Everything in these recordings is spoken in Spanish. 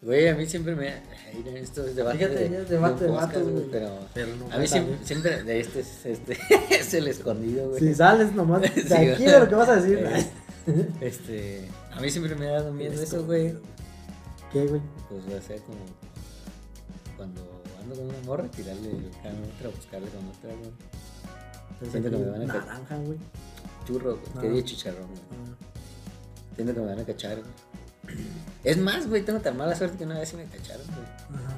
Güey, a mí siempre me. Ay, esto es debate. Fíjate, de, es debate de podcast, vatos, güey. Pero, Pero no a mí siempre, siempre de este es, este, es el escondido, güey. Si sales nomás de Sí, aquí de lo que vas a decir. Eh, Este, a mí siempre me ha dado miedo eso, güey. ¿Qué, güey? Pues, o sea, como cuando ando con una morra, tirarle el can a otra, buscarle con otra, güey. Siento que me van a ca- Naranja, güey. Churro, güey. Ah. Que dije chicharrón, güey. Ah, Siento que me van a cachar, güey. Es más, güey, tengo tan mala suerte que una vez sí me cacharon, güey. Ajá.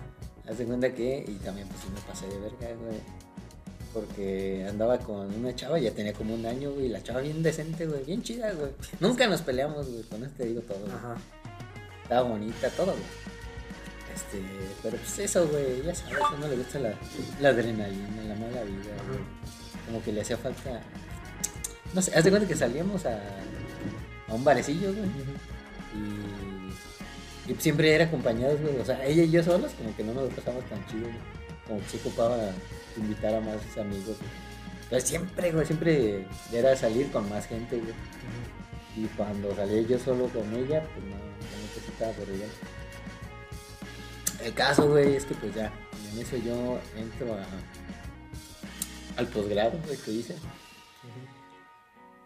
Haz de cuenta que, y también pues sí me pasé de verga, güey. Porque andaba con una chava, ya tenía como un año, güey. La chava bien decente, güey, bien chida, güey. Nunca nos peleamos, güey. Con esto te digo todo, güey. Ajá. Estaba bonita, todo, güey. Este, pero pues eso, güey, ya sabes, a uno le gusta la, la adrenalina, la mala vida, güey. Como que le hacía falta. No sé, haz de cuenta que salíamos a, a un barecillo, güey. Y, y siempre era acompañados, güey. O sea, ella y yo solos, como que no nos pasamos tan chido, güey. Como que sí ocupaba invitar a más amigos. Pero siempre, güey, siempre era salir con más gente, güey. Y cuando salía yo solo con ella, pues no, no necesitaba por ella. El caso, güey, es que pues ya, en eso yo entro a, al posgrado, güey, que hice.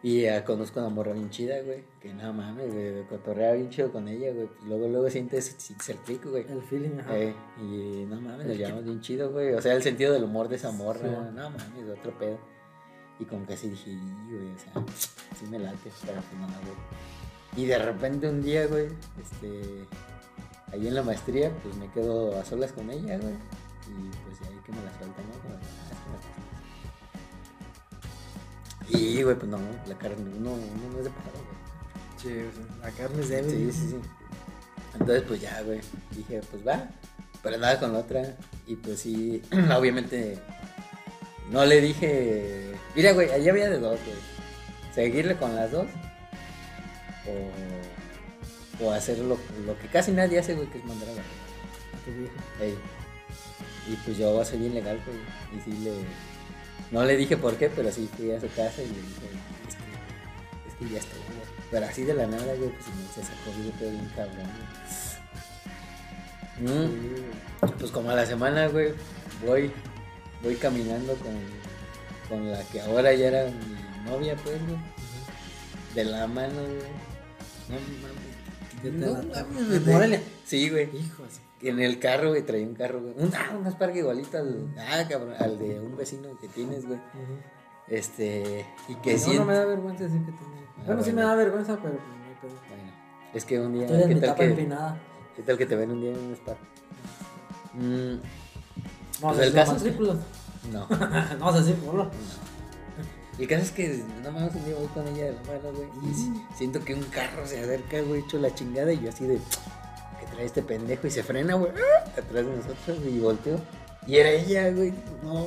Y ya conozco a una morra bien chida, güey. Que no mames, güey, cotorrea bien chido con ella, güey. Pues luego, luego sientes, el pico, güey. El feeling, ajá. Eh, y no mames, nos llevamos bien chido, güey. O sea, el sentido del humor de esa morra, Sí. no mames, otro pedo. Y como que así dije, "Y, güey, o sea, sí me late, pero pues no, güey. Y de repente un día, güey, este, ahí en la maestría, pues me quedo a solas con ella, güey. Y pues ahí que me la suelta, ¿no? Y, güey, pues no, la carne, uno, uno no es de pájaro, güey. Sí, la carne es débil. Sí, sí, sí. Entonces, pues ya, güey. Dije, pues va. Pero nada con la otra. Y pues sí, obviamente. No le dije. Mira, güey, allá había de dos, güey. Seguirle con las dos. O. O hacer lo, lo que casi nadie hace, güey, que es mandar a la. Ey. Y pues yo soy bien legal, güey. Y sí le. No le dije por qué, pero sí fui a su casa y le dije, es que, es que ya está, güey. Pero así de la nada, güey, pues me- se sacó bien todo bien cabrón, güey. Mm, Pues como a la semana, güey, voy, voy caminando con, con la que ahora ya era mi novia, pues, güey. De la mano, güey. No mames. ¿Qué te No mames, ¿De güey. Morelia? Sí, güey. Hijos. En el carro, güey, traía un carro, güey. Un, ah, un Spark igualito al, ah, cabrón, al de un vecino que tienes, güey. Este, y que no, sí. no me da vergüenza decir que tengo. Ah, bueno, sí me da vergüenza, pero pues no pedo. Bueno, es que un día, Estoy ¿qué tal, que, empinada. ¿qué tal que te ven un día en un Spark? Mm, Vamos Pues a el caso matrículas. no, No vamos a decir por no. El caso es que no mames, un día voy con ella de la mano, güey. Y si- siento que un carro se acerca, güey, hecho la chingada. Y yo así de, ¿qué trae este pendejo? Y se frena, güey, ¡ah! atrás de nosotros. Y volteo. Y era ella, güey. No.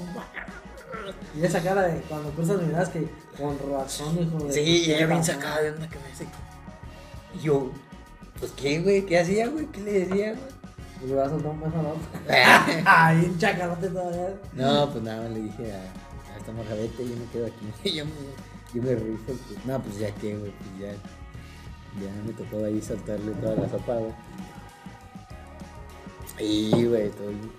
Y esa cara de cuando cruzas miradas que con razón, hijo de. Sí, y ella bien sacada de onda que me dice. Y yo, pues qué, güey, ¿qué hacía, güey? ¿Qué le decía, güey? Y le vas a soltar un beso al otro. Ay, un chacalote todavía. No, pues nada, más le dije a, a esta morra, vete, yo me quedo aquí. yo, me, yo me rifo. Pues, no, pues ya que, güey, pues ya. Ya me tocó ahí saltarle toda la sopa, güey. Y, güey, todo bien.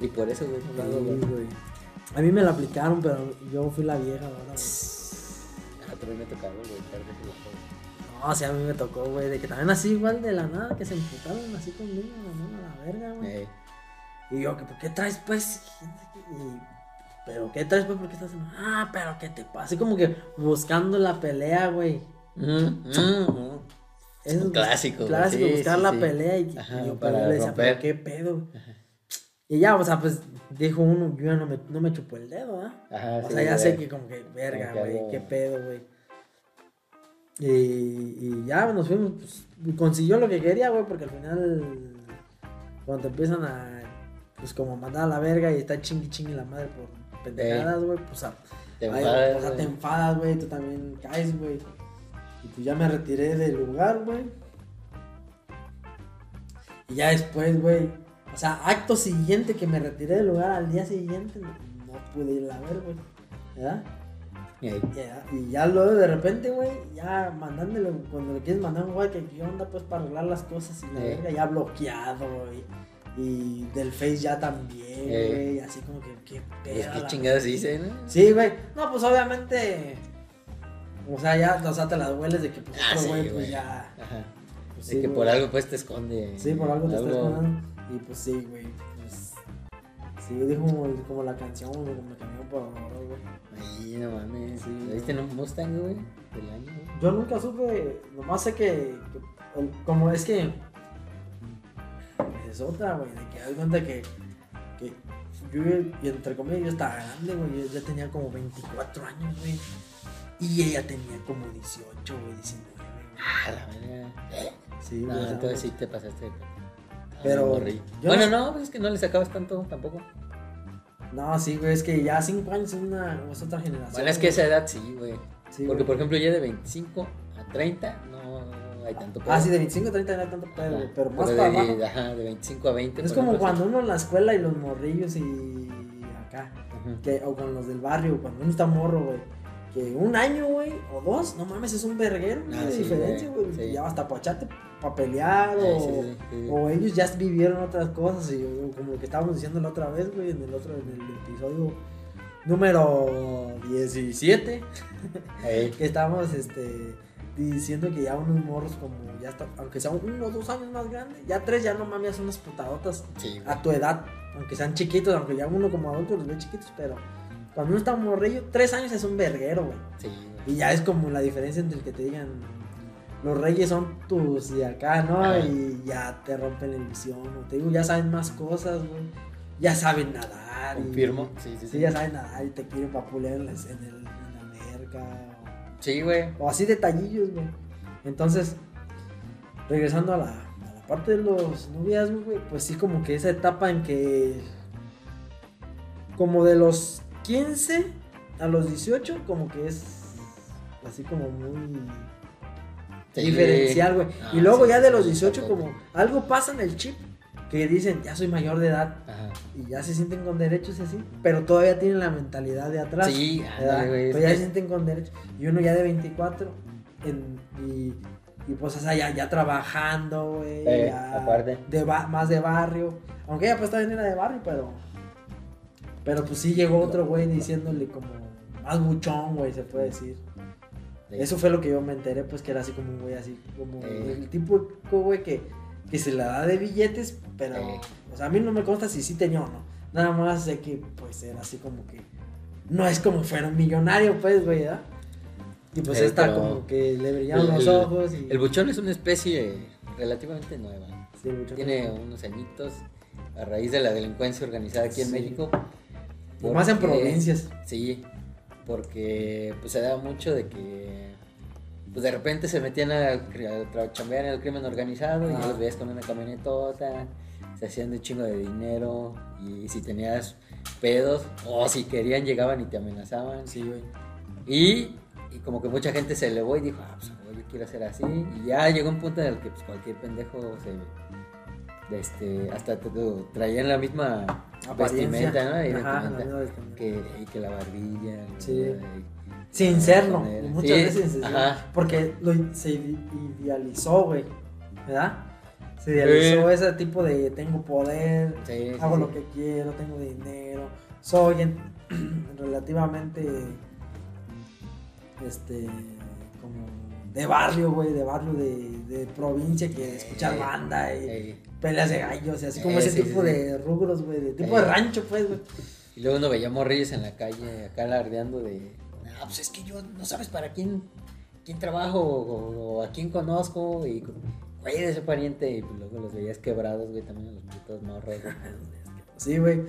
Y por eso, güey, no lo hago, Sí, güey. güey. A mí me la aplicaron, pero yo fui la vieja ahora, güey. A otro me tocaba, güey, tarde que la. No, o sea, a mí me tocó, güey, de que también así igual de la nada, que se emputaron así conmigo, la mano a la verga, güey. Y yo, que, ¿por qué traes, pues? Y, ¿Pero qué traes, pues? ¿Por qué estás haciendo? Ah, pero ¿qué te pasa? Así como que buscando la pelea, güey. mm, mm, mm. Es Un clásico, Clásico, sí, buscar sí, la sí. pelea y, Ajá, y yo para para le decía. ¿pero qué pedo? Y ya, o sea, pues dijo uno, yo ya no me, no me chupó el dedo, ¿ah? Ajá, O sea, ya sé que como que, verga, güey, qué pedo, güey. Y, y ya nos fuimos, pues, consiguió lo que quería, güey, porque al final, cuando te empiezan a, pues, como mandar a la verga y está chingui chingui la madre por pendejadas, güey, pues, a, Te ay, enfadas, o sea, te güey. enfadas, güey, tú también caes, güey. Y pues ya me retiré del lugar, güey. Y ya después, güey, o sea, acto siguiente que me retiré del lugar, al día siguiente no, pude ir a ver, güey. ¿Verdad? Y ya luego de repente, güey, ya mandándole, cuando le quieres mandar un güey que qué onda, pues para arreglar las cosas y la Eh. verga, ya bloqueado, güey. Y del Face ya también, güey, así como que, qué Pues pedo. qué verga. dice, ¿no? Sí, güey. No, pues obviamente. O sea, ya, o sea, te las hueles de que pues Ah, sí, güey, pues ya. Ajá. pues, De sí, que güey. por algo pues te esconde. Sí, por algo te algo- escondiendo. Y pues sí, güey. Pues. Sí, dijo como, como la canción, güey, como me cambió por oro, güey. Ay, no mames. Sí. ¿Viste en un Mustang, güey? Del año, güey. Yo nunca supe, nomás sé que, que- el- como es que es otra, güey, de que haz cuenta que, que yo, y entre comillas, yo estaba grande, güey, yo ya tenía como 24 años, güey, y ella tenía como 18, güey, 19, güey. Ah, la verga. Sí, No, o entonces sí te pasaste. de- Pero, yo Bueno, no- pues es que no le sacabas tanto tampoco. No, sí, güey, es que ya 5 años es, una, es otra generación. Bueno, es que esa edad sí, güey. Sí, Porque, güey. por ejemplo, ya de 25 a 30 no hay tanto Ah, sí, de 25 a 30 no hay tanto pedo, Ajá. pero más de, para abajo. Ajá, de 25 a 20. Es como ejemplo, cuando uno en la escuela y los morrillos y acá. que, o con los del barrio, cuando uno está morro, güey. Que un año, güey, o dos, no mames, es un verguero Ah, de sí, diferencia, güey, sí. Ya hasta para echarte para pelear, o, o ellos ya vivieron otras cosas, y como lo que estábamos diciendo la otra vez, güey, en el otro, en el episodio número 17, Ey, que estábamos, este, diciendo que ya unos morros como, ya está, aunque sea uno o dos años más grande, ya tres, ya no mames, son unas putadotas a tu edad, aunque sean chiquitos, aunque ya uno como adulto los ve chiquitos, pero cuando uno está morrillo, tres años es un verguero, güey. Sí, güey. Y ya es como la diferencia entre el que te digan, los reyes son tus y acá, ¿no? Y ya te rompen la ilusión, o te digo, ya saben más cosas, güey. Ya saben nadar. y- Confirmo. Sí, sí, Sí, sí. ya saben nadar y te quieren papulear en, la alberca. Sí, güey. O, o así detallillos, güey. Entonces, regresando a la, a la parte de los noviazgos, güey, pues sí como que esa etapa en que como de los 15 a los 18 como que es así como muy Sí. diferencial, güey. Ah, y luego sí, ya de los sí, 18 tampoco. como algo pasa en el chip que dicen, ya soy mayor de edad Ajá. y ya se sienten con derechos y así, pero todavía tienen la mentalidad de atrás. Sí, ándale, güey. Pero ya se sienten con derechos. Y uno ya de 24 en- y, y pues o sea, ya, ya trabajando, güey. Eh, aparte. de más de barrio. Aunque ella pues también era de barrio, pero. Pero pues sí llegó otro güey diciéndole como más buchón, güey, se puede decir. Eso fue lo que yo me enteré, pues que era así como un güey así, como Eh. el tipo güey que, que se la da de billetes, pero, Eh. o sea, a mí no me consta si sí tenía o no. Nada más sé que, pues, era así como que, no es como fuera un millonario, pues, güey, ¿verdad? Y pues Eh, está pero como que le brillaron el- los ojos y... El buchón es una especie relativamente nueva. Sí, el buchón. Tiene unos añitos a raíz de la delincuencia organizada aquí en. México. Y más en provincias. Sí, porque pues se da mucho de que pues de repente se metían a, a chambear en el crimen organizado y ya Ajá. los veías con una camionetota, se hacían de chingo de dinero y si tenías pedos o si querían llegaban y te amenazaban. Sí, güey. Y, y como que mucha gente se elevó y dijo, ah, pues yo quiero hacer así. Y ya llegó un punto en el que pues, cualquier pendejo se... Este, hasta traían la misma Apariencia. vestimenta, ¿no? Y Ajá, vestimenta. la misma vestimenta. que, y que la barbilla. Sí. y- Sin serlo, muchas Sí, veces Ajá. porque lo, se ide- idealizó, güey, ¿verdad? Se idealizó ese tipo de tengo poder, Sí, sí, hago sí. lo que quiero, tengo dinero, soy en- relativamente, este, como de barrio, güey, de barrio de, de provincia que escuchar banda y. peleas de gallos y así como Eh, ese sí, tipo sí, sí. de rubros, güey, de tipo Eh. de rancho, pues, güey. Y luego uno veía morrillos en la calle acá alardeando de, ah, pues es que yo no sabes para quién, quién trabajo o, o a quién conozco y güey de ese pariente y pues luego los veías quebrados, güey, también los putos morros, güey. Sí, güey.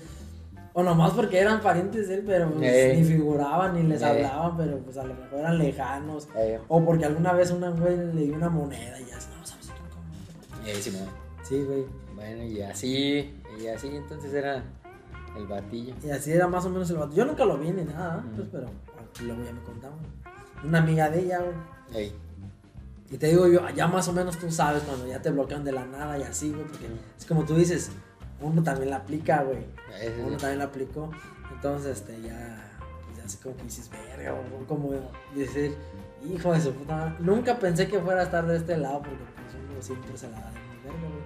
O nomás porque eran parientes de él, pero pues, Eh. ni figuraban ni les Eh. hablaban, pero pues a lo mejor eran lejanos. Eh, O porque alguna vez una güey le dio una moneda y ya, no sabes quién cómo. Simón. Sí, güey. Bueno, y así, y así entonces era el batillo. Y así era más o menos el vato. Yo nunca lo vi ni nada, ¿eh? pues, pero luego ya me contaban. Una amiga de ella, güey. Ey. Y te digo yo, ya más o menos tú sabes cuando ya te bloquean de la nada y así, güey, porque es como tú dices, uno también la aplica, güey. Uno también la aplicó. Entonces, este, ya, pues, ya así como que dices, verga, o como decir, hijo de su puta madre. Nunca pensé que fuera a estar de este lado porque pues uno siempre se la da de verga, güey.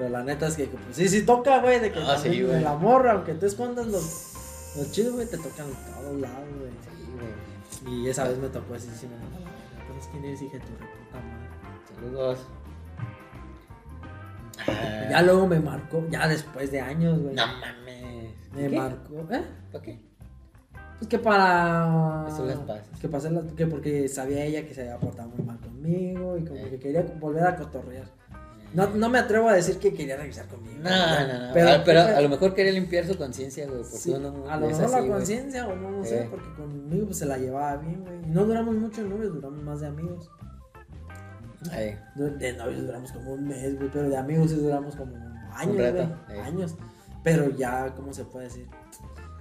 Pero la neta es que, pues sí, sí toca, güey, de que Ah, sí, güey. el amor, aunque tú escondas los, los chidos, güey, te tocan en todos lados, güey. Sí, güey. Y esa vez me tocó así, sí, me la. ¿Conoces quién eres, hija de tu reputa madre? Saludos. Ah, Ya luego me marcó, ya después de años, güey. No mames. me ¿Qué? marcó, ¿eh? ¿Para qué? Pues que para. Hacer las paces. Que hacer las- que porque sabía ella que se había portado muy mal conmigo y como Eh. que quería volver a cotorrear. No, no me atrevo a decir que quería regresar conmigo. No, no, no. Pero, Ah, Pero, a lo mejor quería limpiar su conciencia, güey. Porque sí, uno a lo mejor la güey. conciencia o no, no sé, Eh. porque conmigo pues se la llevaba bien, güey. No duramos mucho novios, duramos más de amigos. Ay, De, novios duramos como un mes, güey, pero de amigos sí duramos como años, güey. eh. Años. Pero ya, ¿cómo se puede decir?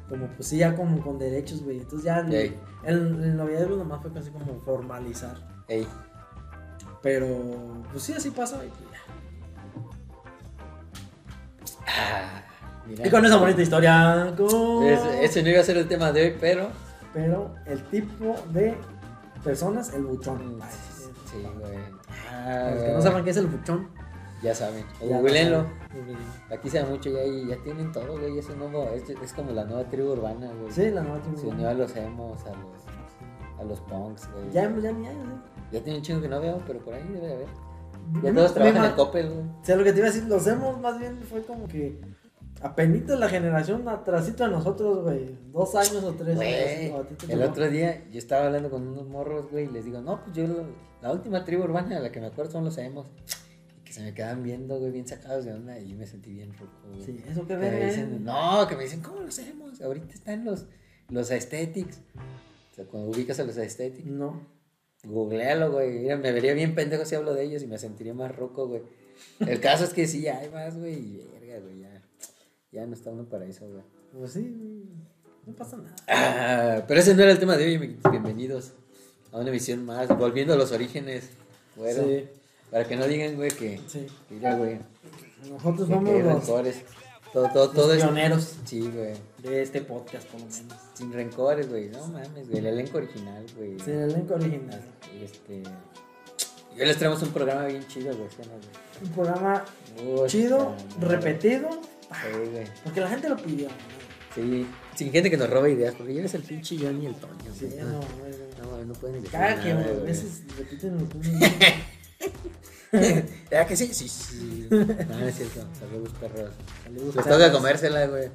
Como pues sí, ya como con derechos, güey. Entonces ya el, el, el noviazgo nomás fue casi como formalizar. ey. Pero pues sí, así pasó. Y, Ah. Y con esa bonita historia. con- Ese, ese no iba a ser el tema de hoy, pero. Pero el tipo de personas, el buchón. Ay, sí, güey. Los que Ah, no saben qué es el buchón. Ya saben. Ya googleenlo. Aquí se da mucho ya y ya tienen todo, güey. Es, nuevo, es, es como la nueva tribu urbana, güey. Sí, la nueva Se unió a los emos, a los, a los punks, güey. Ya, ya ni hay, ¿sí? Ya tiene un chingo que no veo, pero por ahí debe de haber. Ya todos trabajan en Coppel, güey. O sea, lo que te iba a decir, los hemos más bien fue como que apenitas la generación atrasito de nosotros, güey. Dos años o tres. Güey, o el otro día yo estaba hablando con unos morros, güey, y les digo, no, pues yo lo- la última tribu urbana de la que me acuerdo son los emos. Y que se me quedan viendo, güey, bien sacados de onda y me sentí bien rojo, güey. Sí, eso que Que me eh. dicen, no, que me dicen, ¿cómo los emos? Ahorita están los, los aesthetics. O sea, cuando ubicas a los aesthetics, No. Googlealo, güey. Mira, me vería bien pendejo si hablo de ellos y me sentiría más roco, güey. El caso es que sí, ya hay más, güey, y verga, güey, ya. Ya no está uno para eso, güey. Pues sí, güey, no pasa nada. Ah, pero ese no era el tema de hoy. Bienvenidos a una emisión más, volviendo a los orígenes. Sí, para que no digan, güey, que. sí. Mira, güey, Nosotros somos los, rencores. Todo, todo, los todo es. pioneros Sí, güey. de este podcast, por lo menos. Sin rencores, güey. No mames, güey. El elenco original, güey. Sí, el elenco original. Este. Y hoy les traemos un programa bien chido, güey. güey. Un programa Uy, chido, no, repetido, Sí, güey. porque la gente lo pidió. ¿no? Sí. Sin gente que nos robe ideas, porque ya eres el pinche Johnny y el Toño. Sí, güey. no, no, güey, güey. no, no pueden elegir Cada nada, a güey. veces repiten lo que ¿Ya que sí? Sí, sí. No, no es cierto. Saludos, perros. Saludos, Les perros. toca comérsela, güey.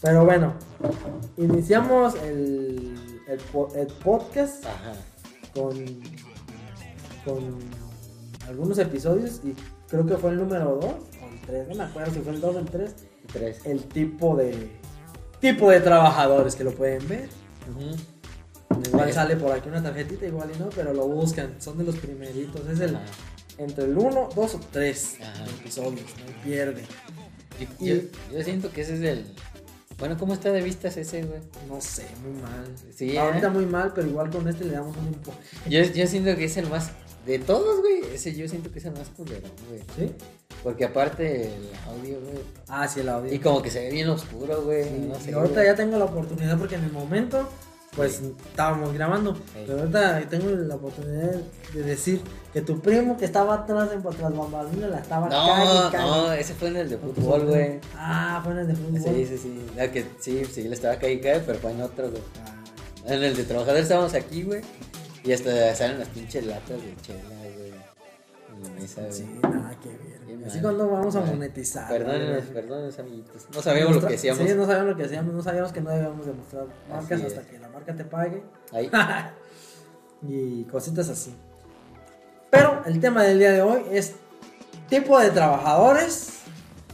Pero bueno, iniciamos el, el, po- el podcast Ajá. con, con algunos episodios y creo que fue el número 2 o el 3, no me acuerdo si fue el 2 o el 3, Y tres. el tipo de tipo de trabajadores que lo pueden ver. Igual sale por aquí una tarjetita, igual y no, pero lo buscan, son de los primeritos, es el. Entre el 1, 2 o 3 Ajá. episodios, no pierde. Yo, yo, yo siento que ese es el. Bueno, ¿cómo está de vistas ese, güey? No sé, muy mal. Sí, Ahorita ¿eh? muy mal, pero igual con este le damos un empuje. Yo, yo siento que es el más. De todos, güey. Ese yo siento que es el más culero, güey. ¿Sí? Porque aparte el audio, güey. Ah, sí, el audio. Y como que se ve bien oscuro, güey. Sí, no sé. y ahorita güey. ya tengo la oportunidad porque en el momento, pues Sí. estábamos grabando. Sí. Pero ahorita tengo la oportunidad de decir que tu primo que estaba atrás en tras bambalinas la estaba No, cague, cague. no, ese fue en el de fútbol, güey. Ah, fue en el de fútbol. Sí, sí, sí. La que sí, sí, le estaba cayendo, pero fue en otro, güey. Ah, En el de trabajadores estábamos aquí, güey. Y hasta salen las pinches latas de chela, güey. En la mesa, güey. sí, nada. Qué Así mal. cuando vamos a monetizar. Perdónenos, ¿no? perdónenos, amiguitos. No sabíamos lo que hacíamos. Sí, no sabíamos lo que hacíamos. No sabíamos que no debíamos demostrar marcas hasta que la marca te pague. Ahí. y cositas así. Pero el tema del día de hoy es tipo de trabajadores,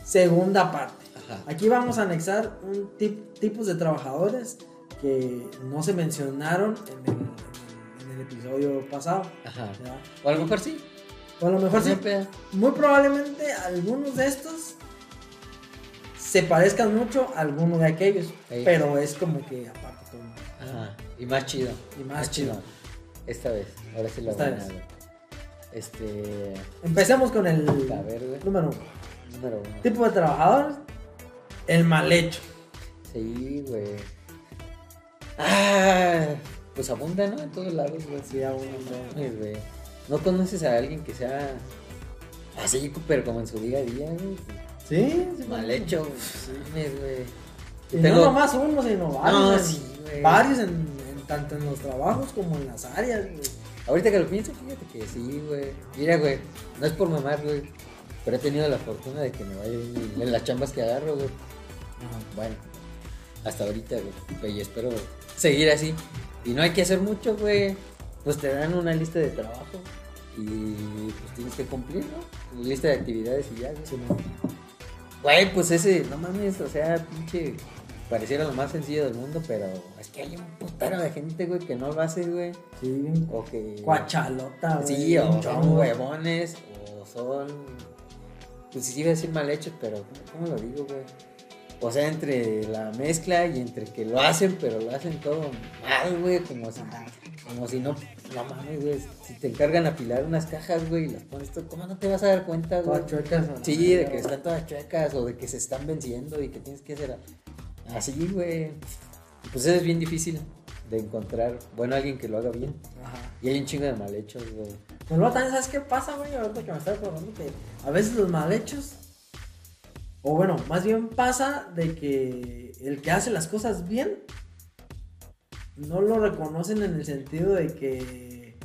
segunda parte. Ajá. Aquí vamos a anexar un tip, tipos de trabajadores que no se mencionaron en el, en episodio pasado. Ajá. O a lo mejor sí. O a lo mejor sí. Muy probablemente algunos de estos se parezcan mucho a alguno de aquellos. Pero es como que aparte todo. Ajá. Y más chido. Y más chido. Esta vez. Ahora sí la Esta buena, vez. Este. Empecemos con el A ver, güey. número uno. Número uno. Tipo de trabajadores, el mal hecho. Sí, güey. Ah, pues abunda, ¿no? En todos lados, güey. Sí. Ay, güey. ¿No conoces a alguien que sea así, pero como en su día a día, güey? Sí, sí. Mal hecho, güey. Mames, güey. Y Tengo- no nomás uno, sino varios. No, en- sí, güey. Varios en, en- tanto en los trabajos como en las áreas, güey. Ahorita que lo pienso, fíjate que sí, güey. Mira, güey, no es por mamar, güey. Pero he tenido la fortuna de que me vaya bien en las chambas que agarro, güey. Bueno, hasta ahorita, güey. Y espero seguir así. Y no hay que hacer mucho, güey. Pues te dan una lista de trabajo. Y pues tienes que cumplir, ¿no? Tu lista de actividades y ya, güey. Güey, pues ese, no mames, o sea, pinche. Pareciera lo más sencillo del mundo, pero es que hay un putero de gente, güey, que no lo hace, güey. Sí, O que. cuachalota, güey. Sí, o son huevones, o son. Pues sí, iba a decir mal hechos, pero ¿cómo lo digo, güey? O sea, entre la mezcla y entre que lo hacen, pero lo hacen todo mal, güey, como si, como si no, no mames, güey. Si te encargan apilar unas cajas, güey, y las pones todo, ¿cómo no te vas a dar cuenta, güey? Todas chuecas. Sí, de que están todas chuecas o de que se están venciendo y que tienes que hacer así, güey. Pues es bien difícil de encontrar, bueno, alguien que lo haga bien. Ajá. Y hay un chingo de mal hechos, güey. Pero luego también, ¿sabes qué pasa, güey? Ahorita que me estaba acordando que a veces los mal hechos, o bueno, más bien pasa de que el que hace las cosas bien, no lo reconocen en el sentido de que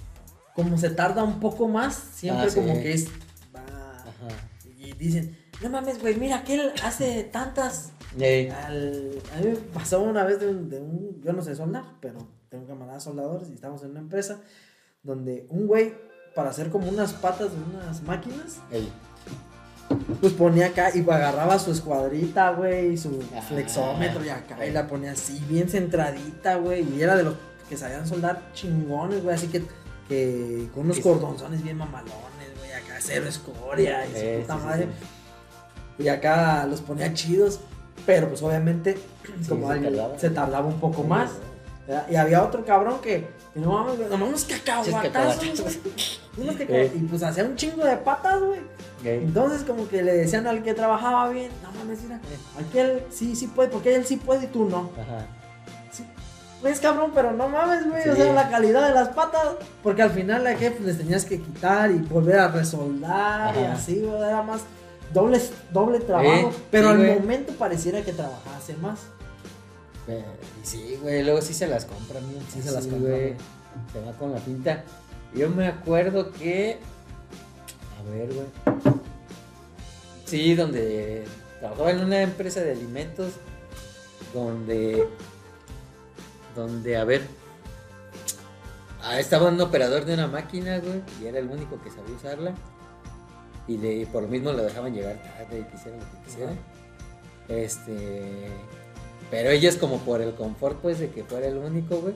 como se tarda un poco más, siempre Ah, sí. como que es... va, Ajá. y dicen, no mames, güey, mira, aquel hace tantas... Al- a mí me pasó una vez de un, de un- Yo no sé soldar, pero tengo camaradas soldadores y estamos en una empresa donde un güey, para hacer como unas patas de unas máquinas, pues ponía acá y agarraba su escuadrita, güey, y su Ah. flexómetro y acá y la ponía así, bien centradita, güey, y era de los que sabían soldar chingones, güey, así que, que con unos cordonzones bien mamalones, güey, acá cero escoria y su puta madre. Y acá los ponía chidos, pero pues obviamente Sí, como se alguien- tardaba. se tardaba un poco más. ¿verdad? Y había otro cabrón que, que no mames, güey, nomás unos cacahuatazos. Unos cacahuatazos. Eh. Y pues hacía un chingo de patas, güey. Ey. Entonces como que le decían al que trabajaba bien, no mames, mira, aquel sí, sí puede, porque él sí puede y tú no. Ajá. Sí, pues cabrón, pero no mames, güey, o sea, la calidad de las patas, porque al final la que pues, les tenías que quitar y volver a resoldar y Ajá. así, güey, era más doble, doble trabajo, Eh, pero sí, al güey. momento pareciera que trabajase más. Eh, sí, güey, luego sí se las compran, ¿no? Sí se las compran, güey. güey. Se va con la pinta. Yo me acuerdo que. A ver, güey. Sí, donde trabajaba en una empresa de alimentos. Donde. Donde, a ver. ah, estaba un operador de una máquina, güey. Y era el único que sabía usarla. Y le, por lo mismo lo dejaban llegar tarde y quisieran lo que quisieran. Este. Pero ellos como por el confort, pues, de que fuera el único, güey.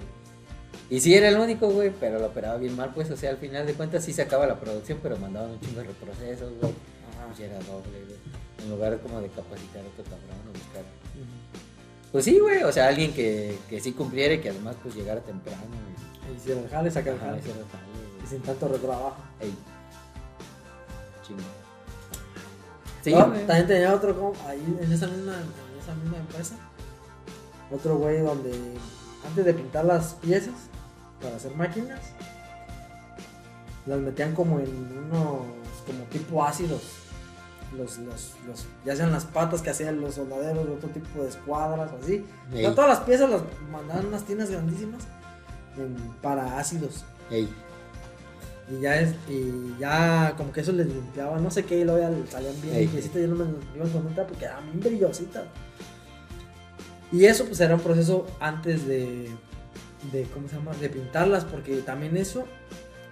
Y sí era el único, güey, pero lo operaba bien mal, pues, o sea, al final de cuentas sí se acaba la producción, pero mandaban un chingo de reprocesos, güey. Era doble, güey. En lugar como de capacitar a otro cabrón o buscar. Pues sí, güey, o sea, alguien que, que sí cumpliera y que además pues llegara temprano. Y hicieron el jale, saca el jale. güey. Y sin tanto retrabajo. Ey. Chingo. Sí, No, güey. también tenía otro como ahí en esa misma, en esa misma empresa. Otro güey donde antes de pintar las piezas para hacer máquinas, las metían como en unos como tipo ácidos. Los, los, los, ya sean las patas que hacían los soldaderos de otro tipo de escuadras o así. Ey. todas las piezas las mandaban unas tiendas grandísimas en- para ácidos. Ey. Y ya es, y ya como que eso les limpiaba, no sé qué, y luego ya salían bien Ey. limpiecitas, ya no me iban con otra porque eran bien brillositas. Y eso pues era un proceso antes de, de ¿cómo se llama? De pintarlas, porque también eso,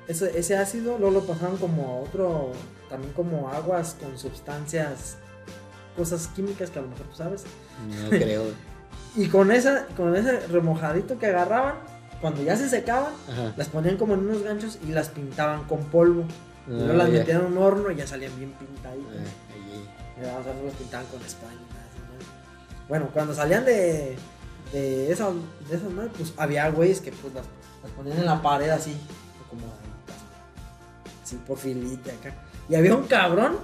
ese, ese ácido luego lo pasaban como a otro, también como aguas con sustancias, cosas químicas que a lo mejor tú sabes. No creo. Y con, esa, con ese remojadito que agarraban, cuando ya se secaban, Ajá. las ponían como en unos ganchos y las pintaban con polvo. Y luego Ah, las ya. metían en un horno y ya salían bien pintaditas. Ah, o sea, no las pintaban con ¿no? Bueno, cuando salían de, de, esas, de esas madres, pues había güeyes que pues las, las ponían en la pared así, como así por filita acá. Y había un cabrón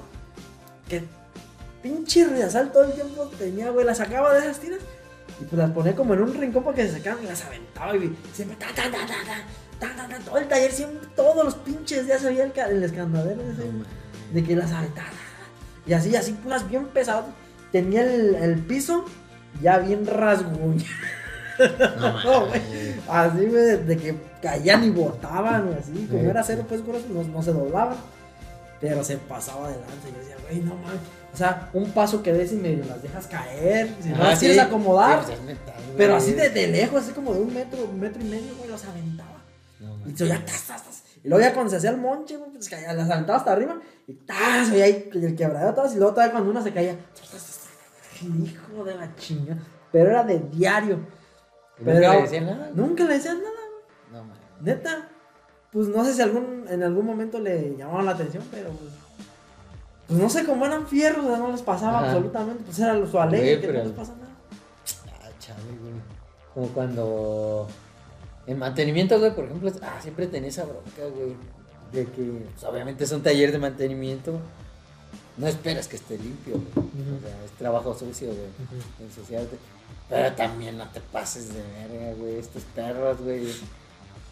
que pinche riazal todo el tiempo tenía, güey, las sacaba de esas tiras y pues las ponía como en un rincón para que se sacaran y las aventaba. Y siempre ta, ta, ta, ta, ta, ta, ta, ta todo el taller, siempre, todos los pinches días había el, el escandadero de que las aventaba. Y así, así, puras bien pesadas. Tenía el, el piso ya bien rasguñado. Así, de que caían y botaban, güey, así. Como sí. era cero, pues, grosso, no, no se doblaban. Pero se pasaba de lanza. Y yo decía, güey, no mames o sea un paso que des y medio las dejas caer si no Ah, las quieres acomodar Sí, pues metal, pero así de, de lejos, así como de un metro, un metro y medio, güey, los aventaba. No, Y se oía tas, tas, tas. Y luego ya cuando se hacía el monche, güey, pues caía, las aventaba hasta arriba. Y tas, oía ahí el quebradero todas. Y luego todavía cuando una se caía. tas, tas, tas, tas. Hijo de la chinga. Pero era de diario. ¿Y Pero ¿Nunca le decían nada? Nunca le decían nada, güey. No, mames. Neta. Pues no sé si algún, en algún momento le llamaban la atención, pero pues. Pues no sé cómo eran fierros, o sea, no les pasaba Ajá. absolutamente. Pues era su alegre, que pero- no les pasa nada. Ah, chale, güey. Como cuando. En mantenimiento, güey, por ejemplo, ah, siempre tenía esa bronca, güey. De que, pues, obviamente es un taller de mantenimiento. No esperas que esté limpio, güey. O sea, es trabajo sucio, güey. Ensuciarte. Pero también no te pases de verga, güey. Estos perros, güey.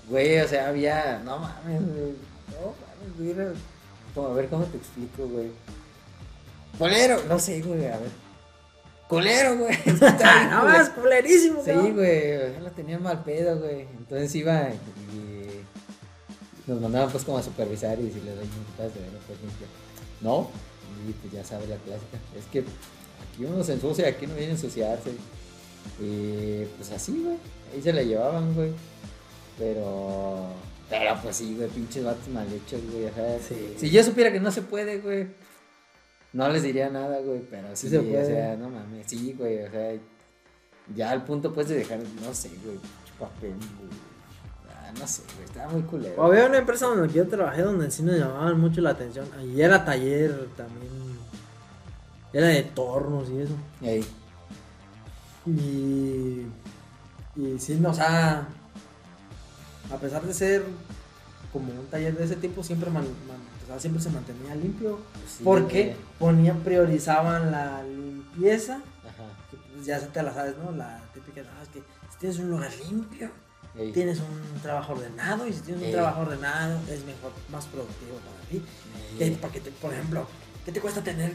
Güey, o sea, había. No mames, güey. No mames, güey. Como, a ver cómo te explico, güey. Colero, no sé, güey, a ver. Colero, güey. Está bien Ah, no más, culerísimo, Sí, cabrón. güey, o sea, lo tenía mal pedo, güey. Entonces iba y nos mandaban pues como a supervisar y si le doy multas de verlo, pues limpio. No, y pues ya sabe la clásica. Es que aquí uno se ensucia, aquí no viene a ensuciarse. Y pues así, güey. Ahí se la llevaban, güey. Pero, pero pues sí, güey, pinches vatos mal hechos, güey. o sea, Sí. Si yo supiera que no se puede, güey. No les diría nada, güey, pero sí, Sí se o puede. sea, no mames, sí, güey, o sea, ya al punto pues de dejar, no sé, güey, papel, güey. Ah, no sé, güey, estaba muy culero. Había una empresa donde yo trabajé donde sí nos llamaban mucho la atención. Y era taller también. Era de tornos y eso. Ey, Y. Y sí, no, o sea. A pesar de ser como un taller de ese tipo, siempre, man- man- siempre se mantenía limpio. pues sí, porque ponían, priorizaban la limpieza. Ajá, que, pues, ya se te la sabes, ¿no? La típica, no, es que si tienes un lugar limpio, ey, tienes un trabajo ordenado y si tienes un trabajo ordenado es mejor, más productivo para ti. Que, ey. para que te- por ejemplo, ¿qué te cuesta tener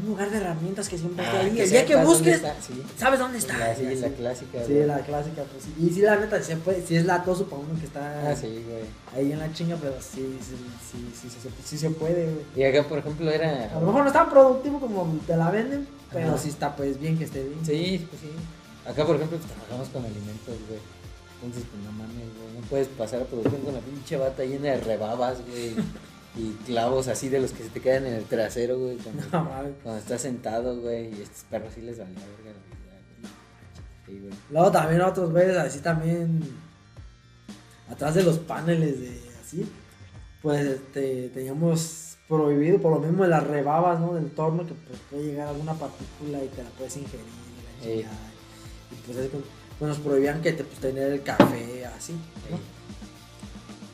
un lugar de herramientas que siempre Ah, ahí? que el día que dónde busques, está, sí. sabes dónde está. La, sí, la así. clásica, Sí, la clásica, pues sí. Y sí, la neta, sí, puede, sí es latoso para uno que está Ah, sí, güey. ahí en la chinga, pero sí, sí, sí, sí, sí, sí, sí se puede, güey. Y acá, por ejemplo, era... A lo mejor no es tan productivo como te la venden, pero Ajá. sí está pues bien que esté bien. Sí, pues sí. Acá, por ejemplo, pues, trabajamos con alimentos, güey. Entonces, pues no mames, güey. No puedes pasar a producción con la pinche bata llena de rebabas, güey. Y clavos así de los que se te quedan en el trasero, güey. Cuando, No, cuando estás sentado, güey. Y estos perros sí les valía verga la vida, güey. Sí, güey. Luego también otros güeyes así también atrás de los paneles de así, pues este, teníamos prohibido por lo mismo las rebabas, ¿no? Del torno que pues, puede llegar alguna partícula y te la puedes ingerir. y la. Y pues, es pues, nos prohibían que te pues, tener el café así, ¿no? Ey.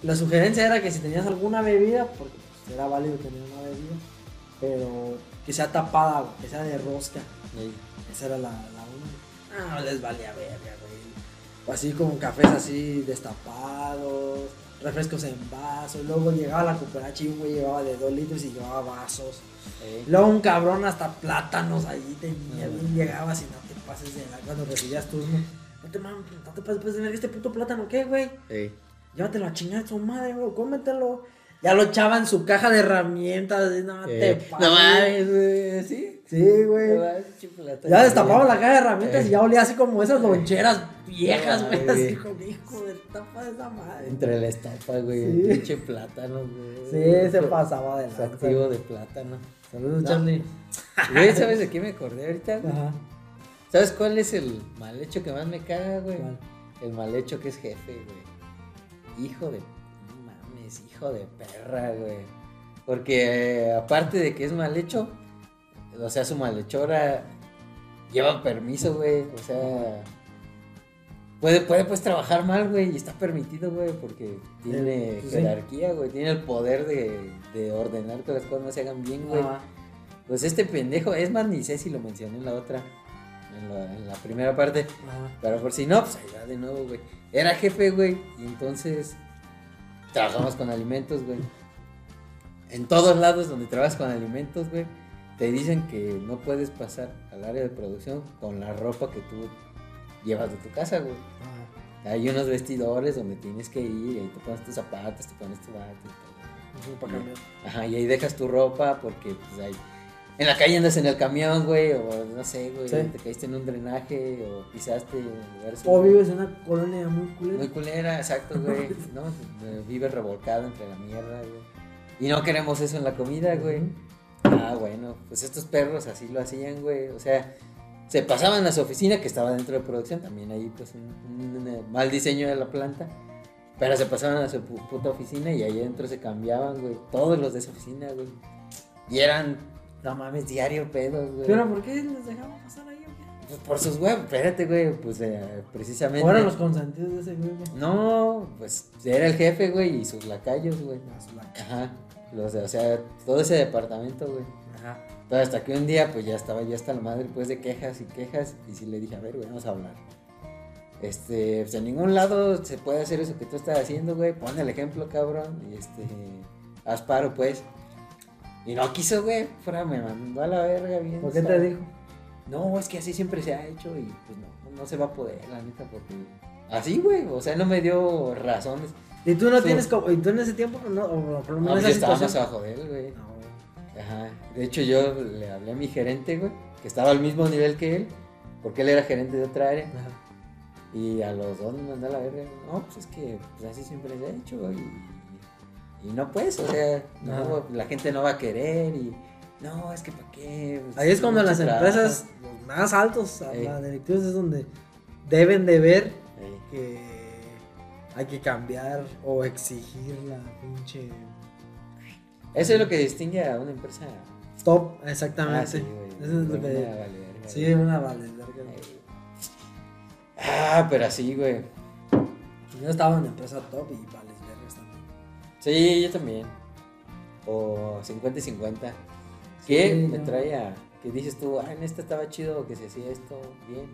La sugerencia era que si tenías alguna bebida, porque pues, era válido tener una bebida, pero que sea tapada, güey, que sea de rosca. Ey. Esa era la, la una. Ah, no les valía verga, güey. O así como cafés así destapados, refrescos en vaso. Luego llegaba la cooperacha y un güey llevaba de dos litros y llevaba vasos. Ey. Luego un cabrón hasta plátanos ahí tenía, bien llegabas y no te pases de la cuando recibías turno. No te mames, no te pases de verga este puto plátano, ¿qué, güey? Llévatelo a chingar a su madre, güey, cómetelo. Ya lo echaba en su caja de herramientas, no te Ey. pases. No mames, güey. Sí. Sí, güey. Ya destapaba la caja de herramientas Eh. y ya olía así como esas loncheras viejas, güey. Así como, hijo de tapa de esa madre. Entre la estopa, güey. Sí. El pinche plátano, güey. Sí, se pasaba de lanza. activo de plátano. Saludos, No. Charlie. Güey, ¿sabes de qué me acordé ahorita? güey? Ajá. ¿Sabes cuál es el mal hecho que más me caga, güey? ¿Cuál? El mal hecho que es jefe, güey. Hijo de. No mames, hijo de perra, güey. Porque eh, aparte de que es mal hecho, o sea, su malhechora lleva permiso, güey. O sea. Puede, puede pues trabajar mal, güey, y está permitido, güey, porque tiene Eh, pues, sí. jerarquía, güey, tiene el poder de, de ordenar que las cosas no se hagan bien, güey. Pues este pendejo, es más, ni sé si lo mencioné en la otra. en la, en la primera parte. Pero por si no, pues ahí va de nuevo, güey. Era jefe, güey. Y entonces trabajamos con alimentos, güey. En todos lados donde trabajas con alimentos, güey, te dicen que no puedes pasar al área de producción con la ropa que tú llevas de tu casa, güey. Ajá. Hay unos vestidores donde tienes que ir y ahí te pones tus zapatos, te pones tu bata y todo. Eso para cambiar. Ajá, y ahí dejas tu ropa porque pues ahí en la calle andas en el camión, güey, o no sé, güey, Sí. te caíste en un drenaje o pisaste en lugares O vives en una colonia muy culera. muy culera, exacto, güey, ¿no? Vives revolcado entre la mierda, güey. Y no queremos eso en la comida, güey. Ah, bueno, pues estos perros así lo hacían, güey. O sea, se pasaban a su oficina que estaba dentro de producción, también ahí pues un, un- un mal diseño de la planta. Pero se pasaban a su pu- puta oficina y ahí adentro se cambiaban, güey. Todos los de esa oficina, güey. Y eran, no mames, diario pedos, güey. Pero ¿por qué les dejamos pasar ahí? qué? Pues por sus huevos, espérate, güey, pues eh, precisamente. ¿O eran los consentidos de ese güey? güey? No, pues era el jefe, güey, y sus lacayos, güey. Ah, su la- Ajá. Los o sea, todo ese departamento, güey. Ajá. Pero hasta que un día, pues ya estaba ya hasta la madre, pues de quejas y quejas. Y sí le dije, a ver, güey, vamos a hablar. Este, pues en ningún lado se puede hacer eso que tú estás haciendo, güey. Pon el ejemplo, cabrón. Y este, haz paro, pues. Y no quiso, güey. Fuera, me mandó a la verga bien. ¿Por qué te dijo? No, es que así siempre se ha hecho y pues no, no se va a poder, la neta, porque. Así, güey. O sea, no me dio razones. ¿Y tú no Sí. tienes como, y tú en ese tiempo no, o por lo No, menos pues, esa estábamos situación? abajo de él, güey. No. Ajá. De hecho, yo le hablé a mi gerente, güey, que estaba al mismo nivel que él, porque él era gerente de otra área. Ajá. Y a los dos me mandó a la verga. No, pues es que pues, así siempre se ha hecho, güey. Y, no pues, o sea, no, la gente no va a querer y. No, es que para qué. Pues, Ahí es cuando las trabajo. empresas los más altos, Ey. las directivos, es donde deben de ver que hay que cambiar o exigir la pinche Eso es lo que distingue a una empresa. top, Ah, exactamente. sí, güey. Eso es lo Una que... vale verga, Sí, una vale, verga. Ey. Ah, pero así, güey. Yo estaba en la empresa top y también. Sí, yo también. O 50 y 50. ¿Qué Sí, me no. trae a que dices tú, ah, en esta estaba chido que se hacía esto bien?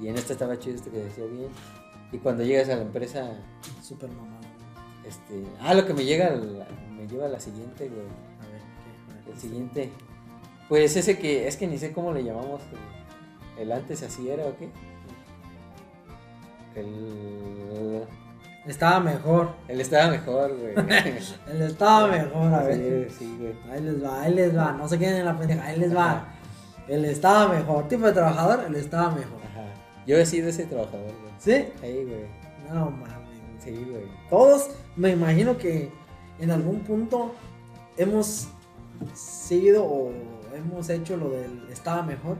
Y en esta estaba chido esto que se hacía bien. Y cuando llegas a la empresa, Súper mamado. este, ah, lo que me llega, la- me lleva a la siguiente, güey. A ver, ¿qué? A ver, El siguiente. Pues ese que, es que ni sé cómo le llamamos. El, el antes así era o qué. El, Estaba mejor. el estaba mejor, güey. Él estaba mejor, a ver. Sí, sí, güey. Ahí les va, ahí les va. No se queden en la pendeja, ahí les va. Él estaba mejor. Tipo de trabajador, él estaba mejor. Ajá. Yo he sido ese trabajador, güey. ¿Sí? Ahí, güey. No mames. Sí, güey. Todos, me imagino que en algún punto hemos seguido o hemos hecho lo del estaba mejor.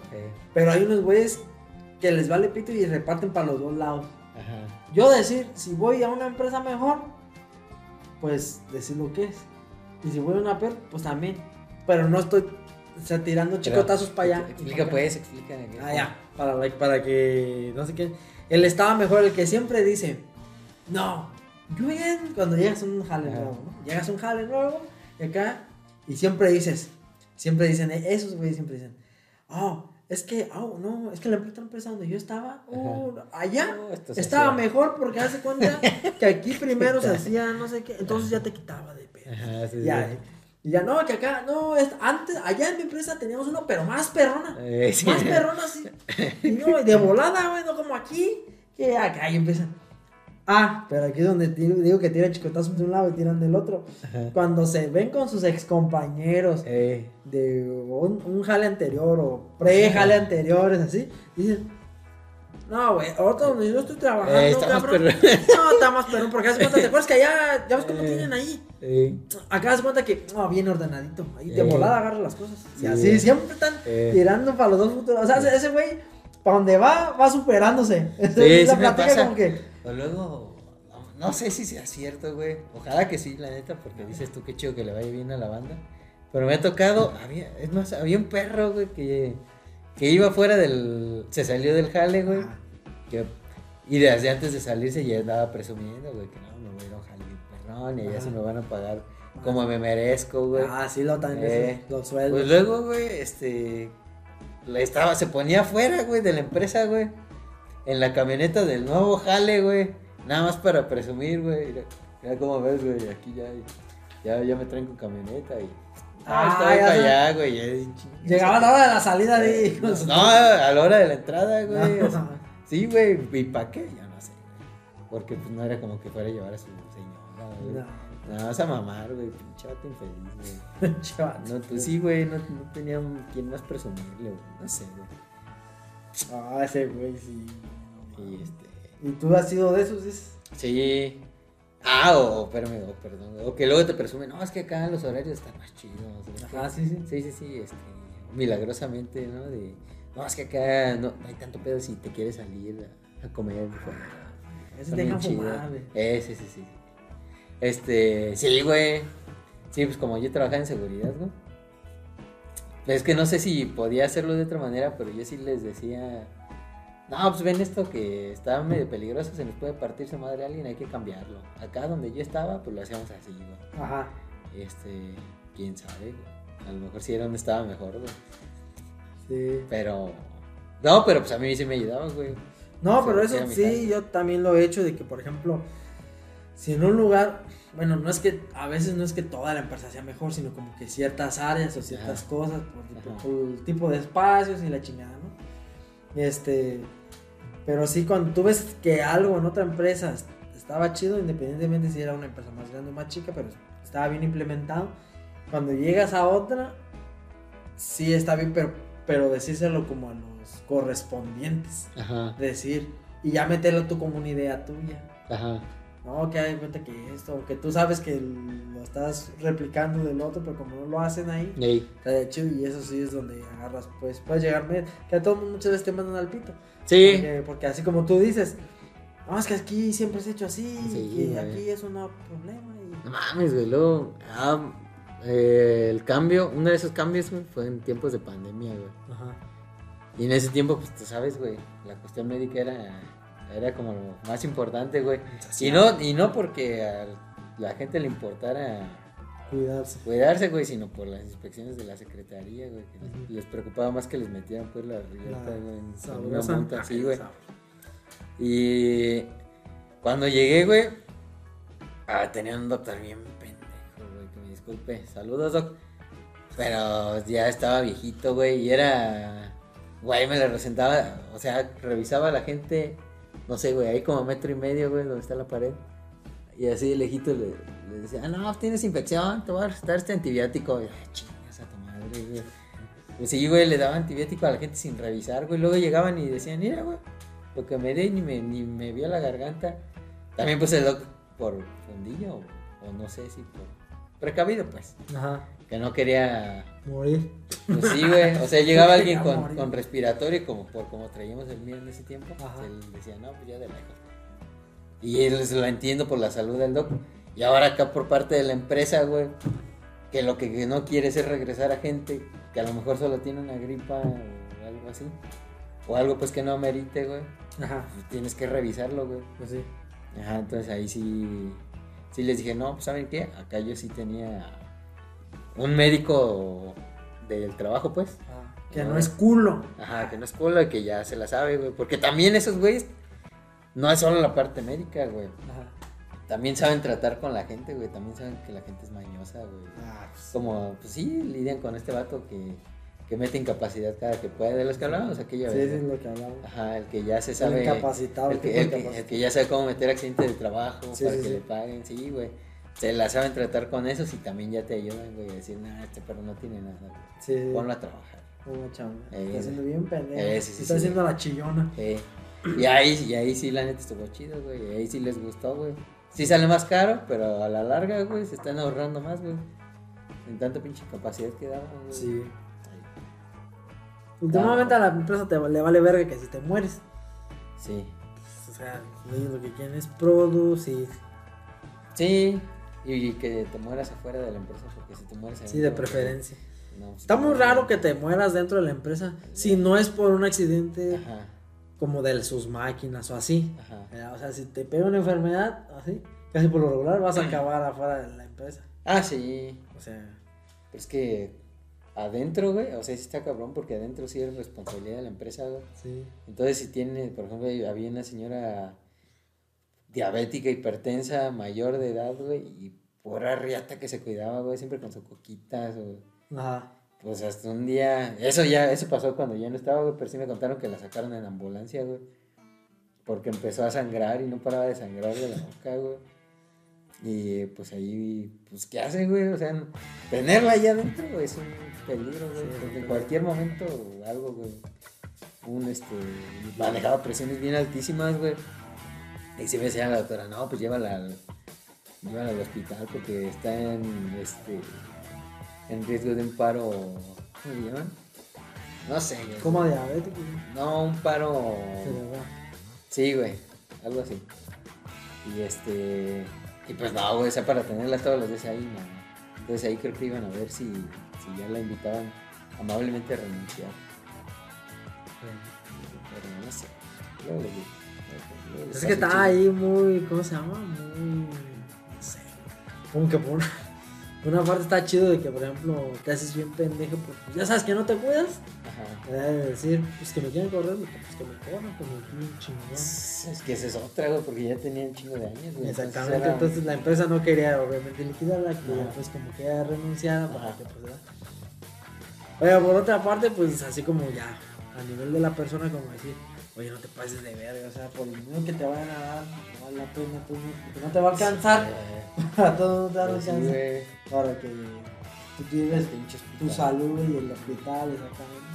Pero hay unos güeyes que les vale pito y reparten para los dos lados. Ajá. Yo decir, si voy a una empresa mejor, pues decir lo que es. Y si voy a una peor, pues también. Pero no estoy o sea, tirando chicotazos para allá. Explica, pues, explica. Ah, ya. Para, para que. No sé qué. Él estaba mejor, el que siempre dice. No. Yo cuando llegas a un jale nuevo, ¿no? Llegas a un jale nuevo. Y acá. Y siempre dices. Siempre dicen. Esos güeyes siempre dicen. Oh, es que. Oh, no. Es que la empresa donde yo estaba. Oh, allá. No, Estaba hacía. mejor porque hace cuenta que aquí primero se hacía no sé qué. Entonces ya te quitaba de pedo. Ajá, sí, Ya, sí. y ya no, que acá, no, es- antes, allá en mi empresa teníamos uno, pero más perrona. Eh, sí. Más perrona, sí. Y no, de volada, güey, no como aquí, que acá y empiezan. Ah, pero aquí es donde digo que tiran chicotazos de un lado y tiran del otro. Ajá. Cuando se ven con sus ex compañeros Eh, de un, un jale anterior o pre-jale anteriores, así, dicen. No, güey, ahorita donde yo estoy trabajando, está cabrón. No, está más perrón, porque hace cuenta, ¿te acuerdas que allá, ya ves cómo tienen ahí? Acá das cuenta que, no, bien ordenadito. Ahí de volada agarra las cosas. Y Sí. así siempre están tirando para los dos futuros. O sea, ese- güey, para donde va, va superándose. Sí, la sí pasa. como que. O luego, no, no sé si sea cierto, güey. Ojalá que sí, la neta, porque dices tú qué chido que le vaya bien a la banda. Pero me ha tocado, había, es más, había un perro, güey, que, que iba fuera del. Se salió del jale, güey. Ah, Que, y desde antes de salirse ya andaba presumiendo, güey, que no, me voy a ir a un jale perrón y Ajá. se me van a pagar como me merezco, güey. Ah, sí, lo también. Eh. Los sueldos. Pues luego, güey, este. estaba, se ponía afuera, güey, de la empresa, güey. En la camioneta del nuevo jale, güey. Nada más para presumir, güey. Mira, mira cómo ves, güey. Aquí ya, ya, ya me traen con camioneta y. Ah, Ah, estaba ya para allá, güey. ya, Llegaba la hora de la salida de No, a la hora de la entrada, güey. No. o sea, sí, güey. ¿Y para qué? Yo no sé. Porque pues no era como que fuera a llevar a su señora, güey. No. No, vas a mamar, güey. Pinche vato infeliz, güey. No, pues sí, güey. No, no tenía quien más presumirle, güey. No sé, güey. Ah, ese güey, sí. Y este. ¿Y tú has sido de esos? dices? Sí. Ah, o, espérame, o perdón. O que luego te presumen, no, es que acá los horarios están más chidos. Ajá, sí, sí. Sí, sí, sí, este, milagrosamente, ¿no? De, no, es que acá no, no hay tanto pedo si te quieres salir a, a comer. Está te chido. fumar, güey. Eh, sí, sí, sí. Este, sí, güey. Sí, pues como yo trabajaba en seguridad, güey. Es que no sé si podía hacerlo de otra manera, pero yo sí les decía, no, pues ven esto que está medio peligroso, se nos puede partir su madre a alguien, hay que cambiarlo. Acá donde yo estaba, pues lo hacíamos así, güey. Ajá. Este, quién sabe, güey. A lo mejor sí era donde estaba mejor, güey. Sí. Pero, no, pero pues a mí sí me ayudaba, güey. No, pero eso sí, yo también lo he hecho de que, por ejemplo, si en un lugar, bueno, no es que, a veces no es que toda la empresa sea mejor, sino como que ciertas áreas o ciertas Ajá. cosas, por, por el tipo de espacios y la chingada, ¿no? Este, pero sí, cuando tú ves que algo en otra empresa est- estaba chido, independientemente si era una empresa más grande o más chica, pero estaba bien implementado, cuando llegas a otra, sí está bien, pero, pero decírselo como a los correspondientes Ajá, decir y ya meterlo tú como una idea tuya. ajá. No, que hay cuenta que esto, que tú sabes que lo estás replicando del otro, pero como no lo hacen ahí, está de chido y eso sí es donde agarras, pues puedes llegar, me- que a todos muchas veces te mandan al pito. Sí, Porque, porque así como tú dices, no, es que aquí siempre se ha hecho así, Sí, y aquí eso no hay problema. y- no mames, güey. Luego, ah, eh, el cambio, uno de esos cambios, fue en tiempos de pandemia, güey. Ajá. Y en ese tiempo, pues tú sabes, güey, la cuestión médica era, era como lo más importante, güey. Y no, y no porque a la gente le importara Cuidarse. cuidarse, güey, sino por las inspecciones de la secretaría, güey, que les- preocupaba más que les metieran, pues, la riata, La güey, en- una sabrosa. multa, sí, güey. Y cuando llegué, güey, ah, tenía un doctor bien pendejo, güey, que me disculpe. Saludos, doc. Pero ya estaba viejito, güey, y era, güey, me le presentaba, o sea, revisaba a la gente, no sé, güey, ahí como metro y medio, güey, donde está la pared. Y así de lejito le, decía, ah, no, tienes infección, te voy a recetar este antibiótico. Y, ay, chingas a tu madre, güey. Pues sí, güey, le daba antibiótico a la gente sin revisar, güey. Luego llegaban y decían, mira, güey, lo que me dé ni me, ni me vio la garganta. También pues el doc por fundillo, o no sé si por precavido, pues. Ajá. Que no quería, Morir. pues sí, güey. O sea, llegaba alguien con, con respiratorio y como por como traíamos el mío en ese tiempo, pues, él decía, no, pues ya de lejos. Y él se lo entiendo por la salud del doc. Y ahora acá por parte de la empresa, güey, que lo que no quiere es regresar a gente que a lo mejor solo tiene una gripa o algo así. O algo pues que no amerite, güey. Ajá. Pues tienes que revisarlo, güey. Pues sí. Ajá, entonces ahí sí, sí les dije, no, pues ¿saben qué? Acá yo sí tenía un médico del trabajo, pues. Ah, que no es culo. Ajá, que no es cola y que ya se la sabe, güey. Porque también esos güeyes, no es solo la parte médica, güey. Ajá. También saben tratar con la gente, güey. También saben que la gente es mañosa, güey. Ah, pues, Como, pues sí, lidian con este vato que, que mete incapacidad cada que puede. De los que hablábamos aquella sí, vez. sí, es lo que hablamos. Ajá, el que ya se El sabe. incapacitado, El que, tipo el que- incapacitado. el que ya sabe cómo meter accidente de trabajo Sí, para sí, que le paguen, sí, güey. Se la saben tratar con esos y también ya te ayudan, güey, a decir, nah, este perro no tiene nada, güey. Sí. Ponlo a trabajar. Como chamba. Eh, Está haciendo bien pendejo. eh, sí, sí, Está haciendo la chillona. Y ahí, y ahí sí, la neta estuvo chido, güey. Y ahí sí les gustó, güey. Sí sale más caro, pero a la larga, güey, se están ahorrando más, güey. En tanta pinche capacidad que daban, güey. Sí. Últimamente a la empresa te, le vale verga que si te mueres. Sí. pues, o sea, lo que quieren es producir. Sí. Y que te mueras afuera de la empresa, porque si te mueres ahí Sí, de preferencia. no, si Está muy raro que te mueras dentro de la empresa si no es por un accidente Ajá, como de sus máquinas o así. ajá. Eh, O sea, si te pega una enfermedad así, casi por lo regular vas a acabar afuera de la empresa. Ah, sí. O sea, Pero es que adentro, güey, o sea, sí está cabrón porque adentro sí es responsabilidad de la empresa, güey. Sí. Entonces, si tiene, por ejemplo, había una señora diabética, hipertensa, mayor de edad, güey, y pura riata que se cuidaba, güey, siempre con su coquitas, o... Ajá. Pues hasta un día, eso ya, eso pasó cuando ya no estaba, güey, pero sí me contaron que la sacaron en ambulancia, güey. Porque empezó a sangrar y no paraba de sangrar de la boca, güey. Y pues ahí, pues, ¿qué hace, güey? O sea, tenerla allá adentro, güey, es un peligro, güey. Sí, porque en cualquier momento algo, güey. Un, este, manejaba presiones bien altísimas, güey. Y se me decía la doctora, no, pues llévala al, llévala al hospital porque está en, este, en riesgo de un paro, ¿cómo le llaman? No sé. Como diabético. No, un paro... Sí, güey, algo así. Y este. Y pues no, güey, o sea, para tenerla todos los días ahí, no. Entonces ahí creo que iban a ver si, si ya la invitaban amablemente a renunciar. Pero no sé. Luego les digo. Es que está ahí muy, ¿cómo se llama? Muy, no sé, como que por una, una parte está chido de que, por ejemplo, te haces bien pendejo, porque ya sabes que no te cuidas. Ajá. debe decir, pues que me quieren correr, pues que me corran, que me quieren chingón. Es que esa es otra, güey, porque ya tenían un chingo de años, güey. Exactamente, era- entonces la empresa no quería obviamente liquidarla, que Ajá. pues como que ella renunciara para Ajá. que pues ¿verdad? Oye, por otra parte, pues así como ya, a nivel de la persona, como decir, oye, no te pases de verga, o sea, por el dinero que te vayan a dar, no vale la pena, tú, no- porque no te va a alcanzar, Eh, a todos no te va a pues alcanzar, para que tú tienes tu salud y el hospital, exactamente.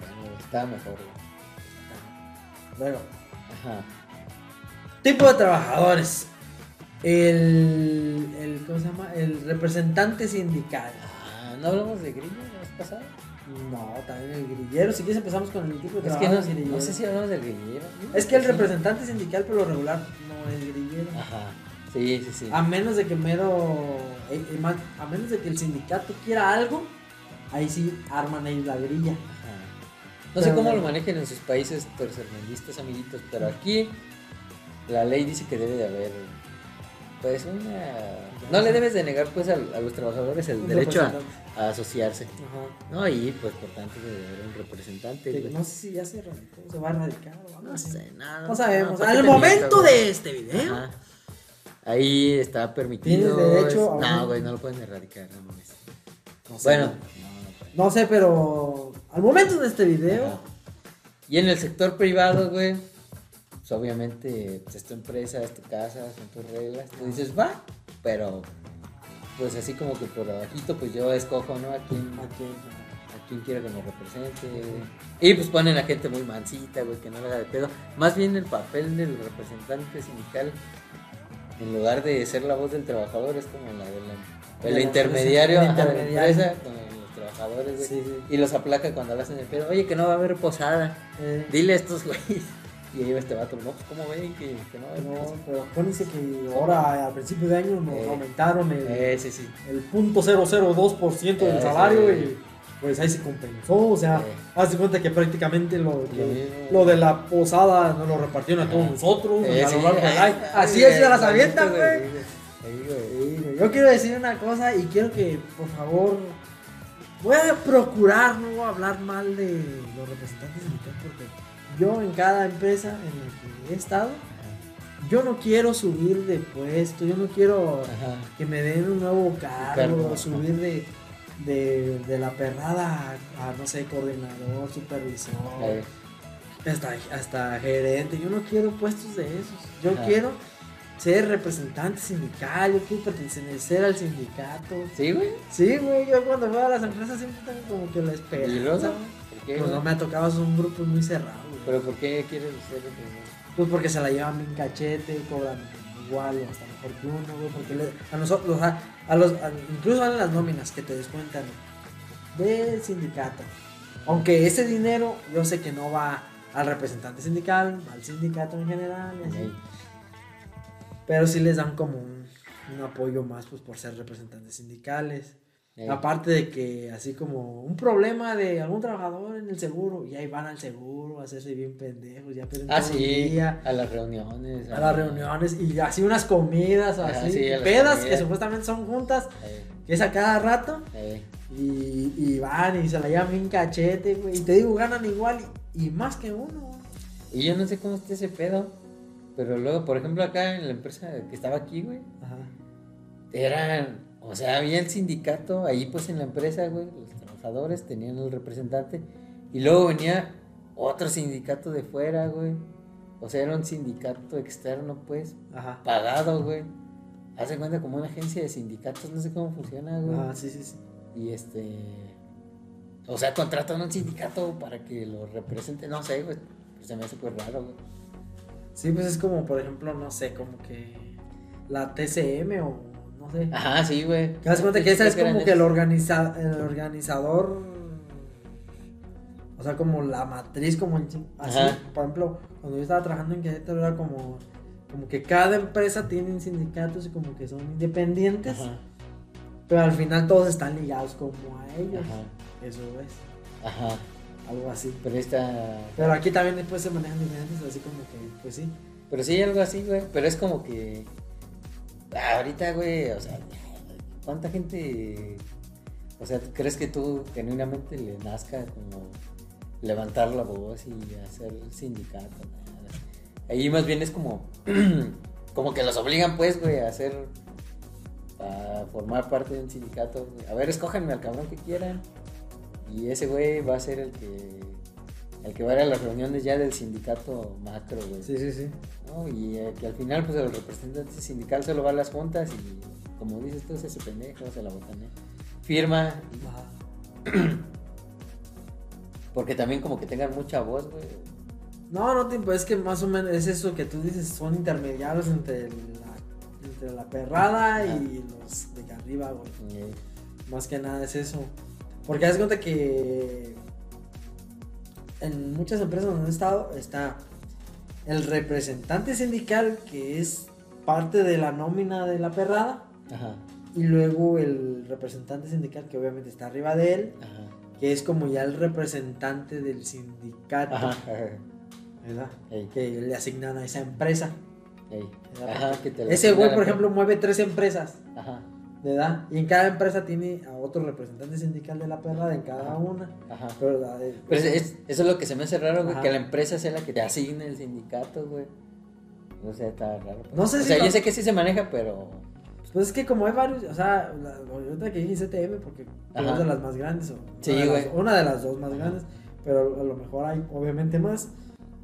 Bueno, estaba mejor. Bueno, Ajá. tipo de trabajadores. El, el, ¿cómo se llama? El representante sindical. Ah, ¿no hablamos de grillo la vez pasada? No, también el grillero. Si quieres empezamos con el tipo de Es que no, no sé si hablamos del grillero. Es que el Sí. representante sindical por lo regular no es grillero. Ajá. Sí, sí, sí. A menos de que mero... eh, eh, más- A menos de que el sindicato quiera algo, ahí sí arman ellos la grilla. Ajá. No sé cómo lo manejan en sus países tercermundistas, amiguitos, pero aquí la ley dice que debe de haber, pues, una... No le debes de negar, pues, a, a los trabajadores el derecho a. a asociarse. Ajá. No, y pues, por tanto, debe de haber un representante. No sé si ya se radicó, se va a radicar o algo No sé, nada. No sabemos. ¿para Al momento miento, de este video, Ajá. Ahí está permitido. Tienes derecho No, güey, no lo pueden erradicar, no mames. no sé. Bueno, no, no pueden. No sé, pero al momento de este video, Ajá. Y en el sector privado, güey, pues obviamente pues, es tu empresa, es tu casa, son tus reglas. Tú dices, va, pero pues así como que por abajito, pues yo escojo, ¿no? A quién, aquí, a quién quiero que me represente. Y pues ponen a gente muy mansita, güey, que no le haga de pedo. Más bien el papel del representante sindical, en lugar de ser la voz del trabajador, es como la de la, De la intermediario, de la empresa con los trabajadores, güey. Sí, sí. Y los aplaca cuando le hacen el pedo. Oye, que no va a haber posada. eh, Dile a estos güeyes. Y ahí va este vato, no, pues cómo ven que, que no no, pero acuérdense que ahora al principio de año nos Eh. aumentaron el, Eh, sí, sí. el punto 002% del Eh, salario y pues ahí se compensó, o sea, Eh. haz de cuenta que prácticamente lo, Lo de la posada nos lo repartieron a todos nosotros, a sí, del así es, se las avientan, güey. Yo quiero decir una cosa y quiero que, por favor, voy a procurar no hablar mal de los representantes sindicales porque yo en cada empresa en la que he estado, yo no quiero subir de puesto, yo no quiero Ajá. que me den un nuevo cargo, Cargo, subir de, de, de la perrada a, a, no sé, coordinador, supervisor, hasta, hasta gerente. Yo no quiero puestos de esos. Yo Ajá. quiero ser representante sindical, yo quiero pertenecer al sindicato. ¿Sí, güey? Sí, güey, yo cuando voy a las empresas siempre tengo como que la ¿Y esperanza. Pues no me ha tocado, son grupos muy cerrados. güey. ¿Pero por qué quieres ser? Pues porque se la llevan bien cachete, cobran igual o hasta mejor que uno, güey. Porque le- a nosotros, a, a los, a- incluso a las nóminas que te descuentan del sindicato. Aunque ese dinero yo sé que no va al representante sindical, al sindicato en general, y así. Pero sí les dan como un, un apoyo más pues por ser representantes sindicales. Eh, Aparte de que así como un problema de algún trabajador en el seguro, y ahí van al seguro a hacerse bien pendejos, ya pierden Ah, todo el día A las reuniones. a las reuniones y así unas comidas o así, sí, pedas comidas. que supuestamente son juntas, Eh, que es a cada rato. Eh, Y, y van y se la llevan bien cachete, güey. Y te digo, ganan igual y, y más que uno. Y yo no sé cómo está ese pedo. Pero luego, por ejemplo, acá en la empresa que estaba aquí, güey, Ajá. eran, o sea, había el sindicato ahí pues en la empresa, güey, los trabajadores tenían el representante y luego venía otro sindicato de fuera, güey. O sea, era un sindicato externo, pues, Ajá. pagado, güey. Hace cuenta como una agencia de sindicatos, no sé cómo funciona, güey. Ah, sí, sí, sí. Y este. O sea, contratan a un sindicato para que lo represente. No sé, güey. Se me hace pues raro, güey. Sí, pues es como, por ejemplo, no sé, como que la TCM o no sé. Ajá, sí, güey. ¿Te das cuenta que esa es como que el, organiza, el organizador, o sea, como la matriz, como el, así, Ajá. por ejemplo, cuando yo estaba trabajando en Querétaro era como, como que cada empresa tiene sindicatos y como que son independientes, Ajá, pero al final todos están ligados como a ellos, ajá, eso es, ajá. algo así. Pero esta. Pero aquí también después se manejan diferentes, así como que, pues sí. Pero sí, algo así, güey. Pero es como que. Ah, Ahorita, güey, o sea, ¿cuánta gente. O sea, ¿tú ¿crees que tú genuinamente le nazca como levantar la voz y hacer sindicato? Ahí más bien es como. como que los obligan, pues, güey, a hacer. a formar parte de un sindicato. A ver, escójanme al cabrón que quieran. Y ese güey va a ser el que. El que va a ir a las reuniones ya del sindicato macro, güey. Sí, sí, sí. ¿no? Y eh, que al final, pues el representante sindical solo va a las juntas y, como dices tú, es ese pendejo, se la botanea. Firma, Ajá. porque también como que tengan mucha voz, güey. No, no, tipo, es que más o menos es eso que tú dices, son intermediarios entre la, entre la perrada Ajá. y los de arriba, güey. Más que nada es eso. Porque haz cuenta que en muchas empresas donde he estado está el representante sindical que es parte de la nómina de la perrada Ajá, y luego el representante sindical que obviamente está arriba de él, ajá, que es como ya el representante del sindicato, ajá, ¿verdad? ey, Que le asignan a esa empresa. ajá, que te la Ese güey, por ejemplo, mueve tres empresas. Ajá, ¿verdad? Y en cada empresa tiene a otro representante sindical de la perrada en cada Ajá. una. ajá. Pero la de- Pero es- es- eso es lo que se me hace raro, güey, que la empresa sea la que te asigne el sindicato, güey. No sé, está raro. No sé o si sea, lo- yo sé que sí se maneja, pero... Pues es que como hay varios, o sea, la, ahorita que dije CTM porque Ajá. es de las más grandes, o Sí, una, de las, güey. una de las dos más Ajá. grandes, pero a lo mejor hay obviamente más.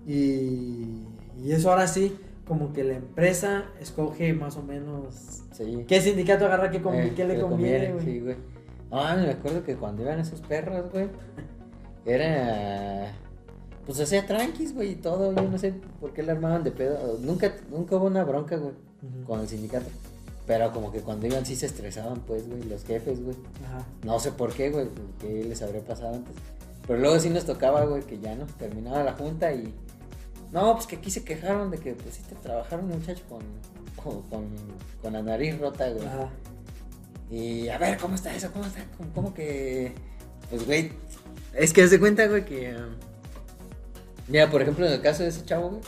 Y, y eso ahora sí, como que la empresa escoge más o menos Sí. qué sindicato agarra, qué, convi- Eh, qué le que conviene, güey. Sí, güey. Ah, me acuerdo que cuando iban esos perros, güey, era. Pues hacía tranquis, güey, y todo. Yo no sé por qué le armaban de pedo. Nunca, nunca hubo una bronca, güey, con el sindicato. Pero como que cuando iban sí se estresaban, pues, güey, los jefes, güey. Ajá. No sé por qué, güey, qué les habría pasado antes. Pero luego sí nos tocaba, güey, que ya no terminaba la junta y. No, pues que aquí se quejaron de que pusiste a trabajar un muchacho con, con, con, con la nariz rota, güey. Ajá. Y a ver, ¿cómo está eso? ¿Cómo está? ¿Cómo, cómo que.? Pues, güey. Es que se cuenta, güey, que. um, Mira, por ejemplo, en el caso de ese chavo, güey.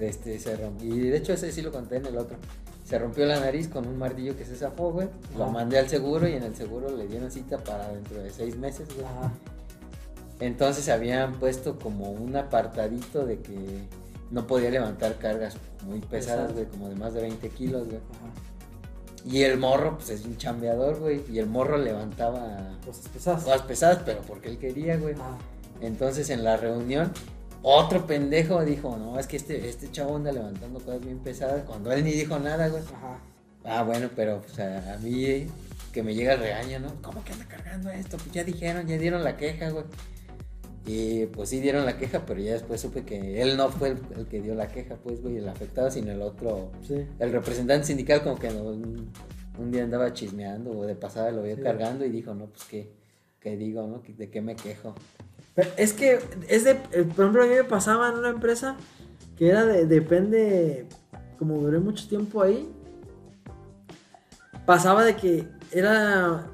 Este, se rompió. Y de hecho, ese sí lo conté en el otro. Se rompió la nariz con un martillo que se zafó, güey. Lo mandé al seguro y en el seguro le dieron cita para dentro de seis meses, güey. Ajá. Entonces habían puesto como un apartadito de que no podía levantar cargas muy pesadas, güey, como de más de 20 kilos, güey. Y el morro, pues es un chambeador, güey. Y el morro levantaba Cosas pesadas. cosas pesadas, pero porque él quería, güey. Ajá. Entonces en la reunión, otro pendejo dijo, no, es que este, este chavo anda levantando cosas bien pesadas, cuando él ni dijo nada, güey. Ajá. Ah, bueno, pero pues, a, a mí eh, que me llega el regaño, ¿no? ¿Cómo que anda cargando esto? Pues ya dijeron, ya dieron la queja, güey. Y pues sí dieron la queja, pero ya después supe que él no fue el, el que dio la queja, pues, güey, el afectado, sino el otro, Sí. el representante sindical como que un, un día andaba chismeando o de pasada lo vio Sí. cargando y dijo, no, pues qué, qué digo, ¿no? ¿De qué me quejo? Pero es que es de, eh, por ejemplo, a mí me pasaba en una empresa que era de, depende, como duré mucho tiempo ahí, pasaba de que era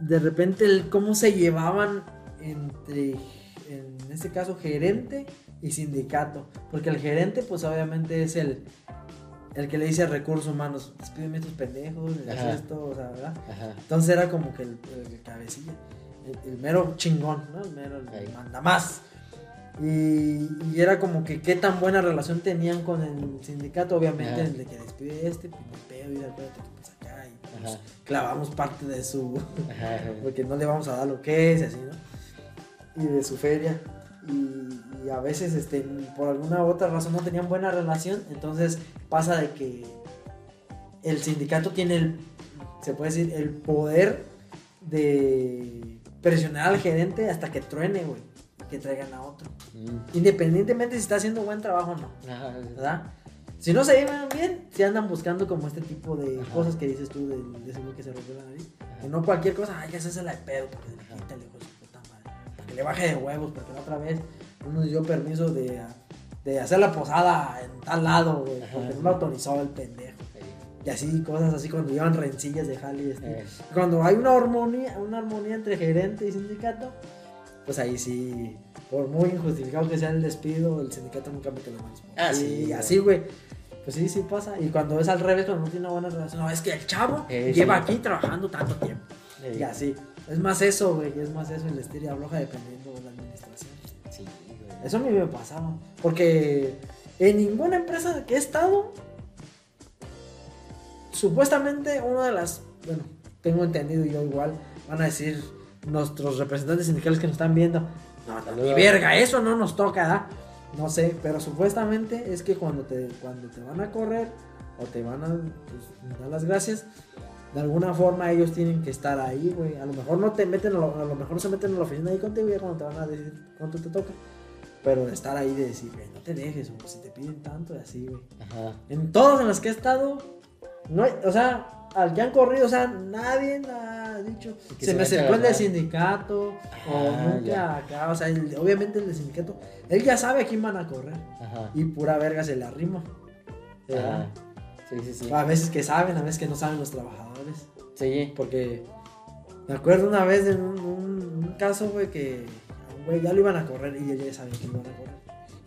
de repente el cómo se llevaban entre, en este caso, gerente y sindicato. Porque el gerente, pues obviamente es el, el que le dice a recursos humanos, despídeme estos pendejos, esto, o sea, ¿verdad? Ajá. Entonces era como que el, el cabecilla, el, el mero chingón, ¿no? El mero el manda más. Y, y era como que qué tan buena relación tenían con el sindicato, obviamente, Ajá. el de que despide este, pues hay pedo, y acuérdate que pues acá y pues, clavamos parte de su, porque no le vamos a dar lo que es y así, ¿no? Y de su feria. Y, y a veces, este, por alguna otra razón no tenían buena relación, entonces pasa de que el sindicato tiene el, se puede decir, el poder de presionar al gerente hasta que truene, güey, que traigan a otro. Mm. Independientemente si está haciendo buen trabajo o no, Ajá. ¿verdad? Si no se llevan bien, si andan buscando como este tipo de Ajá. cosas que dices tú de ese güey que se rompió la nariz. Que no cualquier cosa, ay, ya se la de pedo, porque le que le baje de huevos, porque la otra vez no nos dio permiso de, de hacer la posada en tal lado, güey, porque no lo autorizó el pendejo. Y así, cosas así cuando llevan rencillas de jale y este. Cuando hay una armonía, una armonía entre gerente y sindicato, pues ahí sí, por muy injustificado que sea el despido, el sindicato nunca mete las manos. Ah, Y sí, así, güey. Pues sí, sí pasa. Y cuando es al revés, cuando no tiene una buena relación, no, es que el chavo Eh, lleva sí. aquí trabajando tanto tiempo. Eh, Y así. Es más eso, güey. Es más eso el estira y afloja dependiendo de la administración. Sí, güey. Eso a mí me pasaba. Porque en ninguna empresa que he estado, supuestamente una de las, bueno, tengo entendido yo igual, van a decir nuestros representantes sindicales que nos están viendo, no, no, ni verga, eso no nos toca, ¿da? No sé, pero supuestamente es que cuando te, cuando te van a correr o te van a pues, dar las gracias, de alguna forma ellos tienen que estar ahí, güey. A lo mejor no te meten, a lo, a lo mejor se meten a la oficina ahí contigo ya cuando te van a decir cuánto te toca. Pero de estar ahí de decir, güey, no te dejes, o si te piden tanto y así, güey. Ajá. En todas en las que he estado, no hay, o sea, al que han corrido, o sea, nadie ha dicho, se se me acercó el de manos. sindicato, o Ah, nunca ya. acá, o sea, el- obviamente el de sindicato, él ya sabe a quién van a correr, Ajá. y pura verga se le arrima. Ajá. Sí, sí, sí. A veces que saben, a veces que no saben los trabajadores. Sí. Porque me acuerdo una vez de un, un- un caso, güey, que a un güey ya lo iban a correr y él ya sabía que lo iban a correr.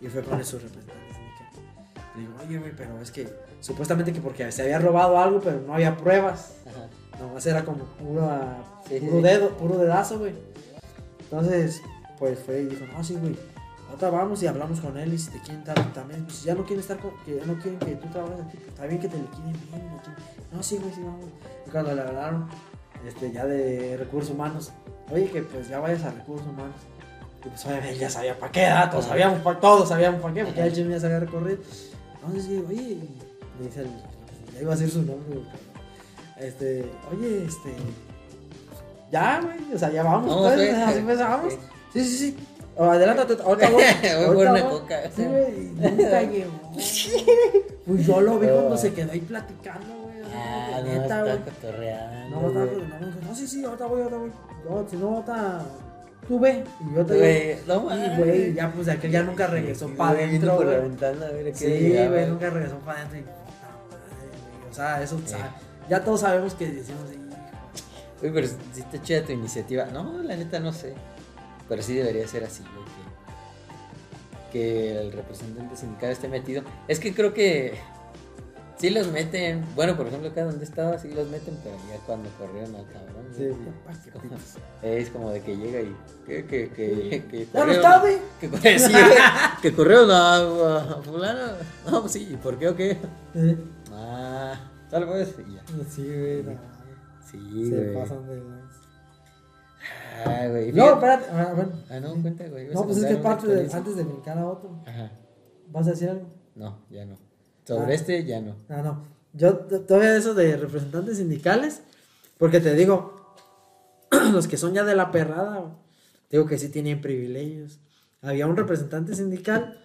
Y fue con su representante sindical. Le digo, oye, güey, pero es que supuestamente que porque se había robado algo, pero no había pruebas. Ajá. Nomás era como pura, Sí, sí, puro sí. dedo, puro dedazo, güey. Entonces, pues fue y dijo, no, sí, güey. Ahorita vamos y hablamos con él y si te quieren dar también, pues si ya no quieren estar con, que ya no quieren que tú trabajes aquí, pues está bien que te liquiden bien. chingada". No, sí, güey, sí, vamos. Y cuando le hablaron, este, ya de recursos humanos, oye, que pues ya vayas a recursos humanos. Y pues obviamente él ya sabía para qué, Ajá. sabíamos para todos sabíamos para qué, porque ya el chino ya se había recorrido. Entonces digo, oye, me dice el, ya iba a decir su nombre, este, oye, este, ya, güey, o sea, ya vamos, Vamos, pues, así pues, vamos. Ok. Sí, sí, sí. O adelántate, ahorita voy. Voy por ahorita una coca. Sí, güey, nunca llegó. Pues yo lo vi cuando se quedó ahí platicando, güey. Ah, no, neta, güey. No, no, no, no, sí, sí, ahorita voy, ahorita voy. No, si no, ahorita tú ve. Y yo te Güey, no mames. güey, ya pues de aquel ya nunca regresó para adentro, por la ventana Sí, güey, nunca regresó para adentro. Y puta madre. O sea, eso, ya todos sabemos que decimos. Güey, pero si está chida tu iniciativa. No, la neta no sé. Pero sí debería ser así, güey. Que, que el representante sindical esté metido. Es que creo que sí los meten. Bueno, por ejemplo, acá donde estaba, sí los meten, pero ya cuando corrieron al cabrón. Sí, como- es como de que llega y. Que, que, que, que Ya no está, güey. Que, sí, que corrieron a, a fulano. No, pues sí, ¿y por qué o qué? Ah, tal vez. Y ya. Sí, güey, no. Sí, Se güey. pasan de. Ah, güey. No, espérate. ah, bueno. Ah, no, cuenta, güey. No, pues es que parte de, antes de brincar a otro. Ajá. ¿Vas a decir algo? No, ya no. Sobre Ah. este, ya no. No, no. Yo todavía eso de representantes sindicales, porque te digo, los que son ya de la perrada, digo que sí tienen privilegios. Había un representante sindical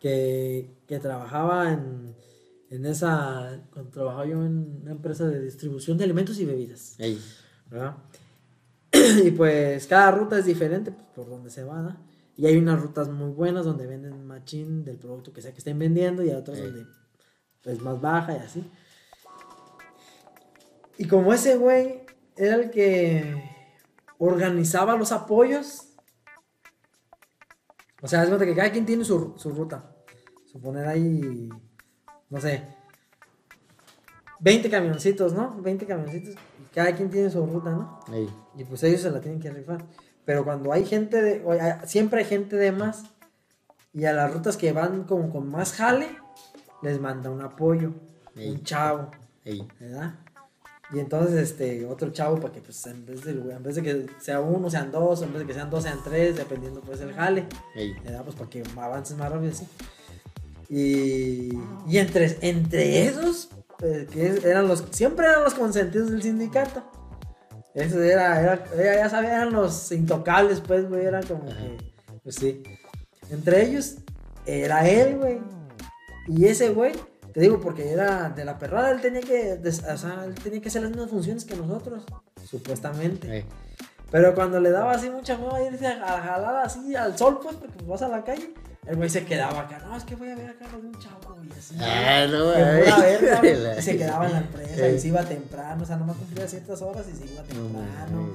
que, que trabajaba en, en esa, cuando trabajaba yo en una empresa de distribución de alimentos y bebidas. Ey. ¿verdad? y pues cada ruta es diferente pues, por donde se va, ¿no? Y hay unas rutas muy buenas donde venden machín del producto que sea que estén vendiendo y hay otras donde es más baja y así. Y como ese güey era el que organizaba los apoyos, o sea, es que cada quien tiene su, su ruta. Suponer ahí no sé, 20 camioncitos, ¿no? 20 camioncitos. Y cada quien tiene su ruta, ¿no? Ey. Y pues ellos se la tienen que rifar. Pero cuando hay gente de. o hay- siempre hay gente de más. Y a las rutas que van como con más jale, les manda un apoyo. Ey. Un chavo, Ey. ¿verdad? Y entonces, este, otro chavo, para que pues en vez de, en vez de que sea uno, sean dos, en vez de que sean dos, sean tres, dependiendo pues el jale. Ey. ¿verdad? Pues para que avances más rápido así. Y, y entre, entre esos, eh, que eran los, siempre eran los consentidos del sindicato. Eso era, era, ya sabía, eran los intocables, pues, güey, era como que, pues sí. Entre ellos, era él, güey. Y ese güey, te digo, porque era de la perrada, él tenía que, o sea, él tenía que hacer las mismas funciones que nosotros, supuestamente. Pero cuando le daba así mucha hueva irse a a jalar así al sol, pues, porque vas a la calle, el güey se quedaba acá. No, es que voy a ver acá de un chavo, y así. Ah, no, güey. se quedaba en la empresa y se iba temprano, o sea, nomás cumplía ciertas horas y se iba No, temprano.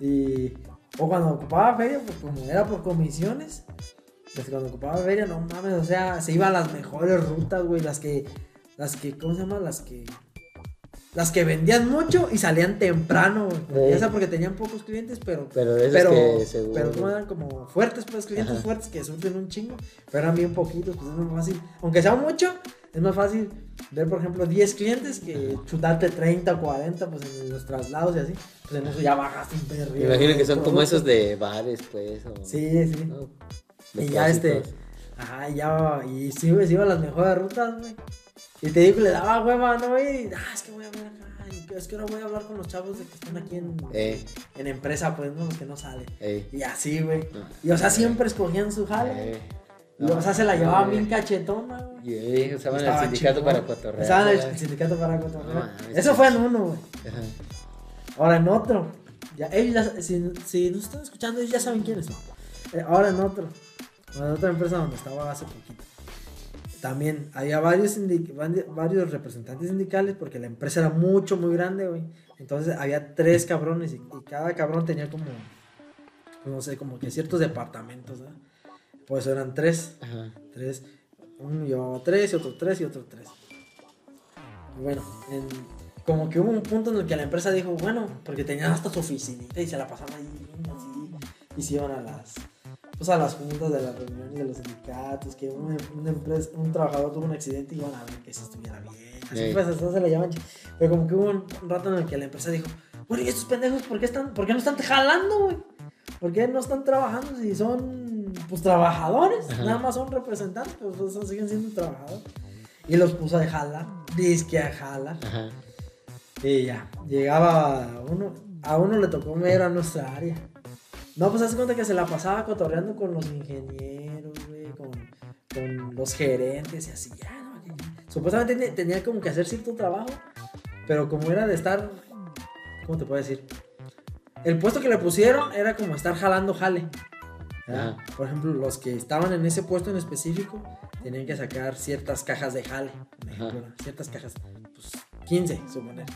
y, o cuando ocupaba feria, pues como era por comisiones, pues cuando ocupaba feria, no mames, o sea, se iba a las mejores rutas, güey, las que, las que, ¿cómo se llama? Las que, las que vendían mucho y salían temprano, güey. Ya sea porque tenían pocos clientes, pero Pero pero, que seguro. pero como eran como fuertes, pues clientes Ajá. fuertes que surten un chingo, pero eran bien poquitos, pues es más fácil. Aunque sea mucho, es más fácil ver, por ejemplo, 10 clientes que chutarte 30 o 40, pues en los traslados y así. Pues en eso ya bajas un perro. Imagino que son como esos de bares, pues. O, Sí, sí. ¿no? Y ya este. Ajá, ya. Y sí, güey, se iba a las mejores rutas, güey. Y te digo que le daba hueva, ¿no, güey? Ah, es que voy a ver acá. y Es que ahora voy a hablar con los chavos de que están aquí en, en empresa, pues, ¿no? Los que no salen. ey. Y así, güey. Y o sea, siempre escogían su jale. Y o sea, se la llevaban Eh. bien cachetona, güey. Y eh, usaban el sindicato para cotorrear. Estaban en el sindicato para cotorrear. Eso fue en uno, güey. Ahora en otro. Ya, ellos ya- si, si nos están escuchando, ellos ya saben quiénes son. Eh, ahora en otro. En otra empresa donde estaba hace poquito. También había varios, varios representantes sindicales porque la empresa era mucho, muy grande, güey. Entonces había tres cabrones y, y cada cabrón tenía como, no sé, como que ciertos departamentos, ¿verdad? Por eso eran tres. Ajá. Tres. Uno llevaba tres y otro tres y otro tres. Y bueno, en- como que hubo un punto en el que la empresa dijo, bueno, porque tenían hasta su oficinita y se la pasaban ahí así. Y se iban a las, pues a las juntas de las reuniones de los sindicatos, que una, una empresa, un trabajador tuvo un accidente y iban a ver que se estuviera bien. Así Ey. pues, eso se le llaman. Pero como que hubo un, rato en el que la empresa dijo, bueno, ¿y estos pendejos por qué, están, por qué no están jalando, güey? ¿Por qué no están trabajando si son, pues, trabajadores? Ajá. Nada más son representantes, pues, o sea, siguen siendo trabajadores. Y los puso a jalar, disque a jalar. Ajá. Y ya, llegaba uno, a uno le tocó ver a nuestra área. No, pues hace cuenta que se la pasaba cotorreando con los ingenieros, güey, con, con los gerentes y así, ya, no, que- Supuestamente tenía, como que hacer cierto trabajo, pero como era de estar, ¿cómo te puedo decir? El puesto que le pusieron era como estar jalando jale. Por ejemplo, los que estaban en ese puesto en específico tenían que sacar ciertas cajas de jale. ejemplo. Ciertas cajas, pues 15, suponer.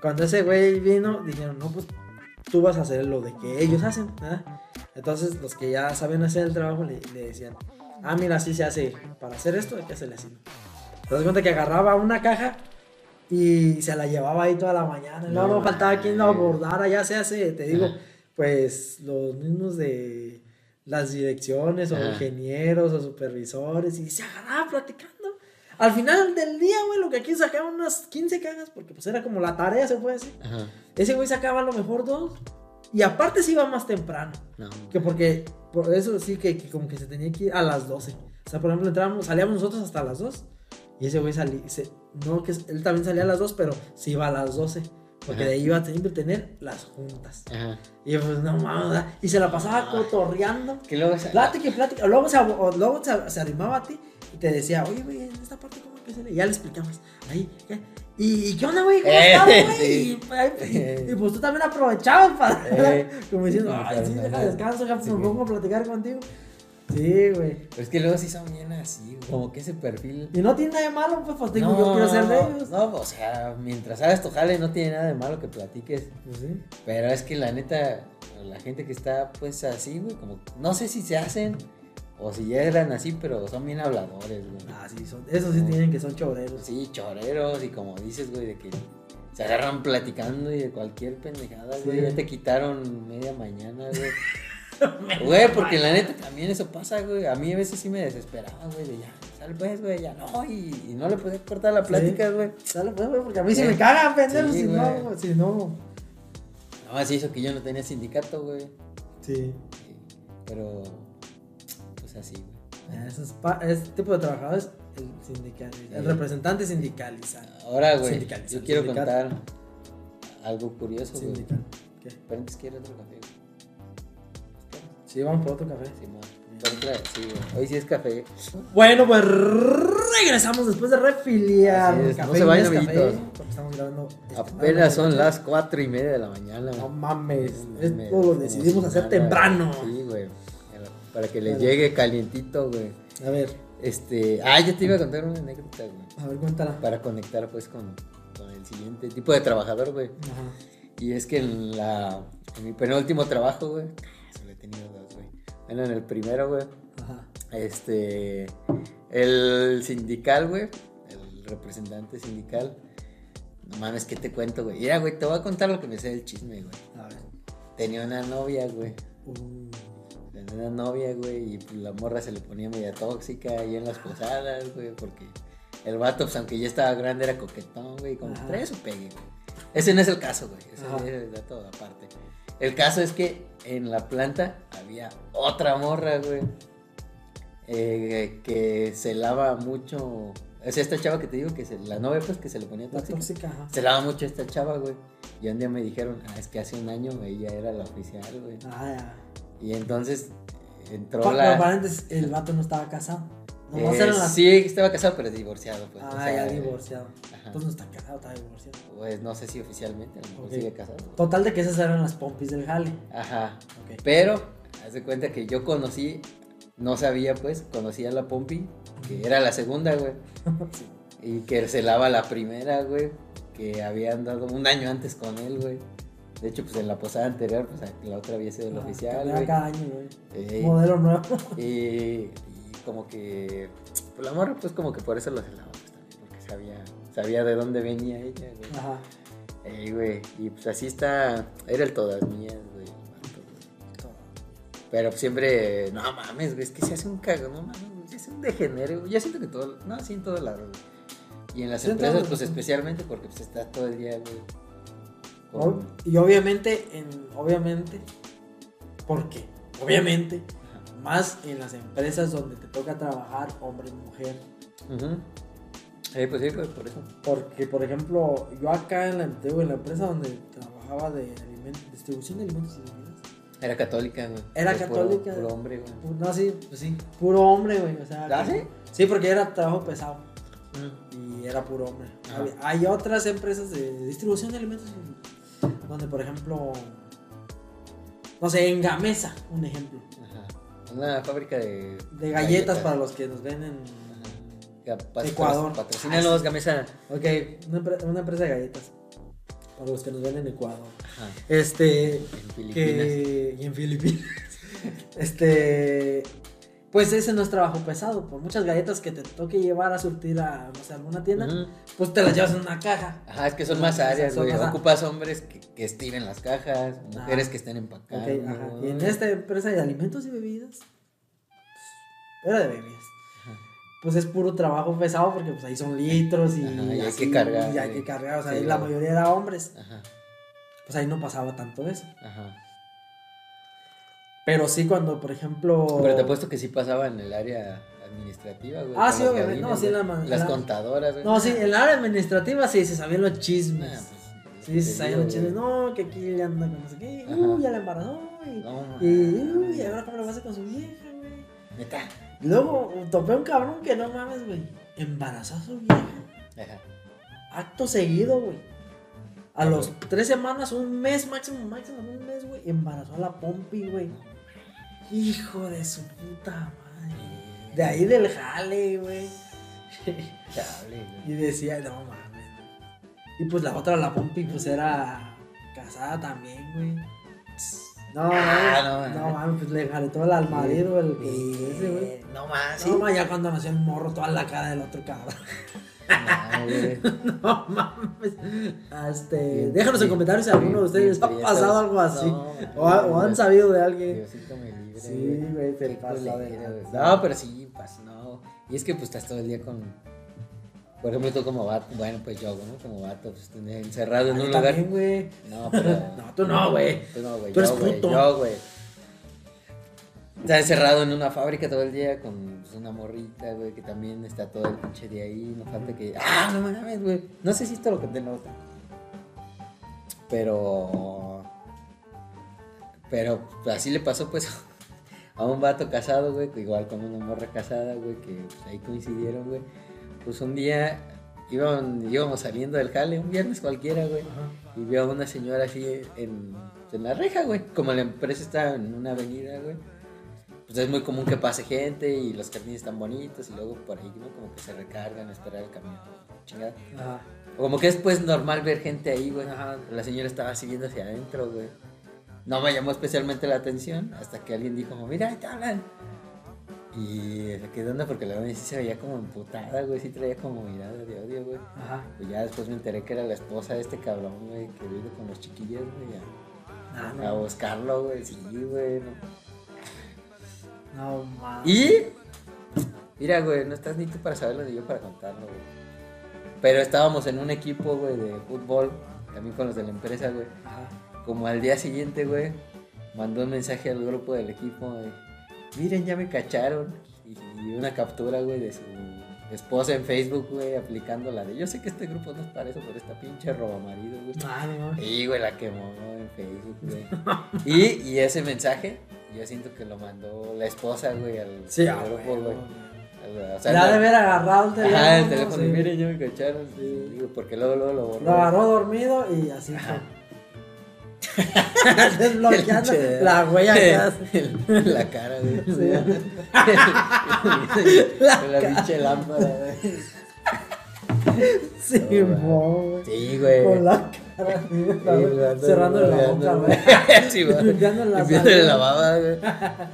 Cuando ese güey vino, dijeron, no, pues tú vas a hacer lo de que ellos hacen. ¿verdad? Entonces, los que ya saben hacer el trabajo le, le decían, ah, mira, así se hace. Para hacer esto hay que hacerle así. Te das cuenta que agarraba una caja y se la llevaba ahí toda la mañana. No, No no faltaba quien lo mames. abordara, ya se hace, te digo, Ajá. pues los mismos de las direcciones o Ajá. ingenieros o supervisores y se agarraba platicando. Al final del día, güey, lo que aquí sacaban unas 15 cajas, porque pues era como la tarea, se puede decir. Ajá. Ese güey sacaba a lo mejor dos. Y aparte se iba más temprano. No. Que porque, por eso sí que, que como que se tenía que ir a las 12. O sea, por ejemplo, entrábamos, salíamos nosotros hasta las 2. Y ese güey salía, se- no, que él también salía a las 2, pero se iba a las 12. Porque Ajá. de ahí iba a tener tener las juntas. Ajá. Y pues no mames. Y se la pasaba Ah. cotorreando. Que luego esa- Plática y plática. Luego, se, luego se, se arrimaba a ti y te decía, oye, güey, en esta parte, ¿cómo que se le? Y ya le explicabas. Ahí, ya. ¿Y, y qué onda, güey? ¿Cómo Eh, estás, güey? sí. Y, ay, y- y, pues tú también aprovechabas para. Eh. como diciendo, ay, sí, deja descanso, ya pues me pongo a platicar contigo. Sí, güey. Pero es que luego sí son bien así, güey, como que ese perfil. Y no tiene nada de malo, pues, pues digo, yo quiero ser de ellos. No, o sea, mientras hagas tu jale no tiene nada de malo que platiques. Pues sí. Pero es que la neta, la gente que está pues así, güey, como no sé si se hacen O si ya eran así, pero son bien habladores, güey. Ah, sí, son, esos sí tienen que son choreros. Sí, choreros y como dices, güey, de que se agarran platicando y de cualquier pendejada, güey. Sí. Ya te quitaron media mañana, güey. Güey, porque la neta también eso pasa, güey. A mí a veces sí me desesperaba, güey, de ya, sal pues, güey, ya no. Y, y no le podía cortar la plática, güey. Dale, pues, güey, porque a mí se Sí. me caga, pendejo, si güey. no, si no. No, así hizo que yo no tenía sindicato, güey. Sí. Pero, así, güey. Pa- ese tipo de trabajadores, el sindical, el Sí. representante sindicalizado. Ahora, güey, yo quiero contar algo curioso, güey. ¿Qué? Pero quiero otro café, güey. Sí, vamos por otro café. Sí, güey. Hoy sí es café. Bueno, pues regresamos después de refiliar. Es, Café no se vayan, amiguitos. porque estamos grabando. Apenas son noche. las cuatro y media de la mañana. No mames, No esto mames, lo como decidimos hacer temprano. Sí, güey. Para que les llegue calientito, güey. A ver, Este. Ah, yo te iba a contar una anécdota, güey. a ver, cuéntala. Para conectar, pues, con, con el siguiente tipo de trabajador, güey. Ajá. Y es que en la. En mi penúltimo trabajo, güey. Solo he tenido dos, güey. Bueno, en el primero, güey. Ajá. Este. El sindical, güey. El representante sindical. No mames, ¿qué te cuento, güey? Mira, güey, te voy a contar lo que me sé del chisme, güey. A ver. Tenía una novia, güey. Uh, Tenía una novia, güey. Y pues, la morra se le ponía media tóxica ahí en las posadas, güey. Porque el vato, pues aunque ya estaba grande, era coquetón, güey. Como Ajá. trae su pegue, güey. Ese no es el caso, güey. Ese Ajá. es el dato aparte. El caso es que en la planta había otra morra, güey. eh, que se lava mucho. O sea, esta chava que te digo, que se, la novia, pues que se le ponía la tóxica. ajá. Se lava mucho esta chava, güey. Y un día me dijeron, ah, es que hace un año ella era la oficial, güey. Ah, ya. Y entonces entró Pa- la. paréntesis, el vato no estaba casado. Eh, las. Sí, estaba casado, pero divorciado, pues. ah, o sea, ya eh, divorciado. Ajá. Entonces no está casado, está divorciado. Pues no sé si oficialmente, a lo mejor sigue casado. Total de que esas eran las pompis del jale. Ajá. Pero, haz de cuenta que yo conocí, no sabía, pues, conocí a la Pompi, que era la segunda, güey. Sí. Y que se lava la primera, güey. Que había andado un año antes con él, güey. De hecho, pues en la posada anterior, pues la otra había sido el Ah, oficial, cada año, güey. Eh, Modelo nuevo. y, y como que, pues la morra, pues como que por eso lo celaba, pues también, porque sabía, sabía de dónde venía ella, güey. Ajá. Ey, güey, y pues así está, era el todas mías, güey. Pero siempre, no mames, güey, es que se hace un cagón, no mames, güey, se hace un degenere, güey. Yo siento que todo, no, sí en todos lados, güey. Y en las Sí, empresas, pues especialmente porque pues está todo el día, güey. Ob- Y obviamente, en, obviamente, ¿por qué? Obviamente, Ajá. más en las empresas donde te toca trabajar hombre y mujer. Eh, pues sí, güey, por eso. Porque, por ejemplo, yo acá en la, en la empresa donde trabajaba de distribución de alimentos y bebidas, Era católica, güey. Era católica. Puro hombre, güey. no, sí, pues sí, puro hombre, güey. O sea, ¿Ah, sí? Sí, porque era trabajo pesado y era puro hombre. Hay otras empresas de distribución de alimentos donde, por ejemplo, no sé, en Gamesa, un ejemplo, Ajá. Una fábrica de... de galletas para los que nos. Ga- pas- Ecuador. Patrocínanos, Gamesa. Ok, una, empre- una empresa de galletas para los que nos ven en Ecuador. Ajá. Este, En Filipinas. que y en Filipinas. este, pues ese no es trabajo pesado. Por muchas galletas que te toque llevar a surtir a no sé, alguna tienda, pues te las llevas en una caja. Ajá, es que son más áreas, güey. Ocupas hombres que, que estiren las cajas, mujeres Ajá. que estén empacando. Ok, ajá. Y en esta empresa de alimentos y bebidas, pues, era de bebidas. Ajá. Pues es puro trabajo pesado porque pues ahí son litros y, Ajá, y hay así, que cargar, Y hay que cargar, o sea, Sí, ahí la mayoría era hombres. Ajá, Pues ahí no pasaba tanto eso. ajá. Pero sí cuando, por ejemplo... Pero te apuesto que sí pasaba en el área administrativa, güey. Ah, sí, obviamente. No, sí, güey. la Las la- contadoras, güey. No, sí, en la área administrativa sí se sabían los chismes. Nah, pues, sí, se sabían los chismes. No, que aquí le anda con no sé qué. Uy, ya la embarazó. Y, No, y, uy, ahora cómo lo va a con su vieja, güey. Neta. Y luego topé a un cabrón que no mames, güey. Embarazó a su vieja. Ajá. Acto seguido, güey. A los tres semanas, un mes máximo, máximo, un mes, güey. Embarazó a la Pompi, güey. Hijo de su puta madre. De ahí del jale, güey. Y decía, no mames. Y pues la otra, la Pompi, pues era casada también, güey. No, Ah, no, no, mames. mames, pues le jaletó al marido el que ese, güey. Eh, No sí. No, ma, ya cuando nació el morro, toda la cara del otro cabrón. No, güey. No mames. Este, Bien, déjanos en comentarios si alguno de ustedes bien ha pasado algo así. No, o, ha- o han sabido de alguien. Diosito me libre. Sí, güey, te pasa de. No, pero sí, pues no. Y es que pues estás todo el día con. Por ejemplo, tú como vato, bueno, pues yo, ¿no? Como vato, pues encerrado en un también, lugar. güey. No, pero. No, tú no, güey. Tú no, güey. Tú eres yo, puto. Yo, güey. Estás encerrado en una fábrica todo el día con pues, una morrita, güey, que también está todo el pinche de ahí. No falta que. Ah, no mames, güey. No sé si esto lo en la otra. Pero. Pero pues, así le pasó, pues. A un vato casado, güey, que igual con una morra casada, güey, que pues, ahí coincidieron, güey. Pues un día íbamos saliendo del jale, un viernes cualquiera, güey. Y vio a una señora así en, en la reja, güey. Como la empresa está en una avenida, güey. Pues es muy común que pase gente y los jardines están bonitos y luego por ahí, ¿no? Como que se recargan a esperar el camión. Chingada. Ajá. O como que es pues normal ver gente ahí, güey. Ajá. La señora estaba siguiendo hacia adentro, güey. No me llamó especialmente la atención hasta que alguien dijo, mira, ahí te hablan. Y se quedó onda porque la verdad sí se veía como emputada, güey. Sí traía como mirada de odio, güey. Ajá. Pues ya después me enteré que era la esposa de este cabrón, güey, que vive con los chiquillos, güey. Ah, A, a no. buscarlo, güey. Sí, güey. no. No mames. Y. Mira, güey, no estás ni tú para saberlo ni yo para contarlo, güey. Pero estábamos en un equipo, güey, de fútbol. También con los de la empresa, güey. Como al día siguiente, güey, mandó un mensaje al grupo del equipo de, miren, ya me cacharon. Y una captura, güey, de su esposa en Facebook, güey, aplicando la de, yo sé que este grupo no es para eso, pero esta pinche roba marido, güey. Ah, no mames. Y, güey, la quemó en Facebook, güey. y, y ese mensaje, yo siento que lo mandó la esposa, güey, al, Sí, al ah, grupo, güey. o sea, ha de haber agarrado el teléfono. Ajá, el teléfono, sí. y miren, ya me cacharon. Sí, digo, porque luego, luego lo borró. Lo agarró dormido y así. Ajá. fue. Desbloqueando la huella que hace. La cara, güey. Sí. la, la pinche lámpara, güey. Sí, güey. Sí, güey. Con la cara Sí, güey, cerrándole la boca, güey. Sí, güey. Limpiándole la baba, güey.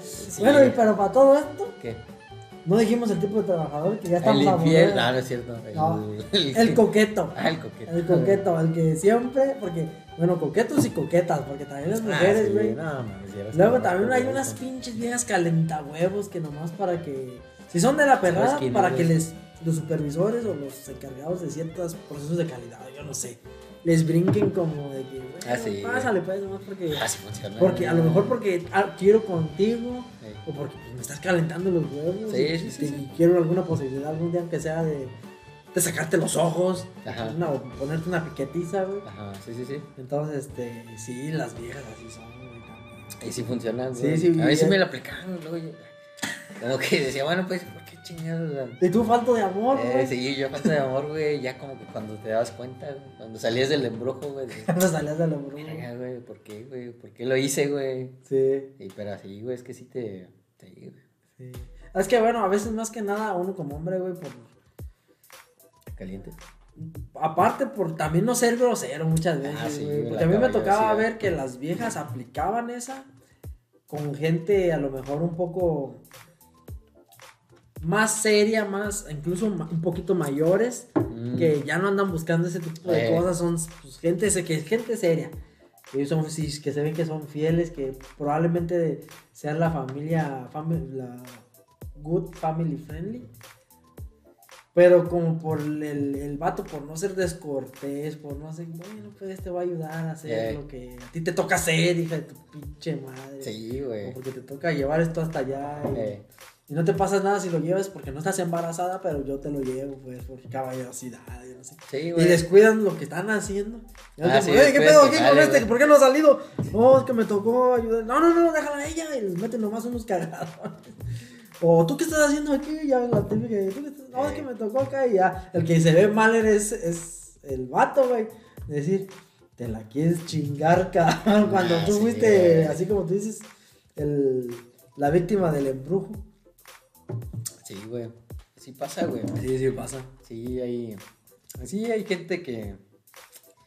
Sí, bueno, y güey. pero para todo esto, ¿Qué? No dijimos el tipo de trabajador que ya está El infiel. No, no es cierto. El, No, el, El coqueto. Ah, el coqueto. El coqueto, el que siempre, porque, bueno, coquetos y coquetas, porque también las Ah, mujeres, sí, güey. Ya eres Luego también hay unas pinches viejas calentahuevos que nomás para que. Si son de la perrada, ¿Sabes quién para que les. Los supervisores o los encargados de ciertos procesos de calidad, yo no sé. Les brinquen como de que. Bueno, Ah, sí. Pásale, pues, nomás porque. Ah, sí funciona. Porque a lo mejor porque ah, quiero contigo. Sí. O porque pues, me estás calentando los huevos. Sí, y, sí, sí, y quiero alguna posibilidad algún día aunque sea de, de sacarte los ojos. Una- o ponerte una piquetiza, güey. Ajá, sí, sí, sí. Entonces, este, sí, las viejas así son, güey. Ahí sí funcionan, güey. sí, A mí sí ya- me lo aplicaron, luego yo- Como que decía, bueno, pues, la- Y tú falto de amor, Eh, güey. sí, yo falta de amor, güey, ya como que cuando te dabas cuenta, güey, cuando salías del embrujo, güey, de, No salías de broma. "Verga, güey, ¿por qué, güey? ¿Por qué lo hice, güey? Sí, Sí, pero así, güey, es que sí te... te güey, sí. Es que bueno, a veces más que nada uno como hombre, güey, por caliente. aparte por también no ser grosero muchas veces, Ah, sí, güey, porque a mí me tocaba ver que las viejas aplicaban esa con gente a lo mejor un poco más seria, más incluso un poquito mayores, Mm. que ya no andan buscando ese tipo de Eh. cosas, son pues, gente que gente seria. Que son sí, que se ven que son fieles, que probablemente sean la familia fami- la good family friendly. Pero como por el, el vato, por no ser descortés, por no hacer, bueno, pues este va a ayudar a hacer Eh. lo que a ti te toca hacer, hija de tu pinche madre. Sí, güey. porque te toca llevar esto hasta allá. Y, Eh, y no te pasas nada si lo llevas porque no estás embarazada, pero yo te lo llevo, pues, por caballerosidad, yo no sé. sí, Y güey. descuidan lo que están haciendo. Y Ah, sí, "Ey, ¿qué pedo aquí con este? ¿Por qué no ha salido? No, es que me tocó ayudar. No, no, no, déjala a ella. Y les meten nomás unos cagados. O tú qué estás haciendo aquí, ya ves la típica. ¿tú qué estás- No, es que me tocó acá y ya. El que se ve mal eres, es el vato, güey. Decir, te la quieres chingar, cabrón. Cuando Ah, tú sí, fuiste, güey. así como tú dices, el, la víctima del embrujo. Sí, güey. Sí pasa, güey. Sí, sí, pasa. Sí, hay... Sí, hay gente que...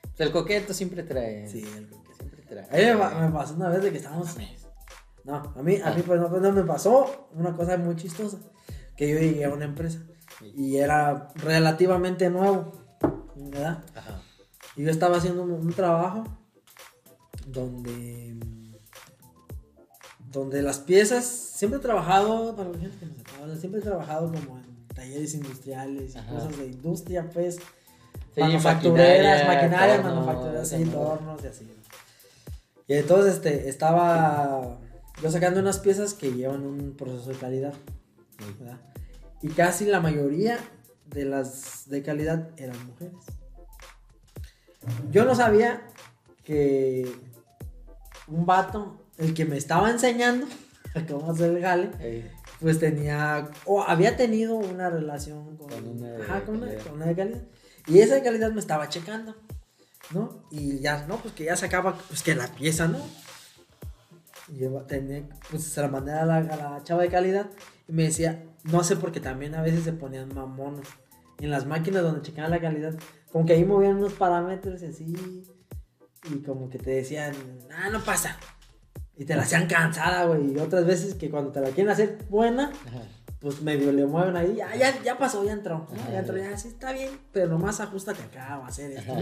pues, el coqueto siempre trae... Sí, el que Siempre etcétera. A mí me, pa- me pasó una vez de que estábamos. No, a mí, a mí pues, no, pues, no me pasó una cosa muy chistosa. Que yo llegué a una empresa y era relativamente nuevo, ¿verdad? Ajá. Y yo estaba haciendo un, un trabajo donde. Donde las piezas. Siempre he trabajado, para la gente que no sepa, o sea, siempre he trabajado como en talleres industriales y Ajá. cosas de industria, pues. Sí, manufactureras, maquinaria, maquinarias, manufactureras, sí, tornos y así. Y entonces este, estaba yo sacando unas piezas que llevan un proceso de calidad, ¿verdad? Y casi la mayoría de las de calidad eran mujeres. Yo no sabía que un vato, el que me estaba enseñando a cómo hacer el jale, Ey, pues tenía o había tenido una relación con, Con una de ajá, con, una, calidad. con una de calidad. Y esa de calidad me estaba checando, ¿no? Y ya, no, pues que ya sacaba, pues que la pieza, ¿no? Y yo tenía, pues se la mandé a la, a la chava de calidad y me decía, no sé, porque también a veces se ponían mamones en las máquinas donde checaban la calidad, como que ahí movían unos parámetros y así, y como que te decían, ah, no pasa. Y te la hacían cansada, güey. Y otras veces que cuando te la quieren hacer buena, Ajá. pues medio le mueven ahí. Ya, ya, ya pasó, ya entró. ¿no? Ajá. Ya entró, ya sí está bien. Pero nomás ajustate acá o hacer esto.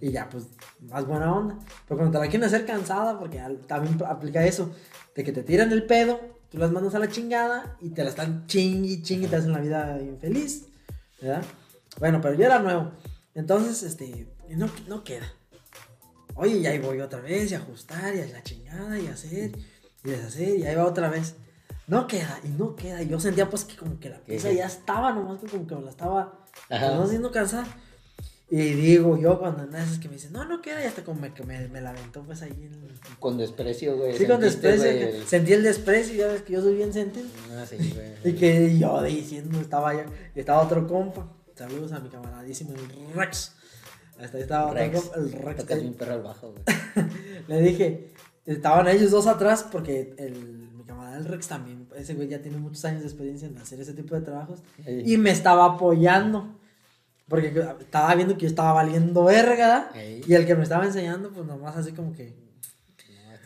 Y ya, pues, más buena onda. Pero cuando te la quieren hacer cansada, porque también aplica eso, de que te tiran el pedo, tú las mandas a la chingada y te la están chingui, chingui, y te hacen la vida infeliz. ¿Verdad? Bueno, pero yo era nuevo. Entonces, este, no, no queda. Oye, y ahí voy otra vez, y ajustar, y a la chingada, y hacer, y deshacer, y ahí va otra vez. No queda, y no queda. Y yo sentía pues que como que la pieza ya estaba, nomás que como que me la estaba Ajá. no siendo cansada. Y digo yo cuando en esas que me dicen, no, no queda, y hasta como me, que me, me la aventó pues ahí en... Con desprecio, güey. Sí, con desprecio, güey, sentí el desprecio, ya ves que yo soy bien sentido. Ah, sí, güey. Y que yo diciendo, estaba ya, estaba otro compa. Saludos a mi camaradísimo, el Rex. Hasta ahí estaba Rex. el Rex. Tocas bien perro al bajo, güey. Le dije, estaban ellos dos atrás porque el, mi camarada el Rex también, ese güey ya tiene muchos años de experiencia en hacer ese tipo de trabajos y me estaba apoyando. Porque estaba viendo que yo estaba valiendo verga y el que me estaba enseñando pues nomás así como que...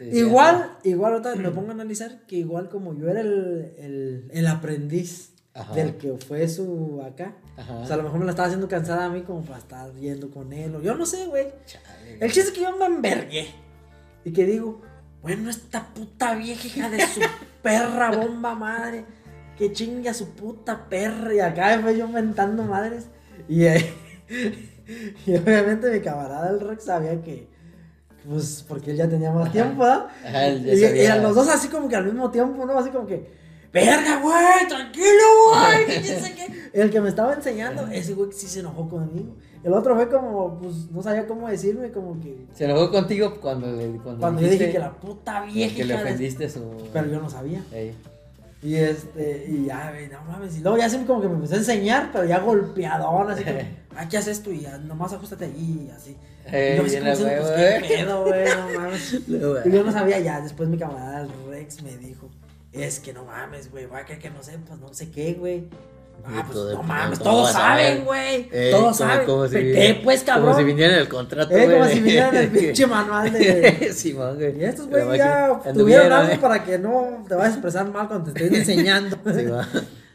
No, Igual, igual otra vez me pongo a analizar que igual como yo era el, el, el aprendiz Ajá. del que fue su acá. Ajá. O sea, a lo mejor me la estaba haciendo cansada a mí como para estar yendo con él. O yo no sé, güey. El chiste es que yo me envergué. Y que digo, bueno, esta puta vieja hija de su perra bomba madre. Que chinga su puta perra. Y acá me yo inventando madres. Y, eh, y obviamente mi camarada el Rex sabía que. Pues porque él ya tenía más tiempo, ¿verdad? Y, y a los dos así como que al mismo tiempo, ¿no? Así como que. Verga, güey, tranquilo, güey. que quién sabe qué". El que me estaba enseñando, ese güey sí se enojó conmigo. El otro fue como, pues, no sabía cómo decirme, como que. Se enojó contigo cuando le cuando, Cuando yo dije dijiste que la puta vieja. que le ofendiste su Pero yo no sabía. Ey. Y este, y ya, güey, no mames. Y luego ya así como que me empezó a enseñar, pero ya golpeadón, así como, ah, ¿qué haces esto? Y ya, nomás ajustate allí, y así. Ey, y yo así bien pues, qué eh. pedo, güey, no mames. Y yo no sabía ya, después mi camarada el Rex me dijo, es que no mames, güey, va a creer que no sepas, no sé qué, güey. Ah, pues no mames, ¿cómo todos saben, güey. Ey, Todos como- saben. como si ¿Qué, viniera- pues, cabrón? Como si viniera el contrato, Eh, como güey. si viniera el pinche manual de... Simón, güey. Y estos güey ya tuvieron algo eh. para que no te vayas a expresar mal cuando te estén enseñando. Simón.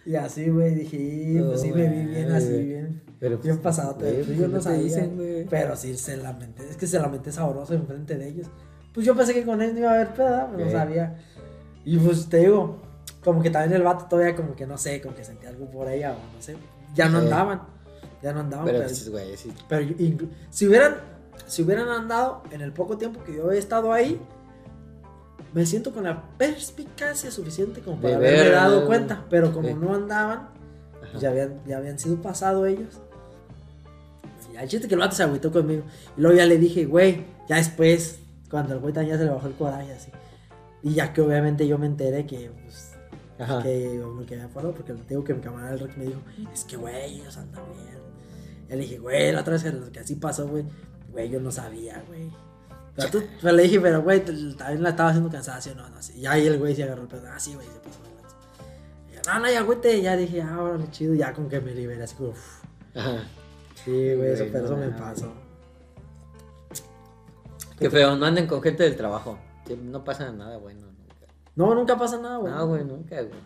y así, güey, dije, pues sí me vi bien güey. así, bien. Pero, Bien pues, pasado, güey, pero pues, yo ¿qué no te sabía. güey? pero sí se lamenté, es que se lamenté sabroso enfrente de ellos. Pues yo pensé que con él no iba a haber peda, pues Ok. no sabía. Y pues te digo, como que también el vato todavía como que no sé, como que sentía algo por ella o no sé. Ya no Sí. andaban. Ya no andaban, Pero, pero, pues, güey, sí. pero si hubieran si hubieran andado en el poco tiempo que yo he estado ahí, me siento con la perspicacia suficiente como para De haberme dado ¿no? cuenta, pero como Sí. no andaban, pues ya habían, ya habían sido pasados ellos. Y al chiste que el vato se agüitó conmigo. Y luego ya le dije, güey, ya después, cuando el güey también ya se le bajó el coraje así. Y ya que obviamente yo me enteré que, pues, Ajá. que lo que había pasado, porque le digo que mi camarada el Rex me dijo, es que, güey, ellos andan bien. Y le dije, güey, la otra vez que, así pasó, güey, güey, yo no sabía, güey. Pero, tú, pero le dije, pero, güey, te- también la estaba haciendo cansancio, no, no, sí. Y ahí el güey se agarró el pedo, ah, sí, güey, se pasó. de lanza". Y yo, no, no, ya, güey, te- ya dije, ah, órale, chido, ya con que me liberé, así como, "Uf". Ajá. Sí, güey, eso, pero no eso me pasó. Qué feo, no anden con gente del trabajo. Que no pasa nada bueno nunca. No, nunca pasa nada, güey. No, güey, nunca, güey.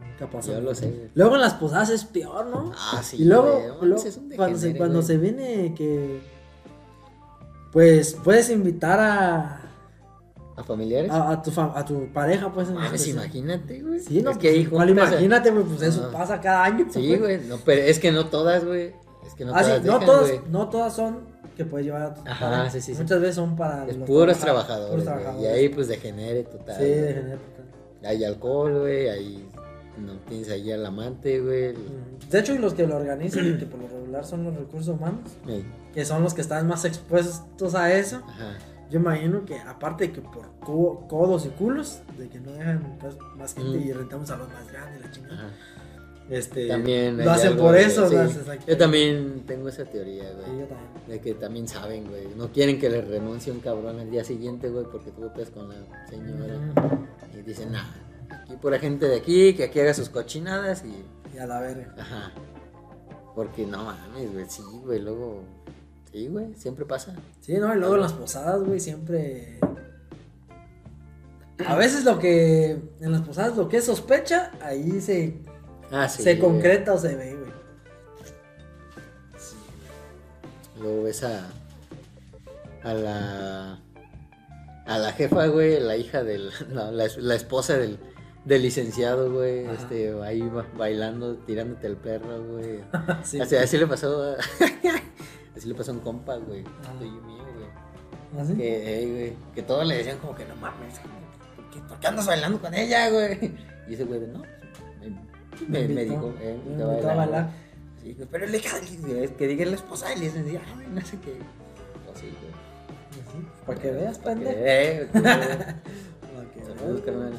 Nunca pasa Yo nada. lo sé, güey. Luego en las posadas es peor, ¿no? Ah, sí. y luego, güey, no luego, cuando, se, cuando güey. se viene que. Pues puedes invitar a. ¿A familiares? A, a tu, fam- a tu pareja, pues. Mames, especial. imagínate, güey. Sí, no, es que juntas a- imagínate, güey, pues eso Ah. pasa cada año. Sí, güey. No, pero es que no todas, güey. Es que no Ah, sí, todas no, dejan, todas, güey. no todas son que puedes llevar a tu Ajá, sí, sí, sí. Muchas veces son para Es los puros trabaja- trabajadores, puros güey. Y trabajadores. ahí, pues, degenere total. Sí, güey. de general, total. Hay alcohol, güey. Ahí no tienes ahí al amante, güey. De hecho, y los que lo organizan, que por lo regular son los recursos humanos, Ey, que son los que están más expuestos a eso, Ajá. yo imagino que aparte de que por co- codos y culos, de que no dejan pues, más gente Mm. y rentamos a los más grandes, la chingada. Ajá. Este, También. lo hacen algo por eso, sí. Yo también tengo esa teoría, Sí, güey. yo también. De que también saben, güey. No quieren que les renuncie un cabrón al día siguiente, güey, porque tú estás con la señora. Y dicen, nah, aquí pura gente de aquí, que aquí haga sus cochinadas y. Y a la verga. Ajá. Porque no mames, güey. Sí, güey, luego. Sí, güey, siempre pasa. Sí, no, y luego en las posadas, güey, siempre. A veces lo que. En las posadas, lo que es sospecha, ahí se, Ah, sí. se concreta o se ve, güey. Luego ves a. A la. A la jefa, güey, la hija del. La, la, la esposa del, del licenciado, güey. Ajá. Este, ahí ba- bailando, tirándote el perro, güey. Sí. Así, así le pasó. así le pasó a un compa, güey. Ah. Tuyo y mío, güey. ¿Así? Que, eh, güey, que todos le decían como que no mames, ¿por qué, por qué andas bailando con ella, güey? Y ese güey de no, me, dijo, eh, me invitó a bailar. Sí, pero le dije, que diga la esposa y le decía, ay, no sé qué. Pues sí, Para que veas, pendejo. Eh, Saludos, carnal.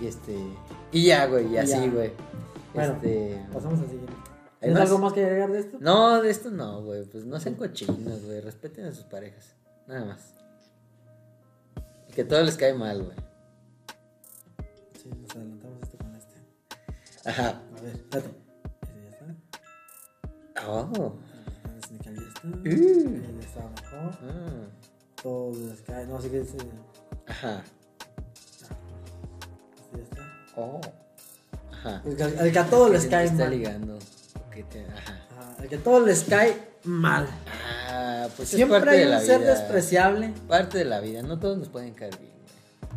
Y este. Y ya, güey, y así, güey. Bueno, este. Pasamos al siguiente. ¿Hay ¿Tienes algo más que agregar de esto? No, de esto no, güey. Pues no sean cochinos, güey. Respeten a sus parejas. Nada más. Y que todo les cae mal, güey. Sí, nos Ajá. A ver, espérate. Ese ya está. Oh. El Sneaker ya está. Uh. Está. Ah. Todo les cae. No, así que ese. Ajá. Este ya está. Oh. Ajá. El que, el que a todos les cae está mal. ligando. Te- Ajá. Ajá, El que a todos les cae mal. Ah, pues es Siempre parte hay de un la ser vida. despreciable. Parte de la vida. No todos nos pueden caer bien.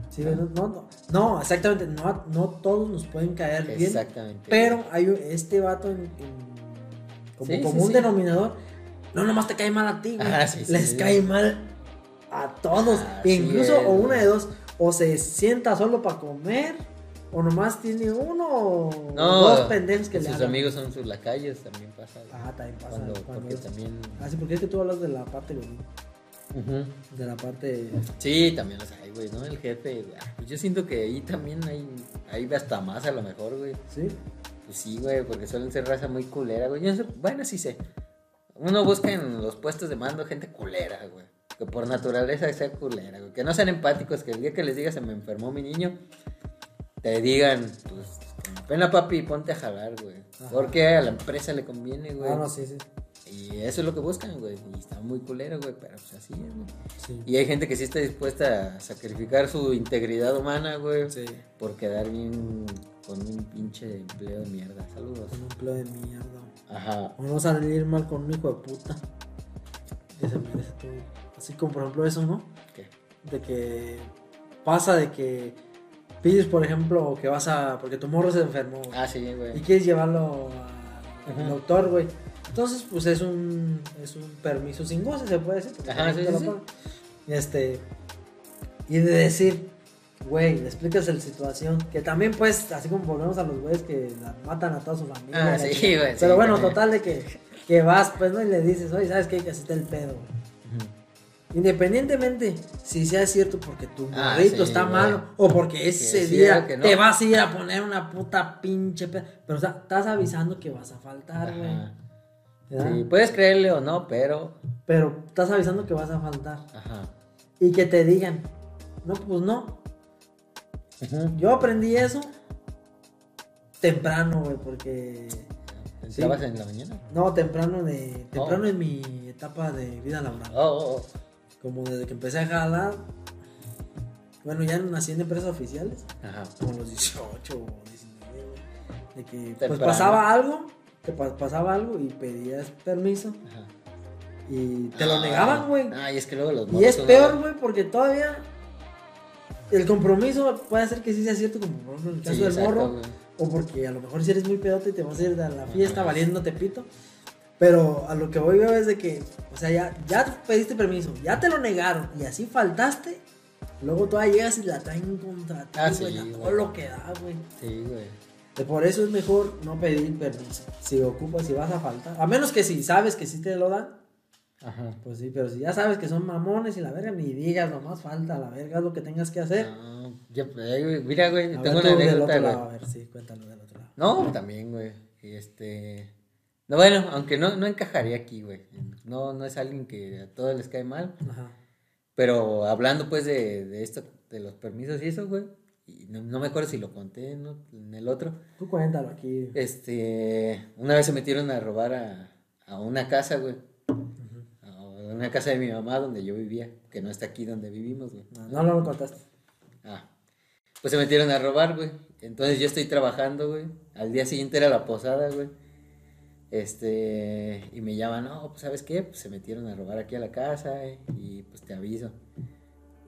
Sí, no, no, no, no, exactamente. No, no todos nos pueden caer bien. Exactamente. Pero hay este vato en, en- como, Sí, denominador. No nomás te cae mal a ti, güey. Ah, Les cae mal a todos. Ah, incluso, o una de dos, o se sienta solo para comer, o nomás tiene uno o No, dos pendejos que le sus amigos son sus lacayos, también pasa. Ajá, también pasa. Cuando, cuando porque es- también. Ah, sí, porque es que tú hablas de la parte, de la parte... Sí, también los hay, güey, ¿no? El jefe, güey. Ah, pues yo siento que ahí también hay, hay hasta más a lo mejor, güey. Sí, Pues sí, güey, porque suelen ser raza muy culera, güey. Yo no sé- bueno, sí sé. Uno busca en los puestos de mando gente culera, güey. Que por naturaleza sea culera, güey. Que no sean empáticos, que el día que les digas se me enfermó mi niño, te digan, pues, pena papi, ponte a jalar, güey. Porque a la empresa le conviene, güey. ah, no, sí, sí. Y eso es lo que buscan, güey. Y está muy culero, güey, pero pues así es, güey. Sí, Y hay gente que sí está dispuesta a sacrificar su integridad humana, güey, sí. por quedar bien con un pinche empleo de mierda. Saludos. Con un empleo de mierda. Ajá. O no salir mal con un hijo de puta. Que se merece todo. Así como por ejemplo eso, ¿no? ¿Qué? De que pasa de que pides, por ejemplo, que vas a. Porque tu morro se enfermó güey, Ah, sí, y güey. quieres llevarlo al doctor, güey. Entonces, pues es un, es un permiso sin goce, se puede decir. Ajá, sí, sí. Este. Y de decir, güey, le explicas la situación. Que también, pues, así como volvemos a los güeyes que la- matan a toda su familia. Ah, sí, güey, sí, Pero bueno, también. total de que, que vas, pues, ¿no? Y le dices, oye, ¿sabes qué? Que así está el pedo, güey. Independientemente si sea cierto porque tu Ah, morrito sí, está güey. malo o porque ese día o que no. te vas a ir a poner una puta pinche pe- pero o sea, estás avisando que vas a faltar, güey. Ajá. ¿verdad? Sí, puedes creerle o no, pero. Pero estás avisando que vas a faltar Ajá. y que te digan, "No, pues no. Yo aprendí eso temprano, güey, porque ¿Entrabas en la mañana? No, temprano de temprano en mi etapa de vida laboral. Oh, oh, oh. Como desde que empecé a jalar. Bueno, ya nací en empresas oficiales. Ajá. Como los 18 o 19, güey. De que pues pasaba algo. Pa- pasaba algo y pedías permiso. Ajá. Y te lo Ah, negaban, güey. Ay, es que luego los Y es peor, güey, porque todavía el compromiso puede hacer que sí sea cierto, como en el caso Sí, del exacto, morro, güey. o porque a lo mejor si eres muy pedote te vas a ir a la fiesta Ajá. valiéndote pito. Pero a lo que voy es de que, o sea, ya, ya pediste permiso, ya te lo negaron y así faltaste. Luego todavía llegas y la traen contra ti, Ah, sí, todo lo que da, güey. Sí, güey. Por eso es mejor no pedir permiso. Si ocupas, si vas a faltar. A menos que si sabes que sí te lo dan, Ajá. pues sí, pero si ya sabes que son mamones y la verga, ni digas, nomás falta, la verga es lo que tengas que hacer. No, ya, eh, mira, güey, A tengo ver, una anécdota, otro güey. lado, a ver, sí, cuéntalo del otro lado. No, también, güey. Este. No, bueno, aunque no, no encajaría aquí, güey. No, no es alguien que a todos les cae mal. Ajá. Pero hablando, pues, de, de esto, de los permisos y eso, güey. Y no, no me acuerdo si lo conté ¿no? en el otro. Tú cuéntalo aquí. Este. Una vez se metieron a robar a, a una casa, güey. A una casa de mi mamá donde yo vivía. Que no está aquí donde vivimos, güey. No, no, no lo contaste. Ah. Pues se metieron a robar, güey. Entonces yo estoy trabajando, güey. Al día siguiente era la posada, güey. Este, y me llaman, no, pues sabes qué, pues se metieron a robar aquí a la casa eh, y pues te aviso.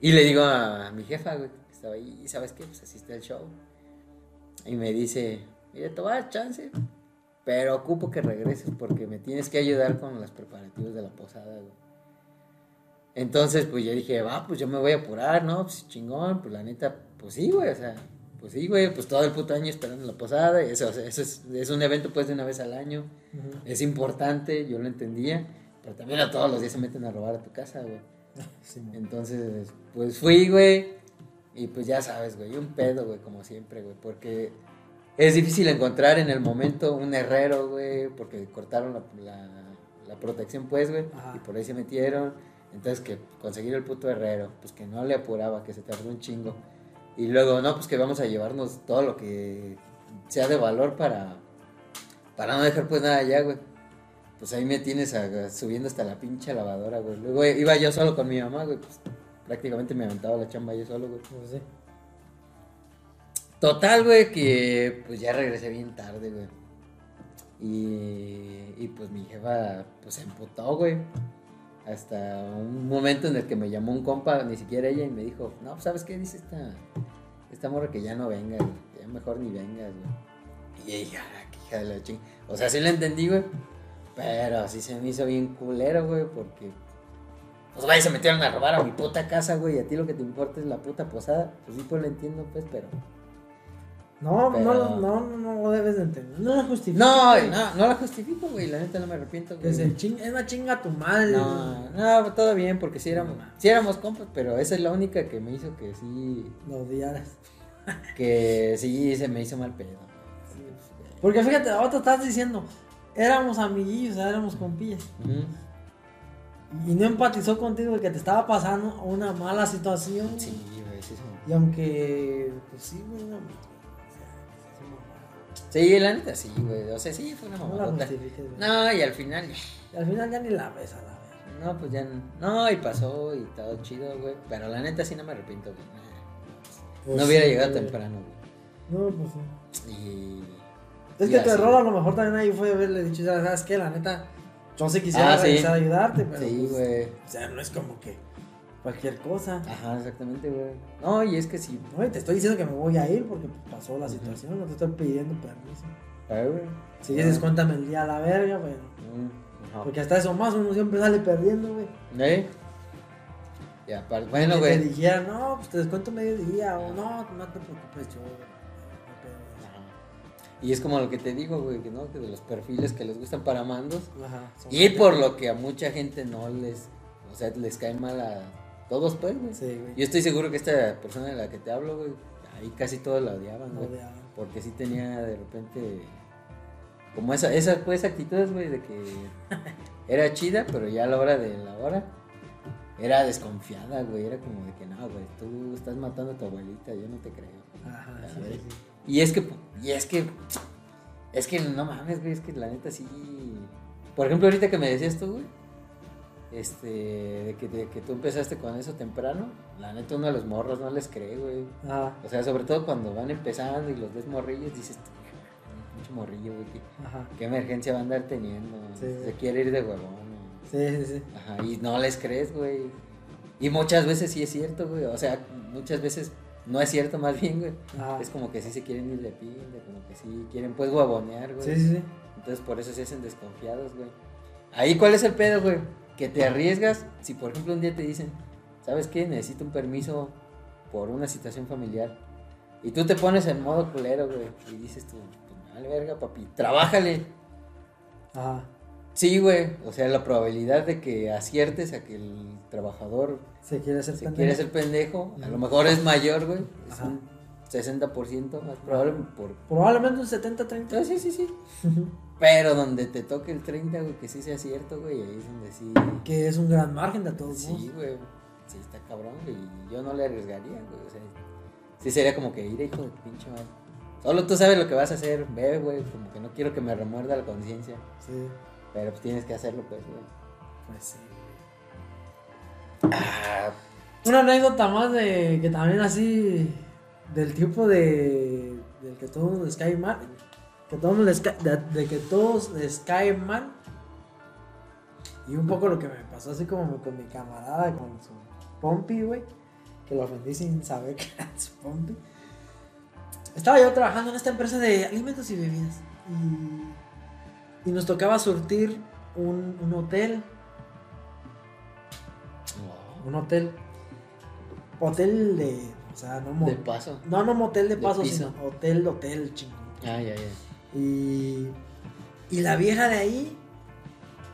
Y le digo a mi jefa, güey, estaba ahí, y sabes qué, pues así está el show. Y me dice, mire, te voy a chance, pero ocupo que regreses porque me tienes que ayudar con los preparativos de la posada, güey. Entonces, pues yo dije, va, pues yo me voy a apurar, ¿no? Pues chingón, pues la neta, pues sí, güey, o sea, pues sí, güey, pues todo el puto año esperando la posada, y eso, o sea, eso es, es un evento pues de una vez al año, Ujú. es importante, yo lo entendía, pero también a todos los días se meten a robar a tu casa, güey. Sí. Entonces, pues fui, güey, y pues ya sabes, güey, un pedo, güey, como siempre, güey, porque es difícil encontrar en el momento un herrero, güey, porque cortaron la, la, la protección, pues, güey, y por ahí se metieron. Entonces, que conseguir el puto herrero, pues que no le apuraba, que se tardó un chingo. Y luego, no, pues que vamos a llevarnos todo lo que sea de valor para, para no dejar pues nada allá, güey. Pues ahí me tienes a- subiendo hasta la pinche lavadora, güey. Luego iba yo solo con mi mamá, güey, pues prácticamente me aventaba la chamba yo solo, güey. Pues sí. Total, güey, que pues ya regresé bien tarde, güey. Y, y pues mi jefa pues se emputó, güey. Hasta un momento en el que me llamó un compa, ni siquiera ella, y me dijo, no, pues, ¿sabes qué dice esta, esta morra que ya no venga, güey? Ya mejor ni vengas, güey. Y dije, ah, qué hija de la ching. O sea, sí lo entendí, güey. Pero sí se me hizo bien culero, güey, porque... Pues güey, se metieron a robar a mi puta casa, güey, y a ti lo que te importa es la puta posada. Pues sí, pues lo entiendo, pues, pero... No, Pero- no, no, no, no debes de entender. No lo justifiques. No, güey. no, no la justifico, güey. La neta no me arrepiento, güey. se ching- es una chinga tu madre. No, no, todo bien, porque sí éramos, sí éramos compas, pero esa es la única que me hizo que sí, Lo odiaras. que sí se me hizo mal pedo. Porque fíjate, ahora te estás diciendo, éramos amiguillos, éramos compillas. Ujú. Y no empatizó contigo de que te estaba pasando una mala situación. Sí, güey, sí, sí. Y aunque, pues sí, güey, no, Sí, la neta sí, güey. O sea, sí, fue una mamada. No. No, y al final, Y al final ya ni la ves a la verga. no, pues ya, no, no, y pasó y todo chido, güey. Pero la neta sí no me arrepiento, güey. Pues no hubiera llegado güey. temprano, güey. No, pues sí. Y... Es y que tu error a lo mejor también ahí fue haberle dicho, sabes qué, la neta, yo sí quisiera Ah, sí. regresar a ayudarte, pero Sí, pues, güey. o sea, no es como que cualquier cosa. Ajá, exactamente, güey. No, y es que sí. No, y te estoy diciendo que me voy a ir porque pasó la situación, no te estoy pidiendo permiso. Ay, güey. Si dices, cuéntame el día a la verga, bueno. Mm. Porque hasta eso más uno siempre sale perdiendo, güey. ¿Eh? Ya, pa- bueno, que te güey. dijera, no, pues te descuento medio día, o no, no te preocupes, yo. pedo". Y es como lo que te digo, güey, que no, que de los perfiles que les gustan para mandos. Ajá. Y por lo que a mucha gente no les, o sea, les cae mal a todos, pues, güey. Sí, güey. Yo estoy seguro que esta persona de la que te hablo, güey, ahí casi todos la odiaban, No güey. Porque sí tenía de repente, como esa, esas, pues, actitudes, güey, de que era chida, pero ya a la hora de la hora era desconfiada, güey. Era como de que, no, güey, tú estás matando a tu abuelita, yo no te creo. Ajá, sí. Y es que, y es que, Es que no mames, güey, es que la neta sí. Por ejemplo, ahorita que me decías tú, güey, este, de que, de que tú empezaste con eso temprano, la neta uno de los morros no les cree, güey. Ajá. O sea, sobre todo cuando van empezando y los ves morrillos, dices, mucho morrillo, güey, ¿qué, qué emergencia va a andar teniendo? Sí. Se quiere ir de huevón. Sí, sí, sí. Ajá, y no les crees, güey. Y muchas veces sí es cierto, güey. O sea, muchas veces no es cierto, más bien, güey. Ajá. Es como que sí se quieren ir de pinta, como que sí quieren, pues, huevonear, güey. Sí, sí, sí. Entonces, por eso se hacen desconfiados, güey. Ahí, ¿cuál es el pedo, güey? Que te arriesgas si, por ejemplo, un día te dicen, ¿sabes qué? Necesito un permiso por una situación familiar. Y tú te pones en modo culero, güey. Y dices tú, pues, vale, verga, papi, trabájale. Ajá. Sí, güey. O sea, la probabilidad de que aciertes a que el trabajador Se quiere hacer se pendejo. quiere ser pendejo, a lo mejor es mayor, güey. Es Ajá. un 60% más probable por... Probablemente un 70-30. Ah, sí, sí, sí. Pero donde te toque el 30, güey, que sí sea cierto, güey, ahí es donde sí... que es un gran margen de todos Sí, güey. Sí, está cabrón, güey. y Yo no le arriesgaría, güey. O sea, sí sería como que ir, hijo de pinche madre. Solo tú sabes lo que vas a hacer, ve, güey. Como que no quiero que me remuerda la conciencia. Sí, Pero pues tienes que hacerlo, pues, güey. pues sí. Ah, Una anécdota más de que también así del tipo de del que todo mundo les cae mal, que todo mundo les ca- de, de que todos les cae mal. Y un poco lo que me pasó así como con mi camarada con su Pompi, güey, que lo ofendí sin saber que era su Pompi. Estaba yo trabajando en esta empresa de alimentos y bebidas y, y nos tocaba surtir un, un hotel un hotel. Hotel de. O sea, no De paso. No, no motel de paso, sino hotel, hotel, chingón. Ah, ya, ya. Y. Y la vieja de ahí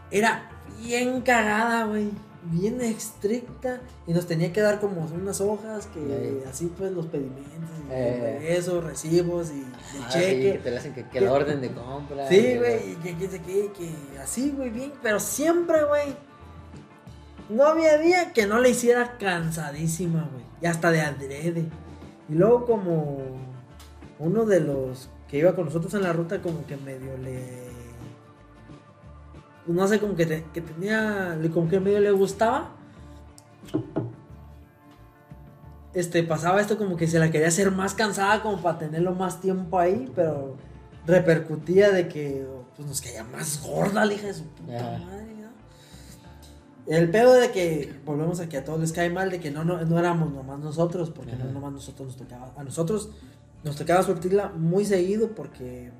era bien cagada, güey. Bien estricta. Y nos tenía que dar como unas hojas que así pues los pedimentos. Y Eh. eso, recibos y de Ah, sí, que cheque. te le hacen que, que Que- la orden de compra. Sí, que güey, que qué, que así, güey, bien, pero siempre, güey. No había día que no le hiciera cansadísima, güey. Y hasta de adrede. Y luego como uno de los que iba con nosotros en la ruta como que medio le... pues No sé, como que, te- que tenía... Como que medio le gustaba. Este, pasaba esto como que se la quería hacer más cansada como para tenerlo más tiempo ahí, pero repercutía de que pues, nos caía más gorda la hija de su puta Ajá. madre, ¿no? El pedo de que, volvemos a que a todos les cae mal, de que no, no, no éramos nomás nosotros, porque no nomás nosotros nos tocaba. A nosotros nos tocaba surtirla muy seguido porque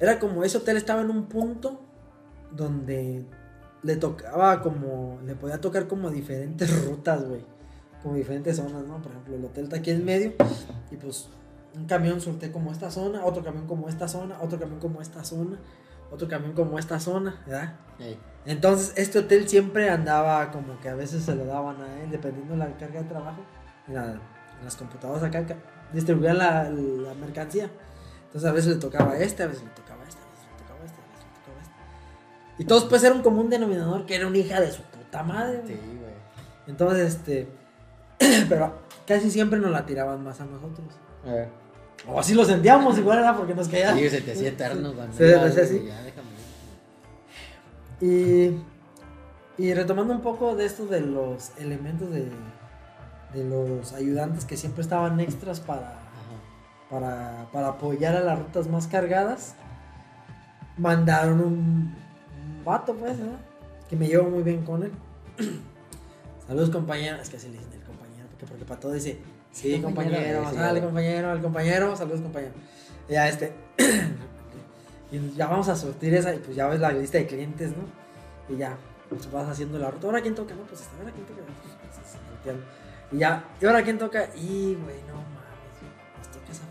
era como ese hotel estaba en un punto donde le tocaba como, le podía tocar como diferentes rutas, güey. Como diferentes zonas, ¿no? Por ejemplo, el hotel está aquí en medio y pues un camión surte como esta zona, otro camión como esta zona, otro camión como esta zona, otro camión como esta zona, ¿verdad? Entonces, este hotel siempre andaba como que a veces se lo daban a él, dependiendo de la carga de trabajo. En, la- en las computadoras acá distribuían la, la mercancía. Entonces, a veces le tocaba a este, a veces le tocaba Y todos, pues, era un común denominador que era una hija de su puta madre, güey. Sí, güey. Entonces, este. pero casi siempre nos la tiraban más a nosotros. Ver. O así lo sentíamos, igual era porque nos caía. Sí, se te hacía eterno cuando. Se te hacía así. Ya. Y, y retomando un poco de esto de los elementos de, de los ayudantes que siempre estaban extras para, para, para apoyar a las rutas más cargadas, mandaron un vato, pues, ¿verdad? Que me llevo muy bien con él. Saludos, compañero. Es que así le dicen el compañero, porque, porque para todo dice, sí, Compañero, compañero, sale, compañero, al compañero, saludos, compañero. Y ya, este. y ya vamos a surtir esa, y pues ya ves la lista de clientes, ¿no? Y ya, pues vas haciendo la ruta. Ahora quién toca, no, pues hasta ahora quién toca. Pues. Y ya, y ahora quién toca, y güey, no mames, nos toca esa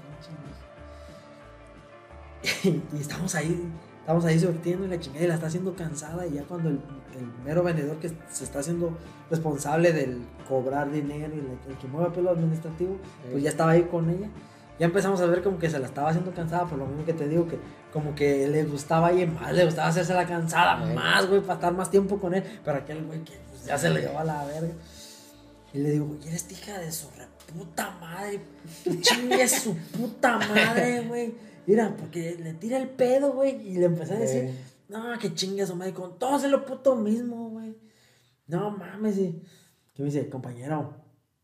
y estamos ahí, estamos ahí surtiendo y la chingada y la está haciendo cansada. Y ya cuando el, el mero vendedor que se está haciendo responsable del cobrar dinero y el, el que mueve pelo administrativo, pues ya estaba ahí con ella. Ya empezamos a ver como que se la estaba haciendo cansada, por lo mismo que te digo, que como que le gustaba ir más, le gustaba hacerse la cansada más, güey, para estar más tiempo con él. Pero aquel güey que pues, ya se lo llevó a la verga. Y le digo, güey, eres hija de su reputa madre. Chingue su puta madre, güey. Mira, porque le tira el pedo, güey. Y le empecé a decir, no, que chingas, madre, con todos es lo puto mismo, güey. No mames, y. ¿Qué me dice, compañero?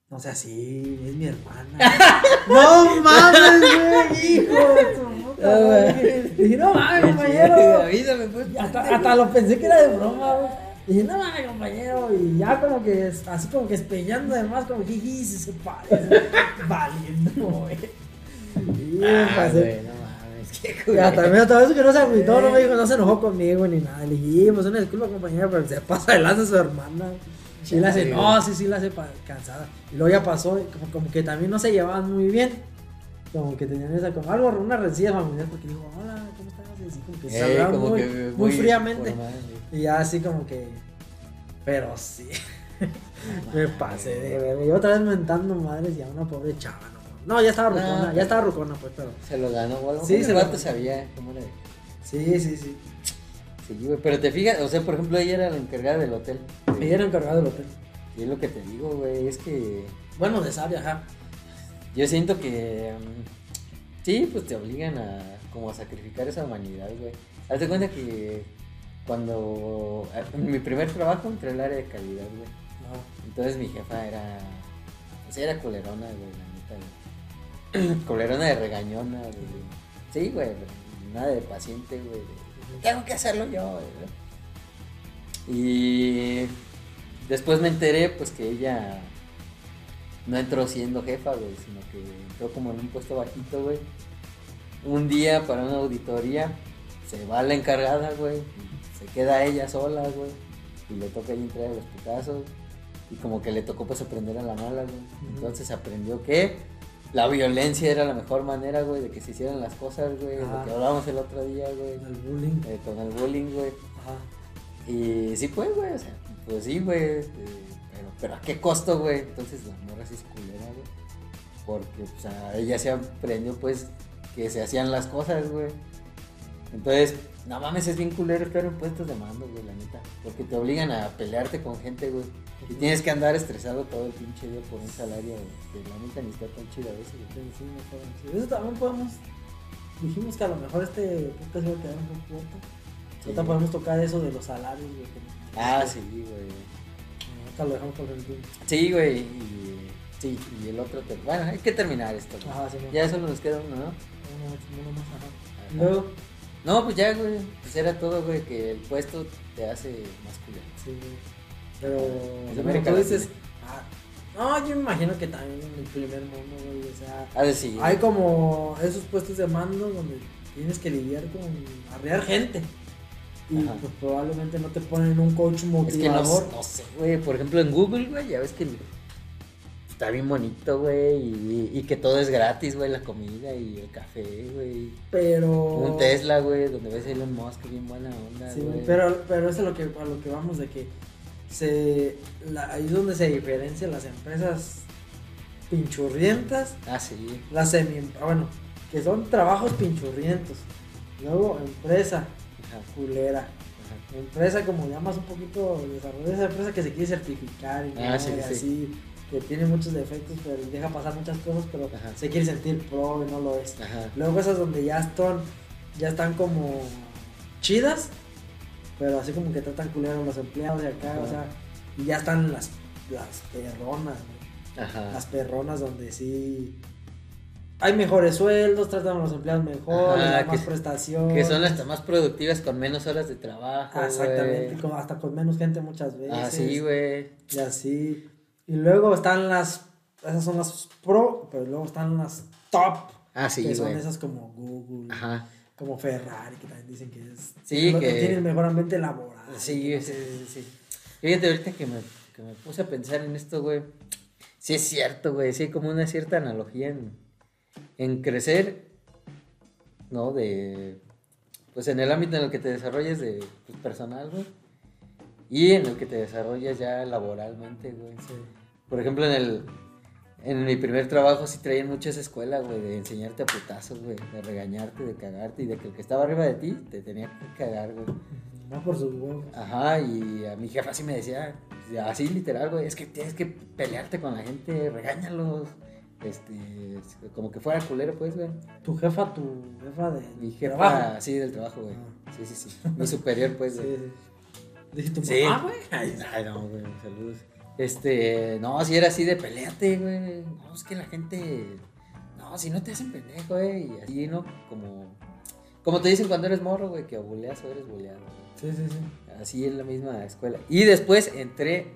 No sea así, es mi hermana. no mames, güey, hijo de tu puta. Dije, no mames, compañero. Avísame, pues. Y Hasta, hasta lo pensé que era de broma, güey. Dije, no mames, compañero. Y ya como que, así como que espeñando además, como que, "Jiji, se parece. Valiendo, güey. Y me Ah, pasé. güey, no mames, qué Y culero. hasta también otra vez que no se agüitó, no me dijo, no se enojó conmigo ni nada. Le "Sí, pues una disculpa, compañero, pero se pasa de lanza su hermana. Sí la hace, no, sí, sí la hace cansada. Y luego ya pasó, como, como que también no se llevaban muy bien. Como que tenían esa, como algo, una rencilla familiar, porque dijo, hola, ¿cómo estás? Y así como que se hablaban muy, que muy fríamente. formal. Y ya así como que, pero sí, me pasé de verga. Y otra vez mentando madres y a una pobre chava, no. No, ya estaba No, rucona, pero- ya estaba rucona, pues, pero. Se lo ganó, güey. Sí, Sí, se lo sabía cómo era. Sí, sí, sí. Sí, güey. Pero te fijas, o sea, por ejemplo, ella era la encargada del hotel. Ella era encargada del hotel. Y es lo que te digo, güey. Es que Bueno, de sabia, ajá. yo siento que. mm, sí, pues te obligan a como a sacrificar esa humanidad, güey. Hazte cuenta que cuando. En mi primer trabajo entré al área de calidad, güey. Entonces mi jefa era. Pues era culerona, güey, culerona de regañona, güey. Sí, güey. Nada de paciente, güey. Tengo que hacerlo yo, güey. Y después me enteré, pues, que ella no entró siendo jefa, güey, sino que entró como en un puesto bajito, güey. Un día para una auditoría, se va la encargada, güey. Se queda ella sola, güey. Y le toca ahí entrar a los putazos. Y como que le tocó pues aprender a la mala, güey. Entonces aprendió que la violencia era la mejor manera, güey, de que se hicieran las cosas, güey. Ajá. Lo que hablábamos el otro día, güey. El bullying. eh, con el bullying, güey. Ajá. Y sí, pues, güey, o sea, pues sí, güey. eh, pero, pero a qué costo, güey. Entonces la morra sí es culera, güey. Porque, pues, a ella se aprendió, pues, que se hacían las cosas, güey. Entonces, no mames, es bien culero estar en puestos de mando, güey, la neta. Porque te obligan a pelearte con gente, güey. Y tienes que andar estresado todo el pinche día por un salario que la neta ni está tan chido a veces, güey. Sí. Eso también podemos. Dijimos que a lo mejor este podcast iba a quedar un poco corto. Sí. Ahorita podemos tocar eso de los salarios, güey. que- Ah, sí, güey. Ahorita lo dejamos para el último. Sí, güey. Y, sí, y el otro. te- Bueno, hay que terminar esto, güey. Ajá, sí. Ya solo nos queda uno, ¿no? Uno, uno más, ajá. Ajá. Y Luego, No, pues ya, güey. Pues era todo, güey, que el puesto te hace más culero. sí, güey. Pero, tú dices, ah, no, yo me imagino que también en el primer mundo, güey, o sea, Ah, sí. hay como esos puestos de mando donde tienes que lidiar con arrear gente. Y Ajá. pues probablemente no te ponen un coach Es que no, motivador. no sé, güey. Por ejemplo, en Google, güey, ya ves que está bien bonito, güey. Y, y que todo es gratis, güey. La comida y el café, güey. pero. Un Tesla, güey, donde ves Elon Musk, bien buena onda, Sí, güey. pero, pero eso es lo que, a lo que vamos de que se, la- ahí es donde se diferencian las empresas pinchurrientas, Ah, sí. las semi, ah, bueno, que son trabajos pinchurrientos. Luego empresa Ajá, culera. ajá. Empresa como llamas un poquito desarrollo esa empresa que se quiere certificar y, Ah, todo, sí, y sí. así, que tiene muchos defectos, pero deja pasar muchas cosas, pero Ajá. se quiere sentir pro y no lo es. Ajá. Luego esas donde ya están, ya están como chidas, pero así como que tratan culero a los empleados de acá, Ajá. o sea, y ya están las, las perronas. Ajá. las perronas donde sí hay mejores sueldos, tratan a los empleados mejor, Ajá, que- más prestaciones. Que son hasta más productivas con menos horas de trabajo. Ah, Exactamente, como hasta con menos gente muchas veces. Ah, sí, güey. Y así. Y luego están las, esas son las pro, pero luego están las top, Ah, sí, que son güey. esas como Google, Ajá. como Ferrari, que también dicen que es Sí, que- tiene el mejor ambiente laboral. Sí, que sí, sí, sí. Fíjate, ahorita que me, que me puse a pensar en esto, güey. Sí es cierto, güey. Sí hay como una cierta analogía en, en crecer, ¿no? De, pues en el ámbito en el que te desarrollas de pues, personal, güey. Y en el que te desarrollas ya laboralmente, güey. Sí. Por ejemplo, en el... En mi primer trabajo sí traían mucho esa escuela, güey, de enseñarte a putazos, güey, de regañarte, de cagarte y de que el que estaba arriba de ti te tenía que cagar, güey. Va por sus huevos. Ajá, y a mi jefa sí me decía, así literal, güey, es que tienes que pelearte con la gente, regáñalos, Este, como que fuera culero, pues, güey. Tu jefa, tu jefa de. Mi jefa, trabajo. sí, del trabajo, güey. Ah. Sí, sí, sí. Mi superior, pues, Sí, güey. sí. Tu Sí. mamá, güey. Ay, Ay, no, güey, saludos. Este, no, si era así de peleate, güey. No, es que la gente. No, si no te hacen pendejo, güey. Y así, ¿no? Como. Como te dicen cuando eres morro, güey, que o buleas o eres buleado. güey. Sí, sí, sí. Así en la misma escuela. Y después entré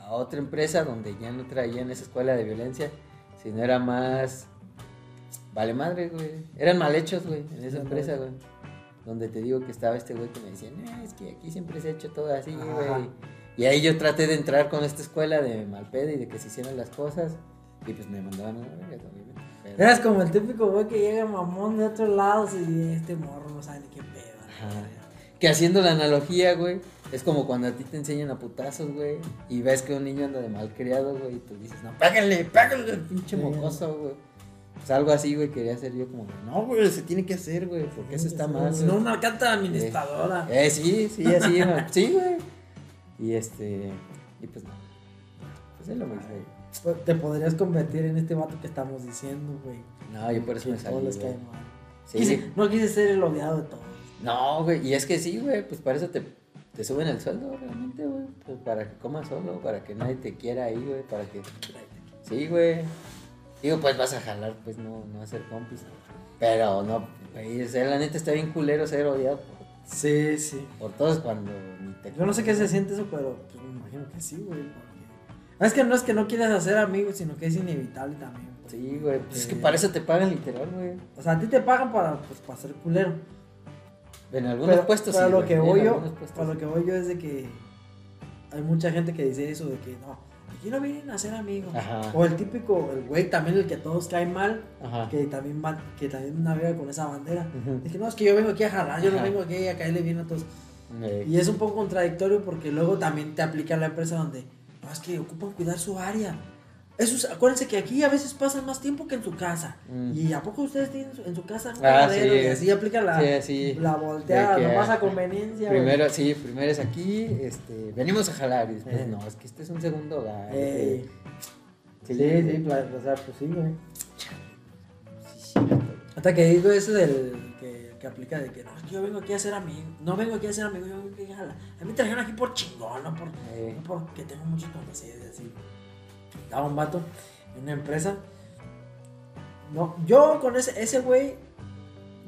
a otra empresa donde ya no traían esa escuela de violencia, sino era más. Vale madre, güey. Eran mal hechos, güey, en esa empresa, güey. Donde te digo que estaba este güey que me decía, "No, es que aquí siempre se ha hecho todo así, güey. Y ahí yo traté de entrar con esta escuela de mal pedo y de que se hicieran las cosas. Y pues me mandaban a la. Pero- Eras como el típico güey que llega mamón de otros lados y este morro no sabe ni qué pedo. Que haciendo la analogía, güey, es como cuando a ti te enseñan a putazos, güey, y ves que un niño anda de mal criado, güey, y tú dices, no, pégale, pégale, pinche mocoso, güey. Pues algo así, güey, quería hacer yo como, no, güey, se tiene que hacer, güey, porque eso está mal. No, güey". una canta administradora. Eh, sí, sí, así, güey, sí, güey. Y este, y pues no, pues es lo mismo, güey. Pues, Te podrías convertir en este vato que estamos diciendo, güey. No, yo por eso Que me todos salí, les. Sí. Quise- no quise ser el odiado de todos. No, güey, y es que sí, güey, pues para eso te, te suben el sueldo, realmente, güey. Pues para que comas solo, para que nadie te quiera ahí, güey, para que... Sí, güey. Digo, pues vas a jalar, pues no, no a ser compis. Pero no, güey, o sea, la neta está bien culero ser odiado por, Sí, sí. por todos cuando ni te... Yo no sé qué se siente eso, pero pues, me imagino que sí, güey. porque- Es que no es que no quieras hacer amigos, sino que es inevitable también. pues. Sí, güey, pues es que para eso te pagan literal, güey. O sea, a ti te pagan para, pues, para ser culero. En algunos pero, puestos pero sí, lo güey, que en voy yo, algunos puestos para lo que voy yo es de que hay mucha gente que dice eso de que no, aquí no vienen a ser amigos. Ajá. O el típico, el güey también el que a todos cae mal, Ajá. que también va, que también navega con esa bandera. Es que no, es que yo vengo aquí a jalar, yo no vengo aquí a caerle bien a todos. Eh, Y es un poco contradictorio porque luego también te aplica la empresa donde, no, es que ocupan cuidar su área. Eso es- acuérdense que aquí a veces pasan más tiempo que en su casa. Mm. Y a poco ustedes tienen en su casa un Ah, sí. y así aplica la, Sí, sí. la volteada, que, nomás a conveniencia. güey. Primero, sí, primero es aquí, este, venimos a jalar y después, Eh. no, es que este es un segundo hogar. Eh, Sí, sí, sí, sí. claro, o sea, pues sí, güey. Hasta que digo eso del que, que aplica de que no, es que yo vengo aquí a ser amigo. No vengo aquí a ser amigo, yo vengo aquí a jalar. A mí me trajeron aquí por chingón, no por, Eh. no porque tengo muchos conocidos así. Estaba un vato en una empresa. No, yo con ese, ese güey,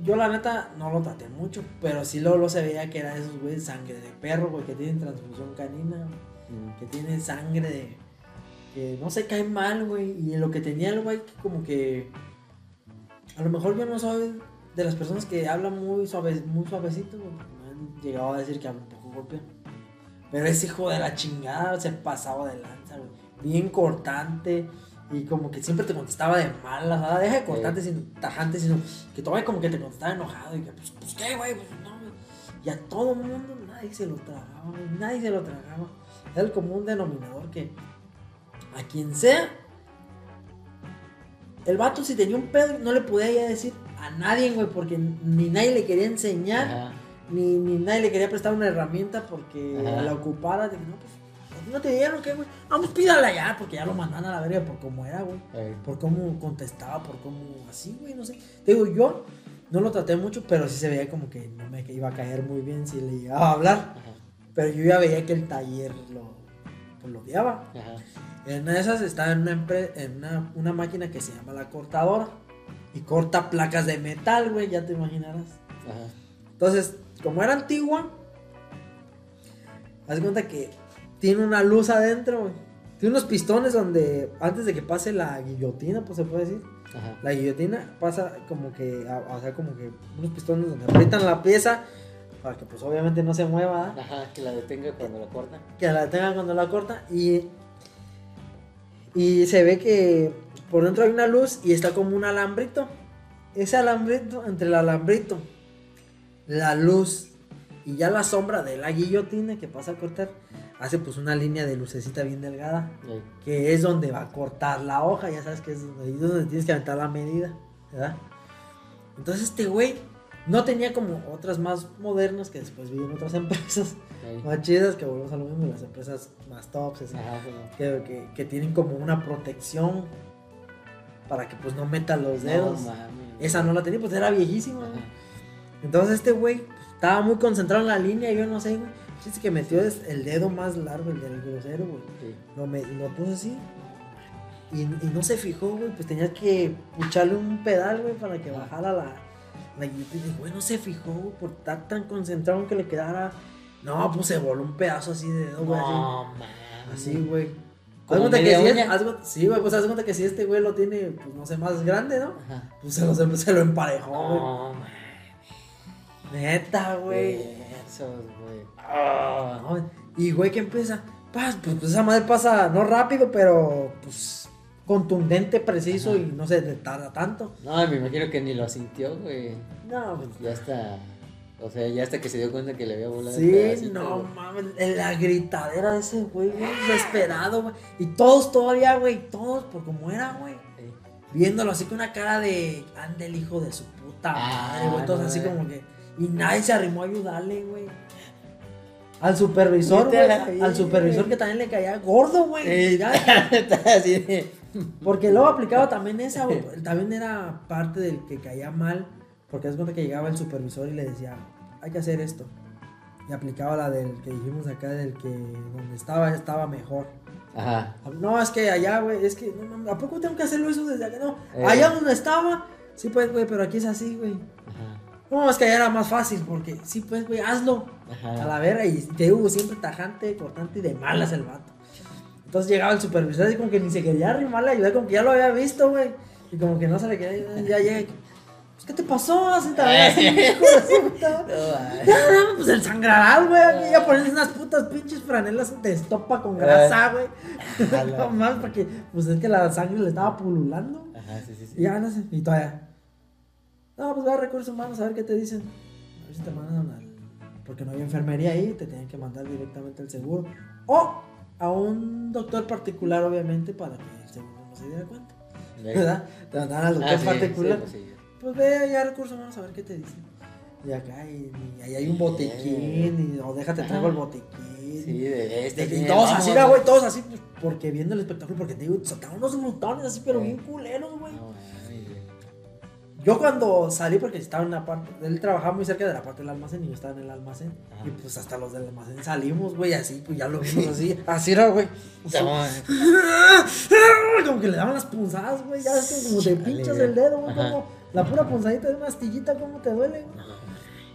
yo la neta no lo traté mucho, pero sí luego lo se veía que era de esos güeyes sangre de perro, güey, que tienen transfusión canina, Mm. que tienen sangre de. que no se cae mal, güey. Y lo que tenía el güey, que como que. A lo mejor yo no soy de las personas que hablan muy, suave, muy suavecito, güey. Me han llegado a decir que hablo un poco golpeado. Pero ese hijo de la chingada se pasaba de güey. Bien cortante. Y como que siempre te contestaba de malas, ¿verdad? Deja de cortante, sino tajante, sino que todavía como que te contestaba enojado. Y que, pues, pues ¿qué, güey? Pues no, güey. Y a todo mundo nadie se lo tragaba, güey. Nadie se lo tragaba. Era el común denominador que a quien sea, el vato si tenía un pedo no le podía ya decir a nadie, güey, porque ni nadie le quería enseñar. Ajá. Ni, ni nadie le quería prestar una herramienta porque Ajá. la ocupara. De que no, pues, ¿a ti no te dieron qué, güey? Vamos, pídala ya, porque ya lo mandan a la verga por cómo era, güey. Por cómo contestaba, por cómo así, güey, no sé. Te digo, yo no lo traté mucho, pero sí se veía como que no me iba a caer muy bien si le llegaba a hablar. Ajá. Pero yo ya veía que el taller lo, pues, lo odiaba. Ajá. En esas está en, una, en una, una máquina que se llama la cortadora. Y corta placas de metal, güey, ya te imaginarás. Ajá. Entonces, como era antigua, haz cuenta que tiene una luz adentro, güey. Tiene unos pistones donde, antes de que pase la guillotina, pues se puede decir. Ajá. La guillotina pasa como que, o sea, como que unos pistones donde aprietan la pieza para que, pues obviamente no se mueva. Ajá, que la detenga cuando la corta. que la tengan cuando la corta y y se ve que por dentro hay una luz y está como un alambrito ese alambrito entre el alambrito la luz y ya la sombra de la guillotina que pasa a cortar hace pues una línea de lucecita bien delgada que es donde va a cortar la hoja ya sabes que es donde, es donde tienes que aventar la medida ¿verdad? entonces este güey no tenía como otras más modernas que después vi en otras empresas eh. más chidas que volvemos a lo mismo, las empresas más tops, así, Ajá, bueno. que, que- que tienen como una protección para que pues no meta los No dedos. Esa no la tenía, pues era viejísima. Entonces este güey pues, estaba muy concentrado en la línea, yo no sé, güey. Chiste que metió el dedo más largo, el del grosero, güey. Sí. Lo, me- lo puso así. Y, y no se fijó, güey. Pues tenía que pucharle un pedal, güey, para que bajara la, la. Y, güey, no se fijó, güey, por estar tan concentrado en que le quedara. No, pues se voló un pedazo así de dedo, güey. así. No mames. Así, güey. Haz ¿Como cuenta que si es- haz sí, güey, pues haz cuenta que si este güey lo tiene, pues no sé, más grande, ¿no? Ajá. Pues se lo, se, lo emparejó, güey. No mames. Neta, güey. Esos, Ah. Y güey, que empieza. Pues, pues, esa madre pasa no rápido, pero pues contundente, preciso Ajá. y no se tarda tanto. No, me imagino que ni lo sintió, güey. No, pues. Ya está. O sea, ya hasta que se dio cuenta que le había volado. Sí, pedacito, no güey. mames, en la gritadera de ese güey, güey, desesperado, güey. Y todos todavía, güey, todos, por como era, güey. Sí. Viéndolo así con una cara de, ande el hijo de su puta Ah, madre, güey. Todos no, así güey. como que. Y nadie se arrimó a ayudarle, güey. Al supervisor, güey. Al supervisor que también le caía gordo, güey. Porque luego aplicaba también esa, güey. También era parte del que caía mal. Porque es cuenta que llegaba el supervisor y le decía, hay que hacer esto. Y aplicaba la del que dijimos acá, del que donde estaba, estaba mejor. Ajá. No, es que allá, güey, es que, no ¿a poco tengo que hacerlo eso desde acá? No, Eh. allá donde estaba, sí, pues, güey, pero aquí es así, güey. Ajá. No, es que allá era más fácil, porque sí, pues, güey, hazlo. Ajá. A la vera, y te digo, siempre tajante, cortante y de malas el vato. Entonces llegaba el supervisor y como que ni se quería arrimar a ayudar, como que ya lo había visto, güey. Y como que no se le quería ayudar, ya llega. Pues, ¿qué te pasó? Así así, hijo de puta. No, pues el sangraral, güey. Ya pones unas putas pinches franelas de estopa con grasa, güey. No más, porque pues es que la sangre le estaba pululando. Ajá, sí, sí, sí. Y ya no sé, y todavía. No, pues va a recursos humanos a ver qué te dicen. A ver si te mandan al. Porque no había enfermería ahí, te tenían que mandar directamente al seguro. O a un doctor particular, obviamente, para que el seguro no se diera cuenta. ¿Verdad? Te mandaban al doctor Ah, sí, particular. sí, pues sí. Pues ve allá a recursos humanos a ver qué te dicen. Y acá, y, y ahí hay un botiquín, y, o déjate traigo el botiquín. Sí, de este. Y todos así, güey, todos así, pues, porque viendo el espectáculo, porque te digo, sacaban unos glutones así, pero bien culeros, güey. No. Yo cuando salí, porque estaba en la parte, él trabajaba muy cerca de la parte del almacén y yo estaba en el almacén. Ajá. Y pues hasta los del almacén salimos, güey, así, pues ya lo vimos así. Así era, güey. Como que le daban las punzadas, güey, ya es como te pinchas el dedo, güey, como la pura punzadita de una astillita, ¿cómo te duele, güey?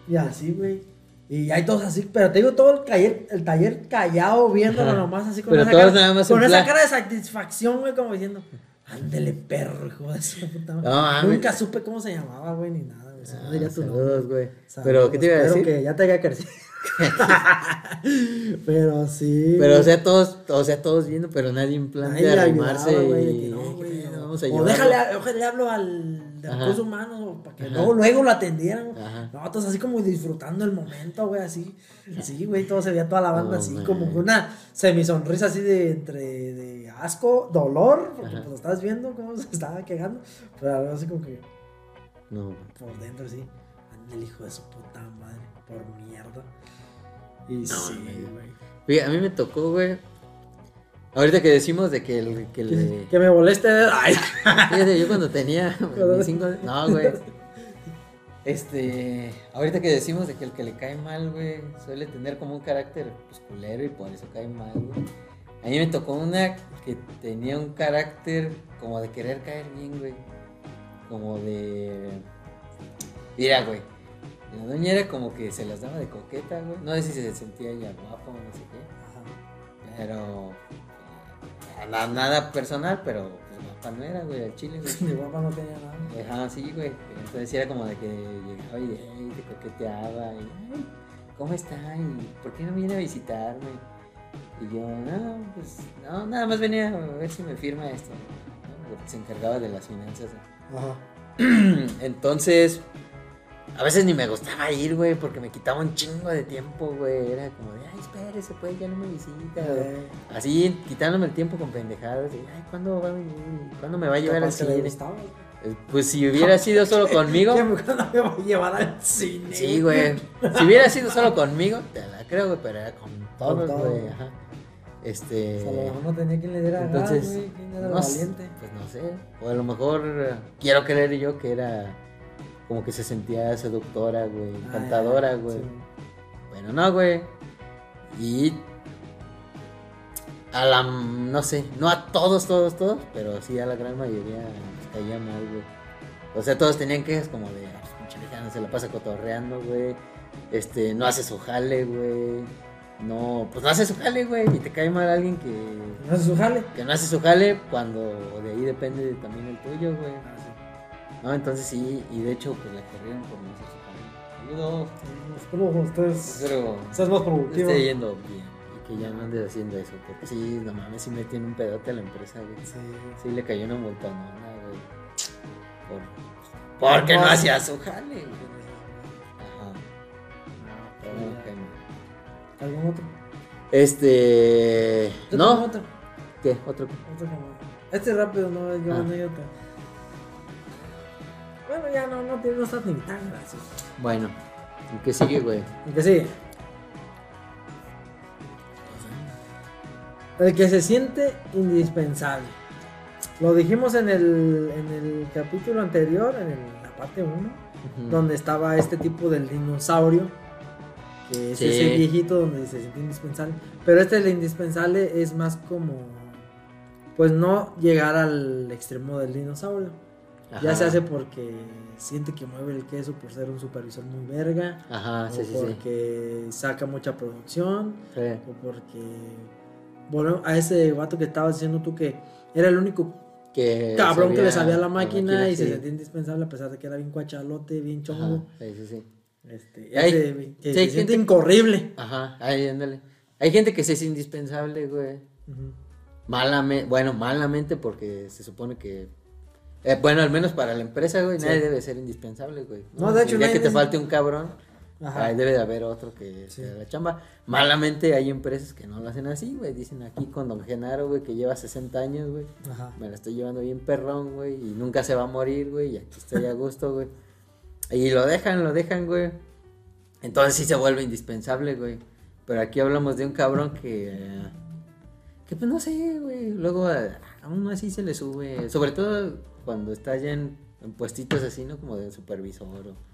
Y así, güey. Y hay todos así, pero te digo todo el taller, el taller callado, viéndolo Ajá. nomás así con Pero esa cara, nada más con esa plan- cara de satisfacción, güey, como diciendo, ándele perro, hijo de su puta madre. No. Nunca supe cómo se llamaba, güey, ni nada, güey. Ah, diría tu. Saludos, güey. Pero, ¿qué te iba a espero decir? que ya te haya crecido. pero sí. Pero, o sea, todos, o sea, todos viendo, pero nadie en plan Nadie de arrimarse ayudaba, y... que no, güey, "Eh, no". vamos a o llevarlo". déjale, ojalá le hablo al de recursos humanos para que Ajá. luego, luego lo atendieran. Ajá. No, todos así como disfrutando el momento, güey, así. Sí, güey, todo se veía toda la banda así, man. como con una semisonrisa así de entre de asco, dolor, porque Ajá. pues estás viendo cómo se estaba quejando, pero algo así como que No, por dentro así, anda el hijo de su puta madre, por mierda. Y sí, güey. Oye, a mí me tocó, güey. Ahorita que decimos de que, el, que le... que me moleste. Ay. Fíjate, yo cuando tenía mis cinco... No, güey. Este... Ahorita que decimos de que el que le cae mal, güey, suele tener como un carácter pues, culero y por eso cae mal, güey. A mí me tocó una que tenía un carácter como de querer caer bien, güey. Como de... Mira, güey. La doña era como que se las daba de coqueta, güey. No sé si se sentía ella guapa o no sé qué. Pero. eh, na- Nada personal, pero pues, guapa no era, güey, al chile, güey. Mi guapa no tenía nada. Ajá, sí, güey. Entonces era como de que llegaba y ay, te coqueteaba y ay, ¿cómo está? ¿Y por qué no viene a visitarme? Y yo, no, pues, no, nada más venía a ver si me firma esto. ¿no? Porque se encargaba de las finanzas. Ajá. Entonces, a veces ni me gustaba ir, güey, porque me quitaba un chingo de tiempo, güey. Era como de, ay, espérese, pues, ya no me visita. Eh, Así, quitándome el tiempo con pendejadas. De, ay, ¿cuándo va a venir? ¿Cuándo me va a llevar al cine? Eh, Pues si hubiera sido solo conmigo. ¿Qué me va a llevar al cine? Sí, güey. Si hubiera sido solo conmigo, te la creo, güey, pero era con todos, todo. güey. Ajá. Este. O sea, a lo mejor no tenía quien le diera Entonces, güey. ¿Quién era no valiente? pues no sé. O a lo mejor eh, quiero creer yo que era como que se sentía seductora, güey, encantadora, Ah, güey. sí. Bueno, no, güey. Y a la, no sé, no a todos, todos, todos, pero sí a la gran mayoría les caía mal, güey. O sea, todos tenían quejas como de, "Ah, pues, pinche no se la pasa cotorreando, güey. Este, no hace su jale, güey. No, pues no hace su jale, güey. Y te cae mal alguien que, No hace su jale. que no hace su jale cuando de ahí depende también el tuyo, güey. No, entonces sí, y de hecho, pues la corrieron por no hacer su jale. Ayudo, Espero que ustedes pero seas más que productivo. esté yendo bien y que ya no andes haciendo eso. Porque sí, no mames, sí me tiene un pedote a la empresa, güey. Sí. Sí le cayó una multanona, güey. Por, porque no No, hacía su jale, güey. ¿Algún otro? Este. Yo ¿No? Otro, ¿Qué? ¿Otro? otro como- Este es rápido, no yo Ah. anécdota. Bueno, ya no, no, tiene- no está ni tan gracioso. Bueno, ¿y qué sigue, güey? El que sigue. El que se siente indispensable. Lo dijimos en el, en el capítulo anterior, en el- la parte 1, Ujú. donde estaba este tipo del dinosaurio. Que es Sí. ese viejito donde se siente indispensable. Pero este el indispensable es más como. Pues no llegar al extremo del dinosaurio. Ya se hace porque siente que mueve el queso por ser un supervisor muy verga. Ajá, o sí, sí, sí. porque saca mucha producción. Sí. O porque. Volvemos a ese vato que estabas diciendo tú que era el único Que cabrón que le sabía la máquina, y se sentía indispensable a pesar de que era bien cuachalote, bien Ajá, chongo. sí, sí, sí. Este, Hay- ese, que sí, se hay siente gente- incorrible. Ajá, ahí, ándale. Hay gente que sí es indispensable, güey. Ujú. Malamente, bueno, malamente porque se supone que... eh, bueno, al menos para la empresa, güey, Sí. nadie debe ser indispensable, güey. No, de hecho, Ya nadie que te falte un cabrón, ahí debe de haber otro que Sí. se la chamba. Malamente hay empresas que no lo hacen así, güey. Dicen aquí con Don Genaro, güey, que lleva 60 años, güey. Ajá. Me la estoy llevando bien perrón, güey. Y nunca se va a morir, güey. Y aquí estoy a gusto, güey. Y lo dejan, lo dejan, güey. Entonces sí se vuelve indispensable, güey. Pero aquí hablamos de un cabrón que... que pues no sé, güey. Luego aún así se le sube. Sobre todo cuando está ya en, en puestitos así, ¿no? Como de supervisor o...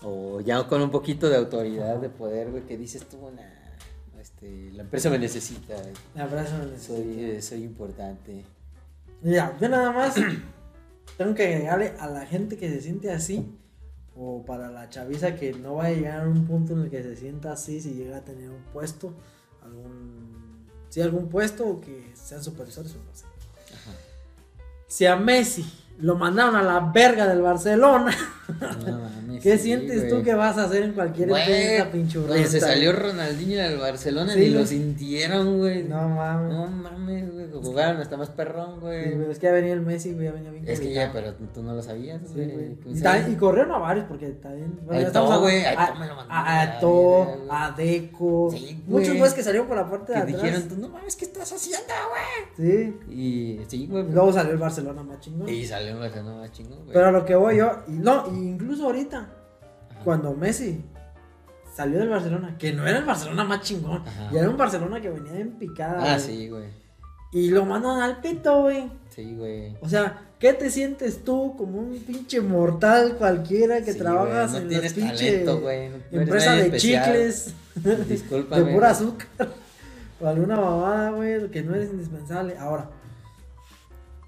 O ya con un poquito de autoridad, de poder, güey. Que dices tú, nah, este, la empresa me necesita. Un abrazo. Soy, eh, soy importante. Mira, yo nada más tengo que agregarle a la gente que se siente así, o para la chaviza que no va a llegar a un punto en el que se sienta así, si llega a tener un puesto, algún. Si algún puesto, o que sean supervisores o no sé. Si a Messi lo mandaron a la verga del Barcelona, No mames, ¿qué sí, sientes tú que vas a hacer en cualquier empresa, pinchurreta? güey, se salió Ronaldinho del Barcelona Sí, güey. lo sintieron, güey. No mames. No mames, güey. Jugaron hasta más perrón, güey. es que ya venía el Messi, güey, venía bien Es que ya, pero tú no lo sabías, güey. Pues, Y, ta- y corrieron a varios porque también. A Eto'o, estamos güey, a A, a a a Deco. Sí, muchos güey. güeyes que salieron por la puerta de Que atrás. dijeron, tú no mames, ¿qué estás haciendo, güey? Sí. Y sí, güey. Y luego salió el Barcelona más chingón. Y salió un Barcelona más chingón, güey. Pero a lo que voy yo, y no, y incluso ahorita, cuando Messi salió del Barcelona, que no era el Barcelona más chingón, Ajá. y era un Barcelona que venía en picada. Ah, güey. sí, güey. Y lo mandan al pito, güey. Sí, güey. O sea, ¿qué te sientes tú como un pinche mortal cualquiera que Sí, trabajas güey, no en la pinche talento, güey, no empresa de especial. chicles, Discúlpame. de pura azúcar o alguna babada, güey, que no eres indispensable? Ahora,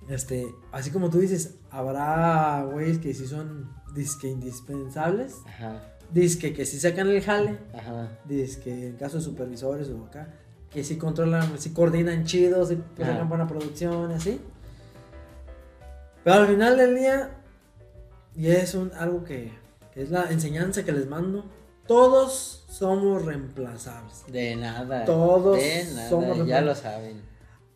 este, así como tú dices, habrá güeyes que sí son disque indispensables, Ajá, disque que sí sacan el jale, ajá. disque en caso de supervisores o acá, que sí controlan, sí coordinan chido, sí que Ajá. sacan buena producción así. Pero al final del día, y es un, algo que, que es la enseñanza que les mando, todos somos reemplazables. De nada. Todos De nada, somos ya lo saben.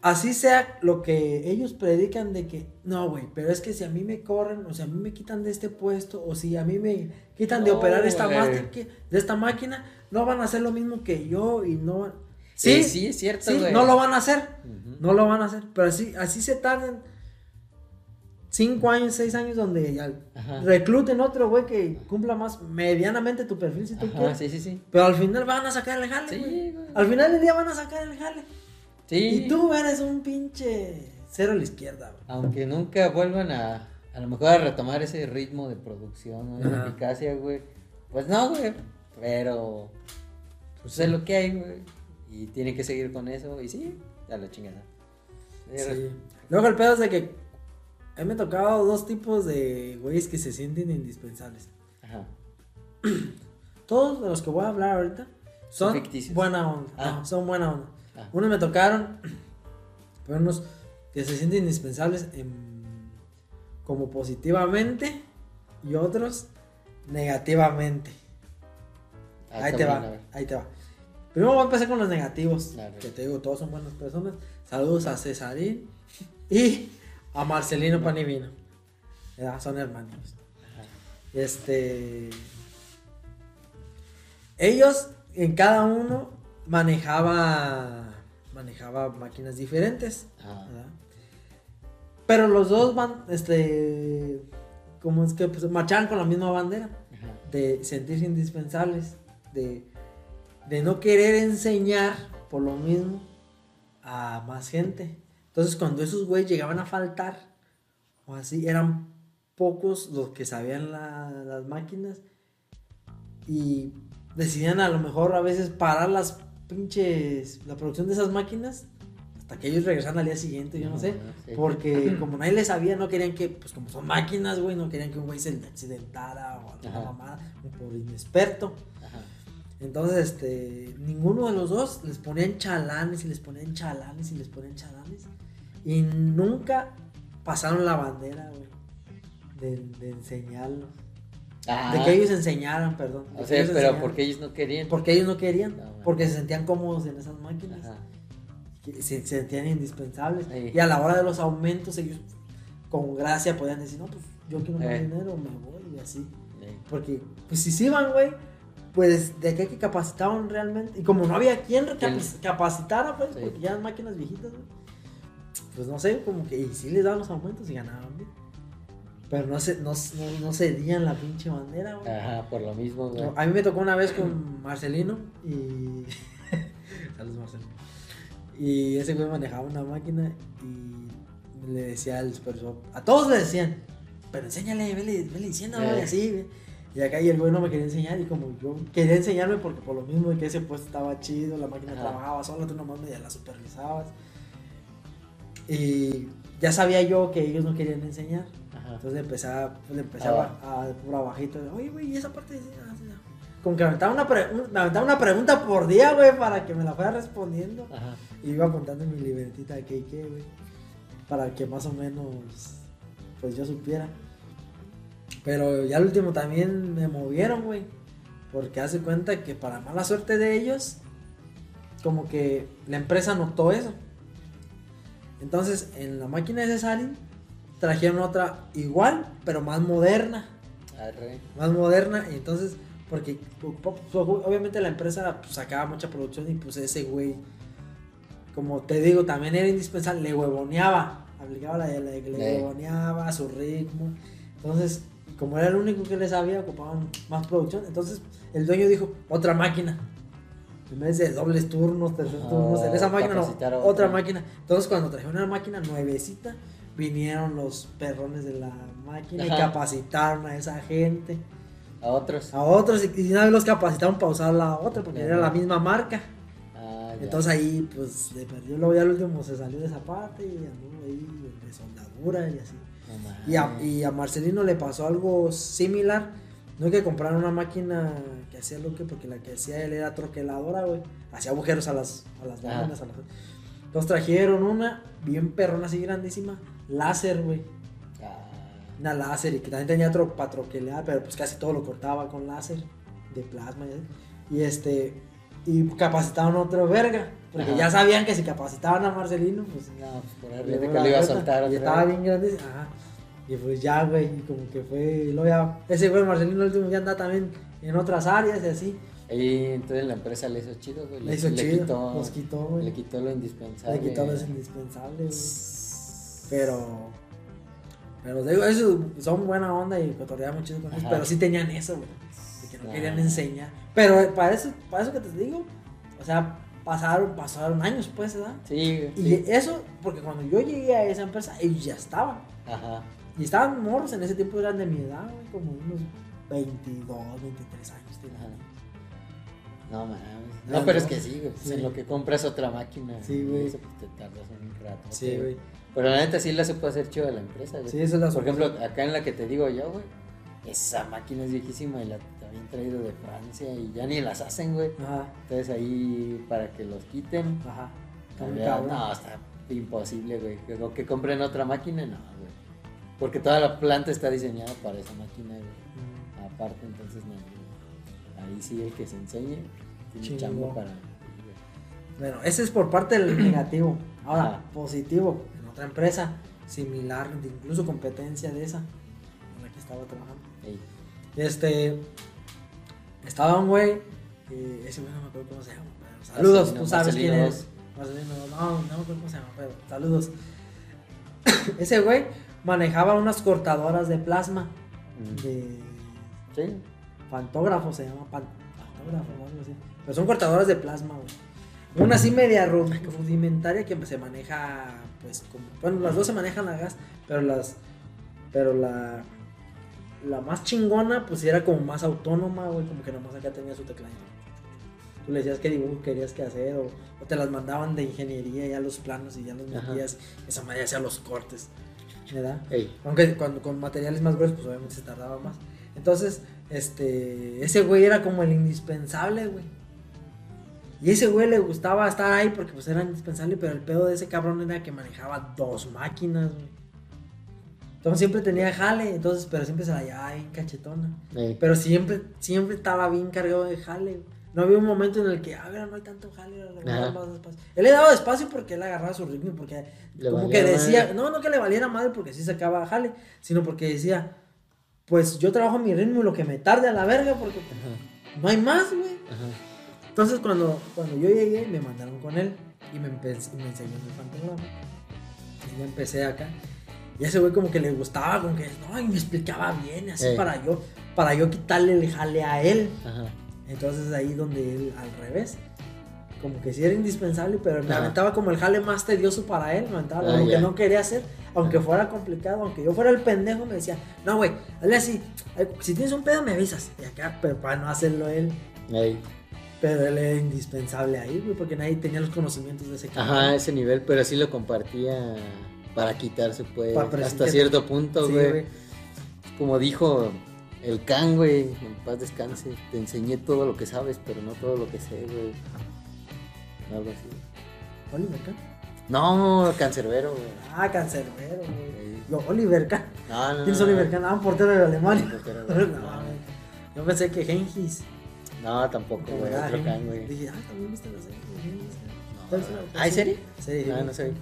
Así sea lo que ellos predican de que, no, güey, pero es que si a mí me corren, o si a mí me quitan de este puesto, o si a mí me quitan de operar esta, máquina, de esta máquina, no van a hacer lo mismo que yo y no van... Sí, Sí, sí, es cierto, sí, no lo van a hacer, no lo van a hacer, pero así, así se tardan cinco años, seis años donde ya recluten otro güey que cumpla más medianamente tu perfil si tú Ajá, quieres. sí, sí, sí. Pero al final van a sacar el jale, Sí, güey. Al final del día van a sacar el jale. Sí. Y tú eres un pinche cero a la izquierda, güey. Aunque nunca vuelvan a, a lo mejor a retomar ese ritmo de producción, ¿no? De Ajá. eficacia, güey. Pues no, güey. Pero, pues es lo que hay, güey. Y tiene que seguir con eso. Y sí, a la chingada. Sí. Luego el pedo es de que a mí me ha tocado dos tipos de güeyes que se sienten indispensables. Ajá. Todos de los que voy a hablar ahorita son Son ficticios. buena onda. Ah. No, son buena onda. Unos me tocaron, pero unos que se sienten indispensables en- como positivamente y otros negativamente. Ah, ahí te va, ahí te va. Primero voy a empezar con los negativos. Claro. Que te digo, todos son buenas personas. Saludos a Cesarín y a Marcelino Panivino. Ya, son hermanos. Ajá. Este. Ellos en cada uno manejaba. Manejaba máquinas diferentes. ¿verdad? Pero los dos van, este. Como es que pues, marchaban con la misma bandera. Ajá. De sentirse indispensables. De, de no querer enseñar por lo mismo a más gente. Entonces, cuando esos güeyes llegaban a faltar, o así, eran pocos los que sabían la- las máquinas y decidían a lo mejor a veces parar las pinches, la producción de esas máquinas hasta que ellos regresaran al día siguiente, yo no sé. Sí. Porque como nadie les sabía, no querían que, pues como son máquinas, güey, no querían que un güey se accidentara o alguna mamada, por inexperto. Ajá. Entonces, este, ninguno de los dos les ponían chalanes y les ponían chalanes y les ponían chalanes. Y nunca pasaron la bandera, güey, de, de enseñarlos. Ajá. De que ellos enseñaran, perdón. O sea, pero enseñaran. porque ellos no querían. Porque ellos no querían, No, man. porque se sentían cómodos en esas máquinas, Ajá. se, se sentían indispensables. Ahí. Y a la hora de los aumentos, ellos con gracia podían decir, no, pues yo quiero más Eh. dinero, me voy y así. Sí. Porque, pues si se iban, güey, pues de qué que capacitaban realmente. Y como no había quien ¿Quién? capac- capacitara, pues, Sí. porque ya eran máquinas viejitas, güey. Pues no sé, como que y sí les daban los aumentos y ganaban, güey. Pero no, se, no, no, no cedían la pinche bandera, güey. Ajá, por lo mismo, güey. No, a mí me tocó una vez con Marcelino y. Saludos, Marcelino. Y ese güey manejaba una máquina y le decía al supervisor. A todos le decían, pero enséñale, vele, vele diciendo, Eh. güey, así, güey. Y acá y el güey no me quería enseñar y como yo quería enseñarme porque por lo mismo de que ese puesto estaba chido, la máquina Ajá. trabajaba sola, tú nomás media la supervisabas. Y ya sabía yo que ellos no querían enseñar. Ajá. Entonces empezaba, le empezaba a, por abajito, oye, güey, ¿y esa parte? ah, sí, ah". Como que me aventaba, una pre- me aventaba una pregunta por día, güey, para que me la fuera respondiendo. Ajá. Y iba apuntando en mi libretita de qué y qué, güey. Para que más o menos, pues yo supiera. Pero ya al último también me movieron, güey. Porque hace cuenta que para mala suerte de ellos, como que la empresa notó eso. Entonces, en la máquina de Cesarin, trajeron otra igual, pero más moderna. Arre. Más moderna. Y entonces, porque po- po- obviamente la empresa pues, sacaba mucha producción y pues ese güey, como te digo, también era indispensable, le huevoneaba. Aplicaba la, la- le Sí. huevoneaba a su ritmo. Entonces, como era el único que le sabía, ocupaban más producción. Entonces, el dueño dijo, otra máquina. En vez de dobles turnos, Oh, turnos, en esa máquina no, otra otra. máquina. Entonces, cuando trajeron una máquina nuevecita, vinieron los perrones de la máquina y capacitaron a esa gente, A otros. a otros, y, una vez los capacitaron para usar la otra, porque era la misma marca. Ah. Entonces ahí, pues, le perdió, luego ya al último se salió de esa parte y anduvo ahí de soldadura y así. Y a, y a Marcelino le pasó algo similar. No hay que comprar una máquina que hacía lo que, porque la que hacía él era troqueladora, güey. Hacía agujeros a las, a las Ah. a las- Entonces trajeron una bien perrona, así grandísima, láser, güey. Ah, Una láser y que también tenía otro para troquelear, pero pues casi todo lo cortaba con láser de plasma. y así. Y este, y capacitaron a otro verga. Porque Ajá. ya sabían que si capacitaban a Marcelino, pues no, pues por le arriba que lo iba a soltar Y estaba bien grande. Ajá. Y pues ya, güey, y como que fue. Luego ya, ese güey Marcelino el último ya anda también en otras áreas y así. Y entonces la empresa le hizo chido, güey. Le hizo chido, Quitó, los quitó, güey. Le quitó lo indispensable. Le quitó lo indispensable, güey. Pero. Pero digo, eso son buena onda y cotorreaban muy chido con ellos. Pero sí tenían eso, güey. De que no querían enseñar. Pero para eso, para eso que te digo, o sea, pasaron, pasaron años, pues, ¿verdad? Sí, güey. Y sí. eso, porque cuando yo llegué a esa empresa, ellos ya estaban. Ajá. Y estaban morros, en ese tiempo eran de mi edad, güey, como unos 22, 23 años. No mames. No, pero no. es que sí, güey. Sí. En lo que compras otra máquina. Sí, güey. Eso pues te tardas un rato. Sí, güey. Pero la neta sí la se puede hacer chido a la empresa, güey. Sí, eso es la Por ejemplo, acá en la que te digo yo, güey. Esa máquina es viejísima y la habían traído de Francia y ya ni las hacen, güey. Ajá, Entonces ahí para que los quiten. ajá. Había- no, está imposible, güey. Que, compren otra máquina, no, güey. Porque toda la planta está diseñada para esa máquina, güey. Mm. Aparte, entonces, no, güey. Ahí sí el que se enseñe tiene Chingón. chango para. Bueno, ese es por parte del negativo. Ahora, positivo, otra empresa similar, incluso competencia de esa en la que estaba trabajando. Este, estaba un güey, eh, ese güey no me acuerdo cómo se llama, pero saludos, Marcelino, tú sabes quién es. Marcelino, no, no me acuerdo cómo se llama, pero saludos. ese güey manejaba unas cortadoras de plasma, mm, de Sí. Pantógrafo se llama, pan- pantógrafo o algo así. Pero son cortadoras de plasma, güey. Una así media ru- rudimentaria que se maneja, pues, como. Bueno, las dos se manejan a gas, pero las. Pero la. La más chingona, pues era como más autónoma, güey. Como que nomás acá tenía su tecladito. Tú le decías qué dibujo querías que hacer, o, o te las mandaban de ingeniería, ya los planos y ya los metías. Esa madre hacía los cortes, ¿verdad? Ey, Aunque cuando con materiales más gruesos, pues obviamente se tardaba más. Entonces, este, ese güey era como el indispensable, güey. Y ese güey le gustaba estar ahí porque pues era indispensable, pero el pedo de ese cabrón era que manejaba dos máquinas, güey. Entonces siempre tenía jale, entonces, pero siempre se la llevaba bien cachetona. ey. Pero siempre, siempre estaba bien cargado de jale, güey. No había un momento en el que, a ver, no hay tanto jale, le voy a dar Ajá. más despacio. Él le daba despacio porque él agarraba su ritmo, porque Le como que decía, madre. no, no que le valiera madre porque sí sacaba jale, sino porque decía, pues yo trabajo mi ritmo y lo que me tarde a la verga porque Ajá, no hay más, güey. ajá. Entonces cuando, cuando yo llegué me mandaron con él y me, empe- y me enseñó el fantograma. Y ya empecé acá. Y ese güey como que le gustaba, como que, no, y me explicaba bien, así Ey. para yo, para yo quitarle el jale a él. Ajá. Entonces ahí donde él, al revés, como que sí era indispensable, pero me Ajá. aventaba como el jale más tedioso para él, me aventaba Ah, lo que no quería hacer, aunque fuera complicado, aunque yo fuera el pendejo, me decía, no, güey, hazle así, ay, si tienes un pedo me avisas, y acá, pero para no hacerlo él, Ey. Pero él era indispensable ahí, güey, porque nadie tenía los conocimientos de ese cabrón. Ajá, ese nivel, pero sí lo compartía para quitarse, pues, hasta cierto punto, Sí, güey. Como dijo el Can, güey, en paz descanse, te enseñé todo lo que sabes, pero no todo lo que sé, güey. Algo así. Oliver Kahn. No, cancerbero, güey. Ah, cancerbero, güey. Yo, Oliver Kahn. No, no, ¿Quién es Oliver. Kahn? Ah, un portero de Alemania. Portero, no, güey. güey. Yo pensé que Gengis. No, tampoco, güey, otro. Can, güey. Dije, ah, también viste la serie. ¿Cuál cuál ¿Ah, es? serio? Sí, No, no sé.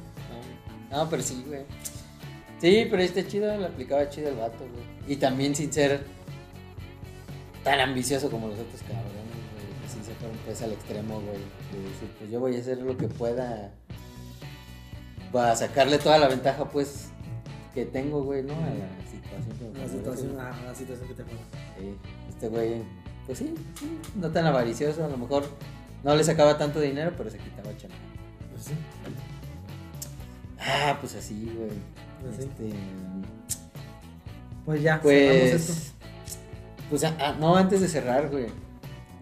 No, pero sí, güey. Sí, pero este chido, le aplicaba chido el vato, güey. Y también sin ser tan ambicioso como los otros cabrones, güey. Así se fueron pues al extremo, güey. De decir, pues yo voy a hacer lo que pueda para sacarle toda la ventaja, pues, que tengo, güey, ¿no? A la situación que me La situación, ah, la situación que te pasa. Sí, este güey, pues sí, sí, no tan avaricioso, a lo mejor no le sacaba tanto dinero, pero se quitaba chamba. Pues sí. Ah, pues así, güey. Pues sí. Este, Pues ya, cerramos esto. pues, pues, ah, no, antes de cerrar, güey.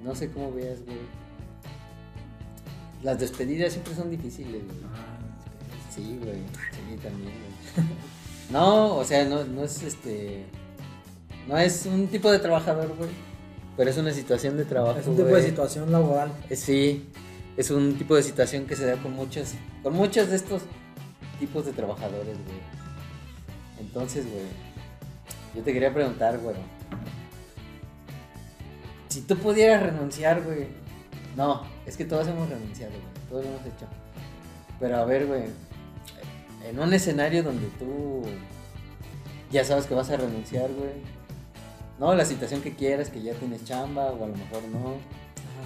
No sé cómo veas, güey. Las despedidas siempre son difíciles, güey. Ah, Sí, güey. Sí, también, güey. No, o sea, no, no es este. No es un tipo de trabajador, güey. Pero es una situación de trabajo. Es un tipo de situación laboral. Eh, Sí, es un tipo de situación que se da con muchos, con muchos de estos tipos de trabajadores, güey. Entonces, güey, yo te quería preguntar, güey. Si tú pudieras renunciar, güey. No, es que todos hemos renunciado, güey. Todos lo hemos hecho. Pero a ver, güey. En un escenario donde tú ya sabes que vas a renunciar, güey. No, la situación que quieras, que ya tienes chamba o a lo mejor no. Ajá.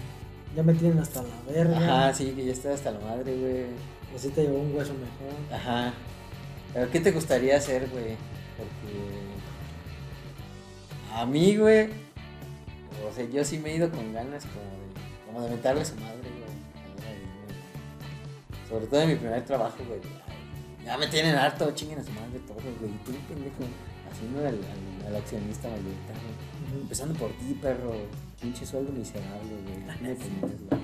Ya me tienen hasta la verga. Ajá, sí, que ya estás hasta la madre, güey. O si te llevó un hueso mejor. Ajá. Pero ¿qué te gustaría hacer, güey? Porque a mí, güey, o sea, yo sí me he ido con ganas como de, como de mentarle a su madre, güey. Sobre todo en mi primer trabajo, güey. Ya me tienen harto, chinguen a su madre todos, güey. Y tú, pendejo, haciendo al, al, al accionista mayoritario. Empezando por ti, perro. Pinche sueldo miserable, güey. ¿Qué me tenías, güey?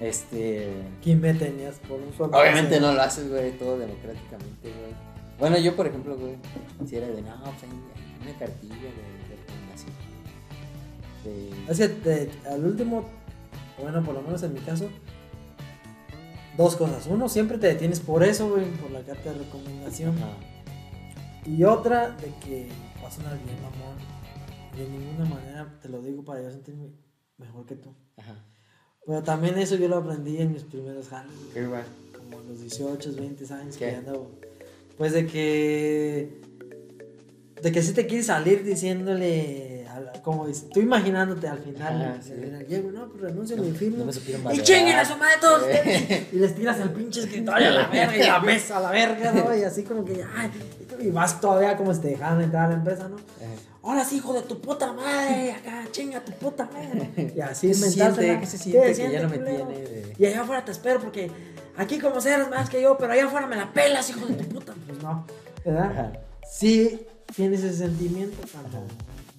Este. ¿Quién me tenías por un sueldo? Obviamente no lo haces, güey, todo democráticamente, güey. Bueno, yo, por ejemplo, güey, si era de, no, pues una cartilla de recomendación. De... O sea, al último, bueno, por lo menos en mi caso, dos cosas. Uno, siempre te detienes por eso, güey, por la carta de recomendación. Ajá. Y otra, de que vas a sonar bien, mamón. De ninguna manera te lo digo para yo sentirme mejor que tú. Ajá. Pero también eso yo lo aprendí en mis primeros güey, Qué como los 18, 20 años ¿Qué? que andaba. Pues de que. De que si te quieres salir diciéndole. Como dices, tú imaginándote al final. Ajá, al sí. final, llego, no, pues renuncio a mi firma. No Y chinguen a su madre todos ustedes. Y les tiras el pinche escritorio a la verga y la mesa a la verga, ¿no? Y así como que, ay, y vas todavía como si te dejaran entrar a la empresa, ¿no? Ahora sí, hijo de tu puta madre, acá, chinga tu puta madre. Y así ¿Qué se inventártela. siente? ¿Qué se siente que siente, ya no me culero? tiene de- Y allá afuera te espero porque aquí como seas más que yo, pero allá afuera me la pelas, hijo de tu puta. Pues no, ¿verdad? Ajá. Sí tienes ese sentimiento cuando...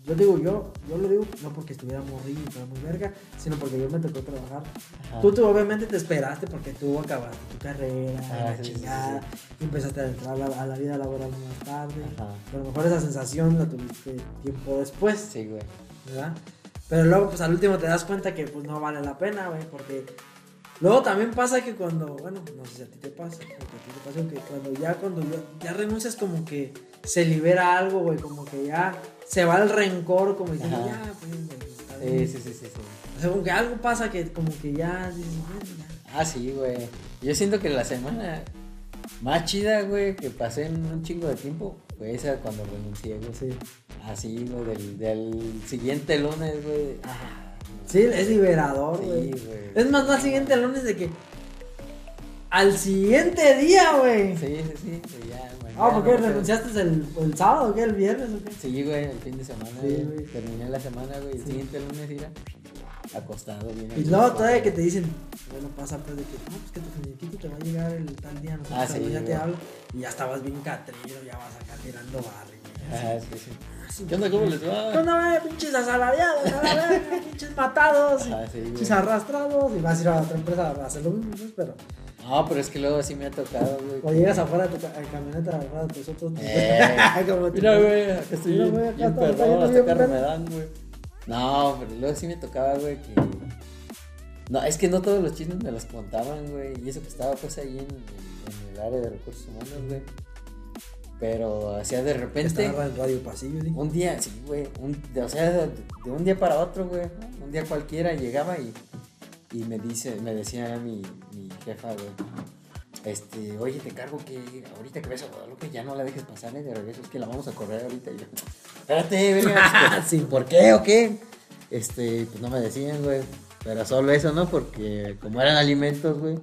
Ajá. Yo digo, yo, yo lo digo no porque estuviera morrido y fuera muy verga, sino porque yo me tocó trabajar. Ajá. Tú, tú obviamente te esperaste porque tú acabaste tu carrera, Ah, la sí, sí, chingada, y empezaste a entrar a la, a la vida laboral más tarde. Ajá. A lo mejor esa sensación la tuviste tiempo después, Sí, güey. ¿verdad? Pero luego, pues al último te das cuenta que pues no vale la pena, güey, porque luego también pasa que cuando, bueno, no sé si a ti te pasa, que a ti te pasa, que cuando ya, cuando ya, ya renuncias como que se libera algo, güey, como que ya se va el rencor, como diciendo, Ajá. ya, pues, güey, Sí, sí, sí, sí, sí. O sea, como que algo pasa que como que ya dices, bueno, ya. Ah, sí, güey. Yo siento que la semana más chida, güey, que pasé en un chingo de tiempo fue esa cuando renuncié, güey. Sí. Así, güey, del, del siguiente lunes, güey. Ah, Sí, es liberador, Sí, güey. güey. es más, no al siguiente lunes de que. Al siguiente día, güey. Sí, sí, sí, ya. Ah, ¿por qué no renunciaste el, el sábado o qué? ¿El viernes o qué? Sí, güey, el fin de semana, Sí, güey. güey. Terminé la semana, güey. El Sí. siguiente lunes, mira, acostado, bien. Y luego todavía que te dicen, bueno, pasa pues de que, no, pues que tu finiquito te va a llegar el tal día, nosotros Ah, sí, ya te hablo. Y ya estabas bien catrero, ya vas acá tirando barrio. Ah, sí, sí. ¿Qué onda? ¿Cómo les va? ¿Qué onda? Pinches asalariados, pinches matados, Ah, sí, pinches arrastrados. Y vas a ir a otra empresa a hacer lo mismo, pues, pero. No, pero es que luego sí me ha tocado, güey. O llegas afuera de tu ca- camioneta, afuera de tus otros. Eh. como Mira, güey, estoy Mira, bien, acá bien perrón, hasta carro me dan, güey. No, pero luego sí me tocaba, güey, que... No, es que no todos los chismes me los contaban, güey. Y eso que estaba, pues, ahí en, en el área de recursos humanos, güey. Pero, o sea, de repente... Estaba en Radio Pasillo, ¿sí? Un día, sí, güey. un- o sea, de, de un día para otro, güey. Un día cualquiera llegaba y, y me dice, me decía mi, mi jefa, güey. Este, oye, te cargo que ahorita que ves a Guadalupe ya no la dejes pasar, ¿eh? De regreso, es que la vamos a correr ahorita. Y yo, espérate, venga. Sí. ¿Por qué o qué? Este, pues no me decían, güey. Pero solo eso, ¿no? Porque como eran alimentos, güey.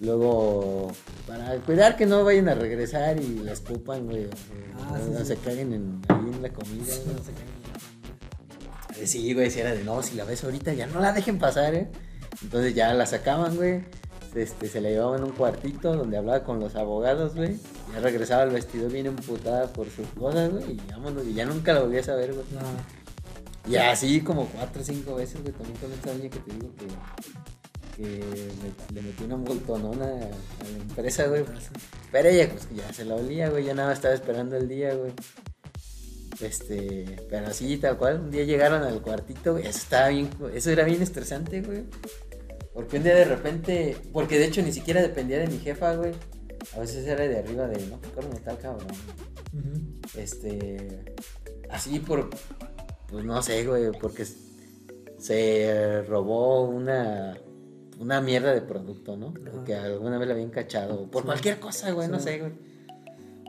Luego, para cuidar que no vayan a regresar y la escupan, güey. o- Ah, o sí, no sí. se caguen en, ahí en la comida, güey, no se caguen en la comida. Eh, Sí, güey, si era de no, si la ves ahorita ya no la dejen pasar, ¿eh? Entonces ya la sacaban, güey. Este, se la llevaban a un cuartito donde hablaba con los abogados, güey. Ya regresaba al vestidor bien emputada por sus cosas, güey. Y vámonos, y ya nunca la volví a saber, güey. No. Y así como cuatro o cinco veces, güey, también con esta niña que te digo que, que me- le metí una multonona a, a la empresa, güey. Pero ella, pues ya se la olía, güey, ya nada estaba esperando el día, güey. Este, pero así, tal cual, un día llegaron al cuartito, güey, eso estaba bien, eso era bien estresante, güey. Porque un día de repente, porque de hecho ni siquiera dependía de mi jefa, güey. A veces era de arriba de, no, ¿cómo tal cabrón? Ujú. Este, así por, pues no sé, güey, porque se robó una, una mierda de producto, ¿no? Que alguna vez la habían cachado, por Sí. cualquier cosa, güey, no sé, güey.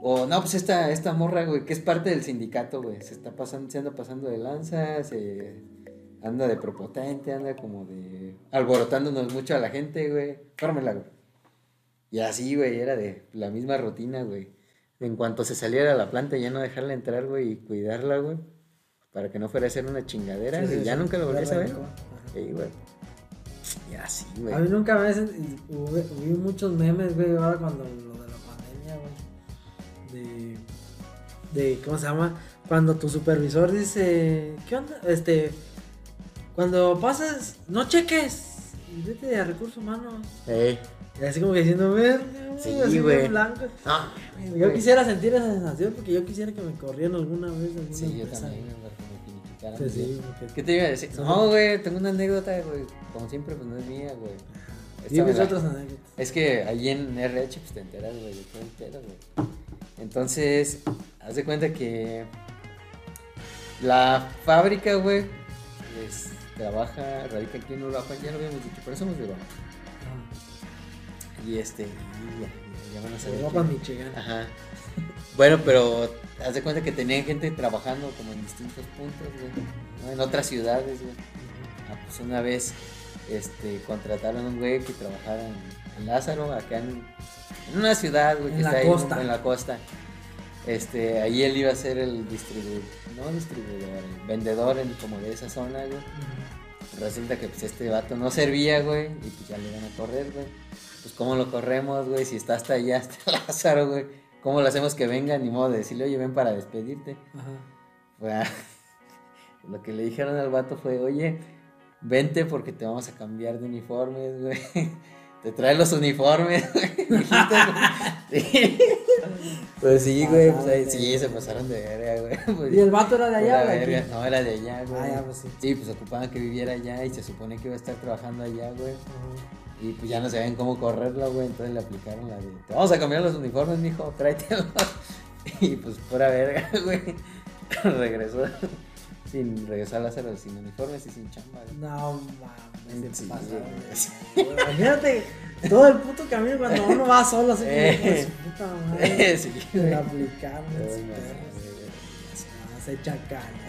O no, pues esta, esta morra, güey, que es parte del sindicato, güey, se está pasando, se anda pasando de lanza, se anda de prepotente, anda como de alborotándonos mucho a la gente, güey. Fórmela, güey. Y así, güey, era de la misma rutina, güey. En cuanto se saliera a la planta, ya no dejarla entrar, güey, y cuidarla, güey. Para que no fuera a ser una chingadera, Sí, sí, ya nunca lo volví a saber. arrancó. Sí, güey. Y así, A güey. mí nunca me hubo muchos memes, güey, ahora cuando lo de la pandemia, güey. De. De. ¿Cómo se llama? Cuando tu supervisor dice. ¿Qué onda? Este. Cuando pasas, no cheques. Y vete a recursos humanos. Ey. Y así como que diciendo, ver, Sí, así güey. blanco. No, Yo quisiera sentir esa sensación porque yo quisiera que me corrieran alguna vez. Alguna Sí, yo empresa, también, que me Sí, sí, porque- ¿Qué te iba a decir? No, güey, tengo una anécdota, güey. Como siempre, pues no es mía, güey. La- otras anécdotas. Es que ahí en RH pues te enteras, güey, de todo entero, güey. Entonces, haz de cuenta que la fábrica, güey, es- trabaja, radica aquí en Uruguay, ya lo habíamos dicho, pero somos de Uruguay. Y este, y ya, ya van a saber. Europa, Michigan. Ajá. Bueno, pero haz de cuenta que tenían gente trabajando como en distintos puntos, güey, ¿no? En otras ciudades, güey. Ah, pues una vez este, contrataron a un güey que trabajara en, Lázaro, acá en, en una ciudad, güey, En que la está ahí costa. en la costa. Este, ahí él iba a ser el distribuidor, no distribuidor, el vendedor en, como de esa zona, güey. Resulta que pues este vato no servía, güey, y pues ya le iban a correr, güey. Pues cómo lo corremos, güey, si está hasta allá, hasta Lázaro, güey. ¿Cómo lo hacemos que venga? Ni modo de decirle, oye, ven para despedirte. Ajá. Lo que le dijeron al vato fue, oye, vente porque te vamos a cambiar de uniformes, güey. Te trae los uniformes, güey. Güey. Sí. Pues sí, güey, pues ahí sí, se pasaron de verga, güey. Pues, ¿Y el vato era de allá, verga. No, era de allá, güey. Ah, ya, pues sí. Sí, pues ocupaban que viviera allá y se supone que iba a estar trabajando allá, güey. Y pues ya no sabían cómo correrlo, güey. Entonces le aplicaron la de, vamos a cambiar los uniformes, mijo, tráetelos. Y pues pura verga, güey. Regresó sin regresar a Lázaro sin uniformes y sin chamba, güey. No mames, Sí, pasa, güey. güey. Imagínate todo el puto camino cuando uno va solo así como Eh. su puta madre. Sí, perros. güey. Ah, Se echa caña.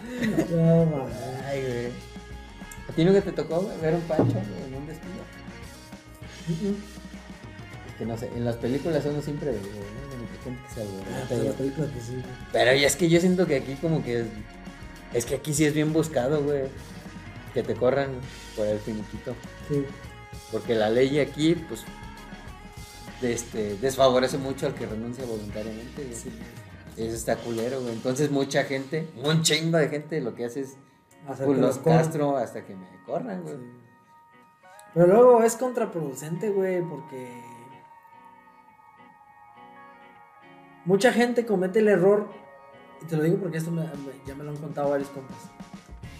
No mames. Ay, güey. ¿A ti nunca te tocó ver un pancho en un despido? Es que no sé, en las películas uno siempre ve, güey, gente que se Ah, pero y- la película que sí. güey. Pero y es que yo siento que aquí como que es, es que aquí sí es bien buscado, güey. Que te corran por el finiquito. Sí. Porque la ley aquí, pues, este, desfavorece mucho al que renuncia voluntariamente. güey. Sí. Eso está culero, güey. Entonces mucha gente, un chingo de gente, lo que hace es pues, los castro hasta que me corran, güey. Sí. Pero luego es contraproducente, güey, porque mucha gente comete el error, y te lo digo porque esto me- me- ya me lo han contado varios compas.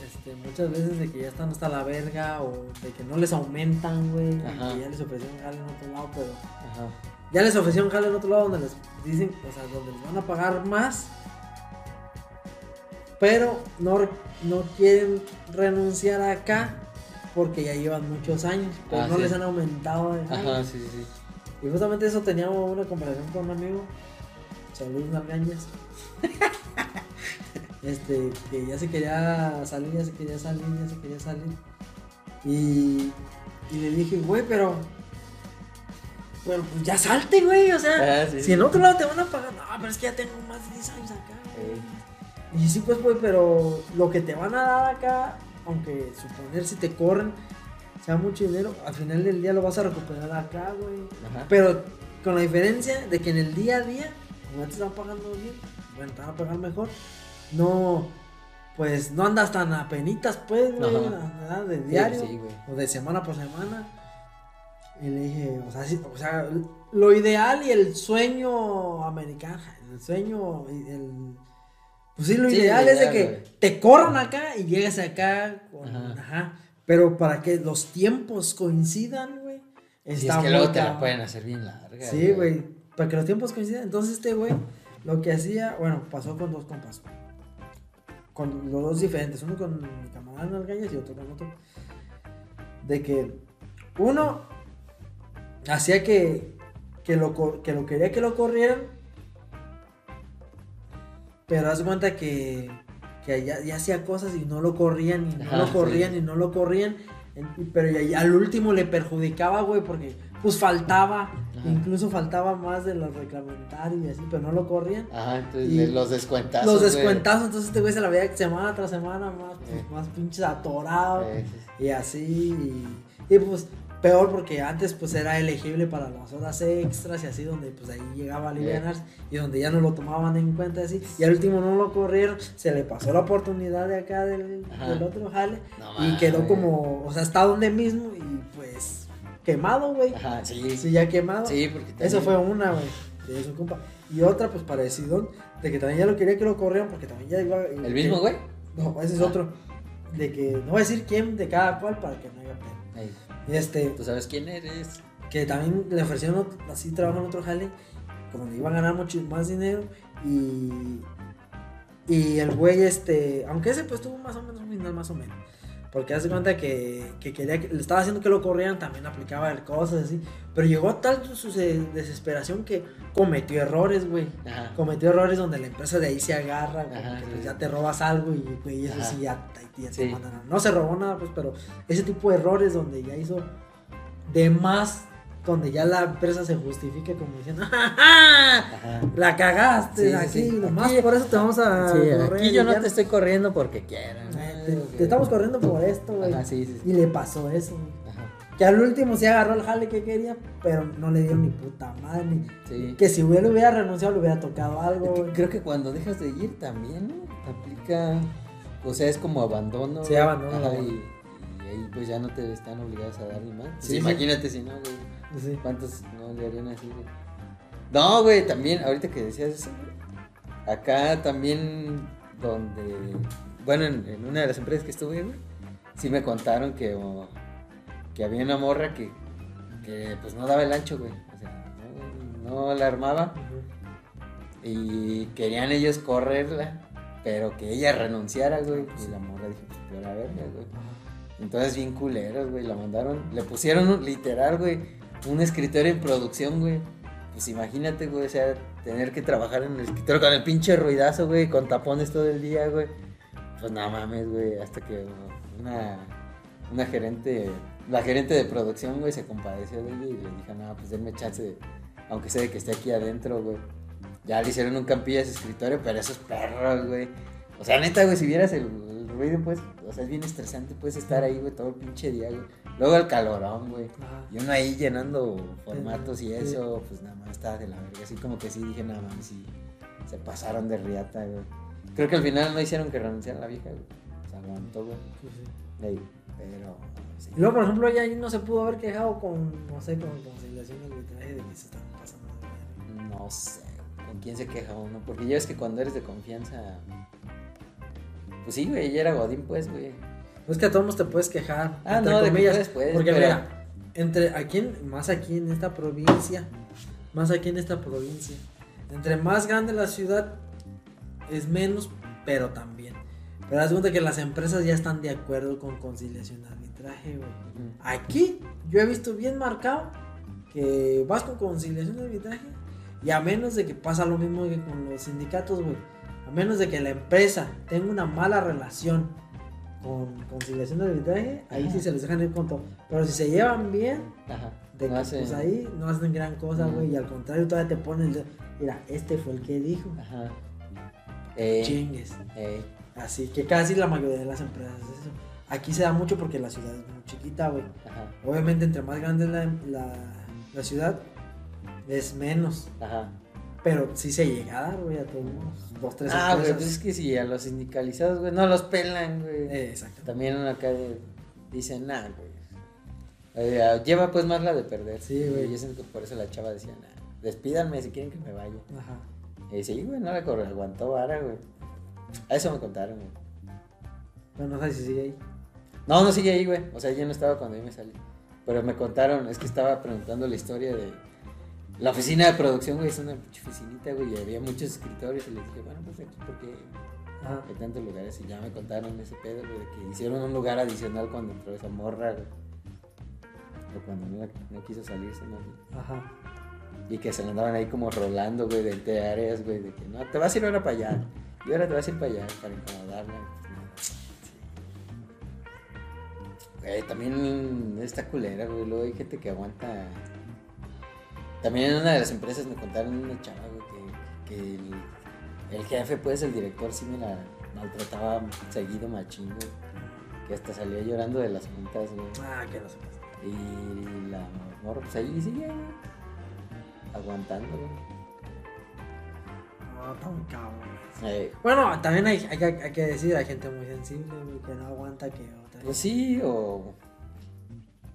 Este, muchas veces de que ya están hasta la verga o de que no les aumentan, güey, que ya les ofrecieron jale en otro lado, pero Ajá. ya les ofrecieron jale en otro lado donde les dicen, o sea, donde les van a pagar más, pero no, no quieren renunciar acá porque ya llevan muchos años, pero Ah, no sí. les han aumentado el. Ajá, sí, sí, sí. Y justamente eso teníamos una conversación con un amigo, Saludos Nalgañas. este, que ya se quería salir, ya se quería salir, ya se quería salir. Y, y le dije, güey, pero. Pero pues ya salte, güey. O sea, Ah, sí, si sí. en otro lado te van a pagar, no, pero es que ya tengo más de 10 años acá. güey". Y sí, pues, güey, pero lo que te van a dar acá, aunque suponer si te corren, sea mucho dinero, al final del día lo vas a recuperar acá, güey. Ajá. Pero con la diferencia de que en el día a día, te están pagando bien, bueno, te van a pagar mejor, no, pues no andas tan apenitas, pues, güey. ¿verdad? de Sí, diario sí, güey. o de semana por semana. Y le dije, o sea, sí, o sea, lo ideal y el sueño americano, el sueño, y el... Pues sí, lo Sí, ideal es de que güey. te corran acá y llegues acá con... Ajá. Ajá. Pero para que los tiempos coincidan, güey. Y es que luego te la pueden hacer bien larga. Sí, güey. Para que los tiempos coincidan. Entonces este güey lo que hacía, bueno, pasó con dos compas. Con los dos diferentes. Uno con mi camarada Nalgallas y otro con otro. De que uno hacía que, que, lo, que lo quería que lo corrieran. Pero haz cuenta que, que ya, ya hacía cosas y no lo corrían y no Ajá, lo corrían sí. y no lo corrían. En- pero y- y al último le perjudicaba, güey, porque pues faltaba, Ajá. incluso faltaba más de los reglamentarios y así, pero no lo corrían. Ajá, entonces Y los descuentazos. los güey. descuentazos, entonces este güey se la veía semana tras semana más, pues, Eh. más pinches atorado. Eh. Y así, y, y, pues peor porque antes pues era elegible para las horas extras y así donde pues ahí llegaba a alivianarse y donde ya no lo tomaban en cuenta así y al último no lo corrieron, se le pasó la oportunidad de acá del, otro jale No y quedó como, o sea, está donde mismo y pues quemado, güey. Ajá, sí. Sí, ya quemado. Sí, porque Eso también- fue una, güey, compa. Y otra pues parecido, de que también ya lo quería que lo corrieran porque también ya iba... ¿El mismo, güey? No, ese es Ah. otro. De que no voy a decir quién de cada cual para que no haya pena. Ey, Este, ¿Tú sabes quién eres? que también le ofrecieron otro- así trabajo en otro jale, como le iban a ganar mucho más dinero y y el güey este, aunque ese pues tuvo más o menos un final más o menos. Porque hace cuenta que, que quería que le estaba haciendo que lo corrieran, también aplicaba cosas así, pero llegó a tal su se- desesperación que cometió errores, güey. Cometió errores donde la empresa de ahí se agarra, güey, Ajá, pues, ya te robas algo y güey, eso Ajá. sí ya, ya te Sí. mandan No se robó nada, pues, pero ese tipo de errores donde ya hizo de más, donde ya la empresa se justifica como diciendo, ¡Ja, ja! La cagaste Sí, sí, aquí, sí. nomás Aquí- por eso te vamos a. Sí, correr aquí yo no te estoy corriendo porque quiera. Eh, Te, te estamos corriendo por esto, güey. Sí, sí, sí. Y le pasó eso. Ajá. Que al último sí agarró el jale que quería, pero no le dieron ni puta madre. ni- Sí. Que si hubiera, hubiera renunciado, le hubiera tocado algo, Es que creo que cuando dejas de ir también, ¿no? Aplica. O sea, es como abandono. Sí, abandono, Ajá, güey. y, y ahí pues ya no te están obligados a dar ni más. Pues Sí, sí. imagínate si no, güey. Sí. ¿Cuántos no le harían así? No, güey, también, ahorita que decías eso, güey, acá también donde, bueno, en, en una de las empresas que estuve, güey, sí me contaron que, que había una morra que, que pues no daba el ancho, güey, o sea, no, no la armaba y querían ellos correrla, pero que ella renunciara, güey, y la morra dijo, pues peor a verga, güey. Entonces bien culeros, güey, la mandaron, le pusieron literal, güey, un escritorio en producción, güey. Pues imagínate, güey, o sea, tener que trabajar en el escritorio con el pinche ruidazo, güey, con tapones todo el día, güey. Pues no mames, güey, hasta que una, una gerente, la gerente de producción, güey, se compadeció de ella y le dijo, no, pues denme chance, aunque sea de que esté aquí adentro, güey. Ya le hicieron un campillo a ese escritorio, pero esos perros, güey. O sea, neta, güey, si vieras el, el ruido, pues, o sea, es bien estresante, puedes estar ahí, güey, todo el pinche día, güey. Luego el calorón, güey. Ajá. Y uno ahí llenando formatos y Sí. eso, pues nada más estaba de la verga. Así como que sí dije, nada más, sí, se pasaron de riata, güey. Creo que al final no hicieron que renunciara la vieja, güey. Se aguantó, güey. Sí, sí. Ey, pero, sí. Y luego, por ejemplo, ella ahí no se pudo haber quejado con, no sé, con conciliación arbitraje de que se están pasando de. No sé, ¿con quién se queja uno? Porque ya ves que cuando eres de confianza. Pues sí, güey, ella era Godín, pues, güey. Es que a todos te puedes quejar. Ah, entre no, de que puedes, puedes, Porque pero- mira, entre aquí en, más aquí en esta provincia, más aquí en esta provincia, entre más grande la ciudad es menos, pero también. Pero haz cuenta que las empresas ya están de acuerdo con conciliación de arbitraje, güey. Aquí yo he visto bien marcado que vas con conciliación de arbitraje y a menos de que pasa lo mismo que con los sindicatos, güey. A menos de que la empresa tenga una mala relación con conciliación de arbitraje, ahí Ajá. sí se les dejan ir con todo. Pero si se llevan bien, Ajá. de No que, pues ahí no hacen gran cosa, güey. Y al contrario, todavía te ponen el. Mira, este fue el que dijo. Ajá. Eh, Chingues. eh, Así que casi la mayoría de las empresas es eso. Aquí se da mucho porque la ciudad es muy chiquita, güey. ajá. Obviamente, entre más grande es la, la, la ciudad, es menos. Ajá. Pero sí se llega a dar, güey, a todos. Dos, tres Ah, güey, pues es que si a los sindicalizados, güey, no los pelan, güey. Eh, exacto. También acá dicen, nah, güey. Eh, lleva pues más la de perder. Sí, güey. Yo siento que por eso la chava decía, nah, despídanme si quieren que me vaya. Ajá. Y sí, güey, no la corre, aguantó vara, güey. A eso me contaron, güey. Pero no sé si sigue ahí. No, no sigue ahí, güey. O sea, yo no estaba cuando yo me salí. Pero me contaron, es que estaba preguntando la historia de la oficina de producción, güey. Es una oficinita, güey. Y había muchos escritores. Y les dije, bueno, pues aquí, porque Ajá. hay tantos lugares. Y ya me contaron ese pedo, güey, de que hicieron un lugar adicional cuando entró esa morra, güey. O cuando no, no quiso salirse, ¿no? Ajá. Y que se le andaban ahí como rolando, güey, de entre áreas, güey. De que no, te vas a ir ahora para allá. Y ahora te vas a ir para allá para incomodarla. Güey, también está culera, güey. Luego hay gente que aguanta. También en una de las empresas me contaron una chava, que, que el, el jefe, pues, el director, sí me la maltrataba seguido machín, güey. Que hasta salía llorando de las juntas, güey. Ah, que no sé. Y la morra, pues ahí sigue. Aguantando, güey. No, tan cabrón. Eh, Bueno, también hay, hay, que- hay que decir, hay gente muy sensible, güey, que no aguanta que otra. Pues sí, o.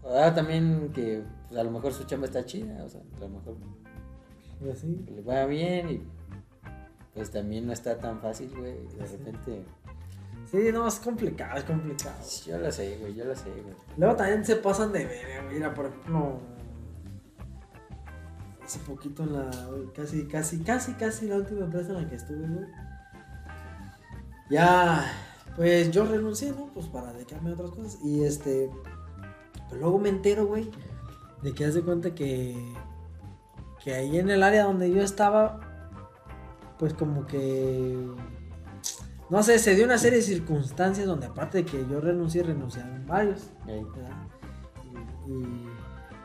o ah, también que pues, a lo mejor su chamba está chida, o sea, a lo mejor Y así. le va bien y pues también no está tan fácil, güey. De repente. Sí, no, es complicado, es complicado. Yo lo sé, güey, yo lo sé, güey. Luego también se pasan de ver, mira, por ejemplo, hace poquito en la, casi, casi, casi, casi la última empresa en la que estuve, güey. Ya, pues yo renuncié, ¿no? Pues para dedicarme a otras cosas. Y este, pero luego me entero, güey, de que haz de cuenta que, que ahí en el área donde yo estaba, pues como que, no sé, se dio una serie de circunstancias donde aparte de que yo renuncié, renunciaron varios. Y, y,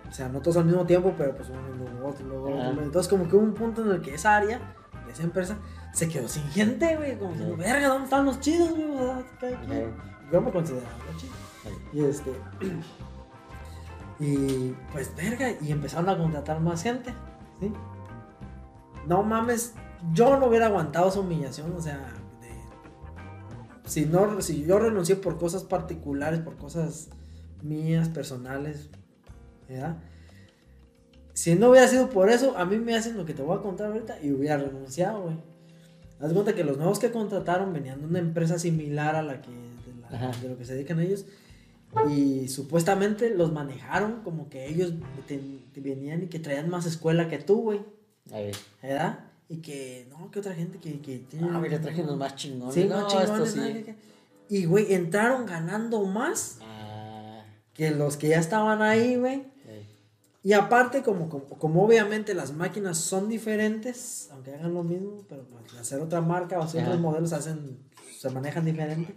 o sea, no todos al mismo tiempo, pero pues uno luego otro, luego Entonces, como que hubo un punto en el que esa área, de esa empresa, se quedó sin gente, güey. Como Ey. verga, ¿dónde están los chidos, güey? Yo me consideraba ey. Y este. Y pues, verga, y empezaron a contratar más gente, ¿sí? No mames, yo no hubiera aguantado esa humillación, o sea, de- si, no, si yo renuncié por cosas particulares, por cosas mías, personales, ¿verdad? Si no hubiera sido por eso, a mí me hacen lo que te voy a contar ahorita y hubiera renunciado, güey. Haz cuenta que los nuevos que contrataron venían de una empresa similar a la que de, la- Ajá. de lo que se dedican ellos y supuestamente los manejaron como que ellos te- te venían y que traían más escuela que tú, güey, Ahí. ¿verdad? Y que no, que otra gente que, que tiene Ah, mira, traje unos más chingones. Sí, no, más chingones, esto ¿no? sí. Y güey, entraron ganando más Ah, que los que ya estaban ahí, güey. ey. Y aparte, como, como, como obviamente las máquinas son diferentes, aunque hagan lo mismo, pero pues, al hacer otra marca o hacer otros modelos hacen, se manejan diferente,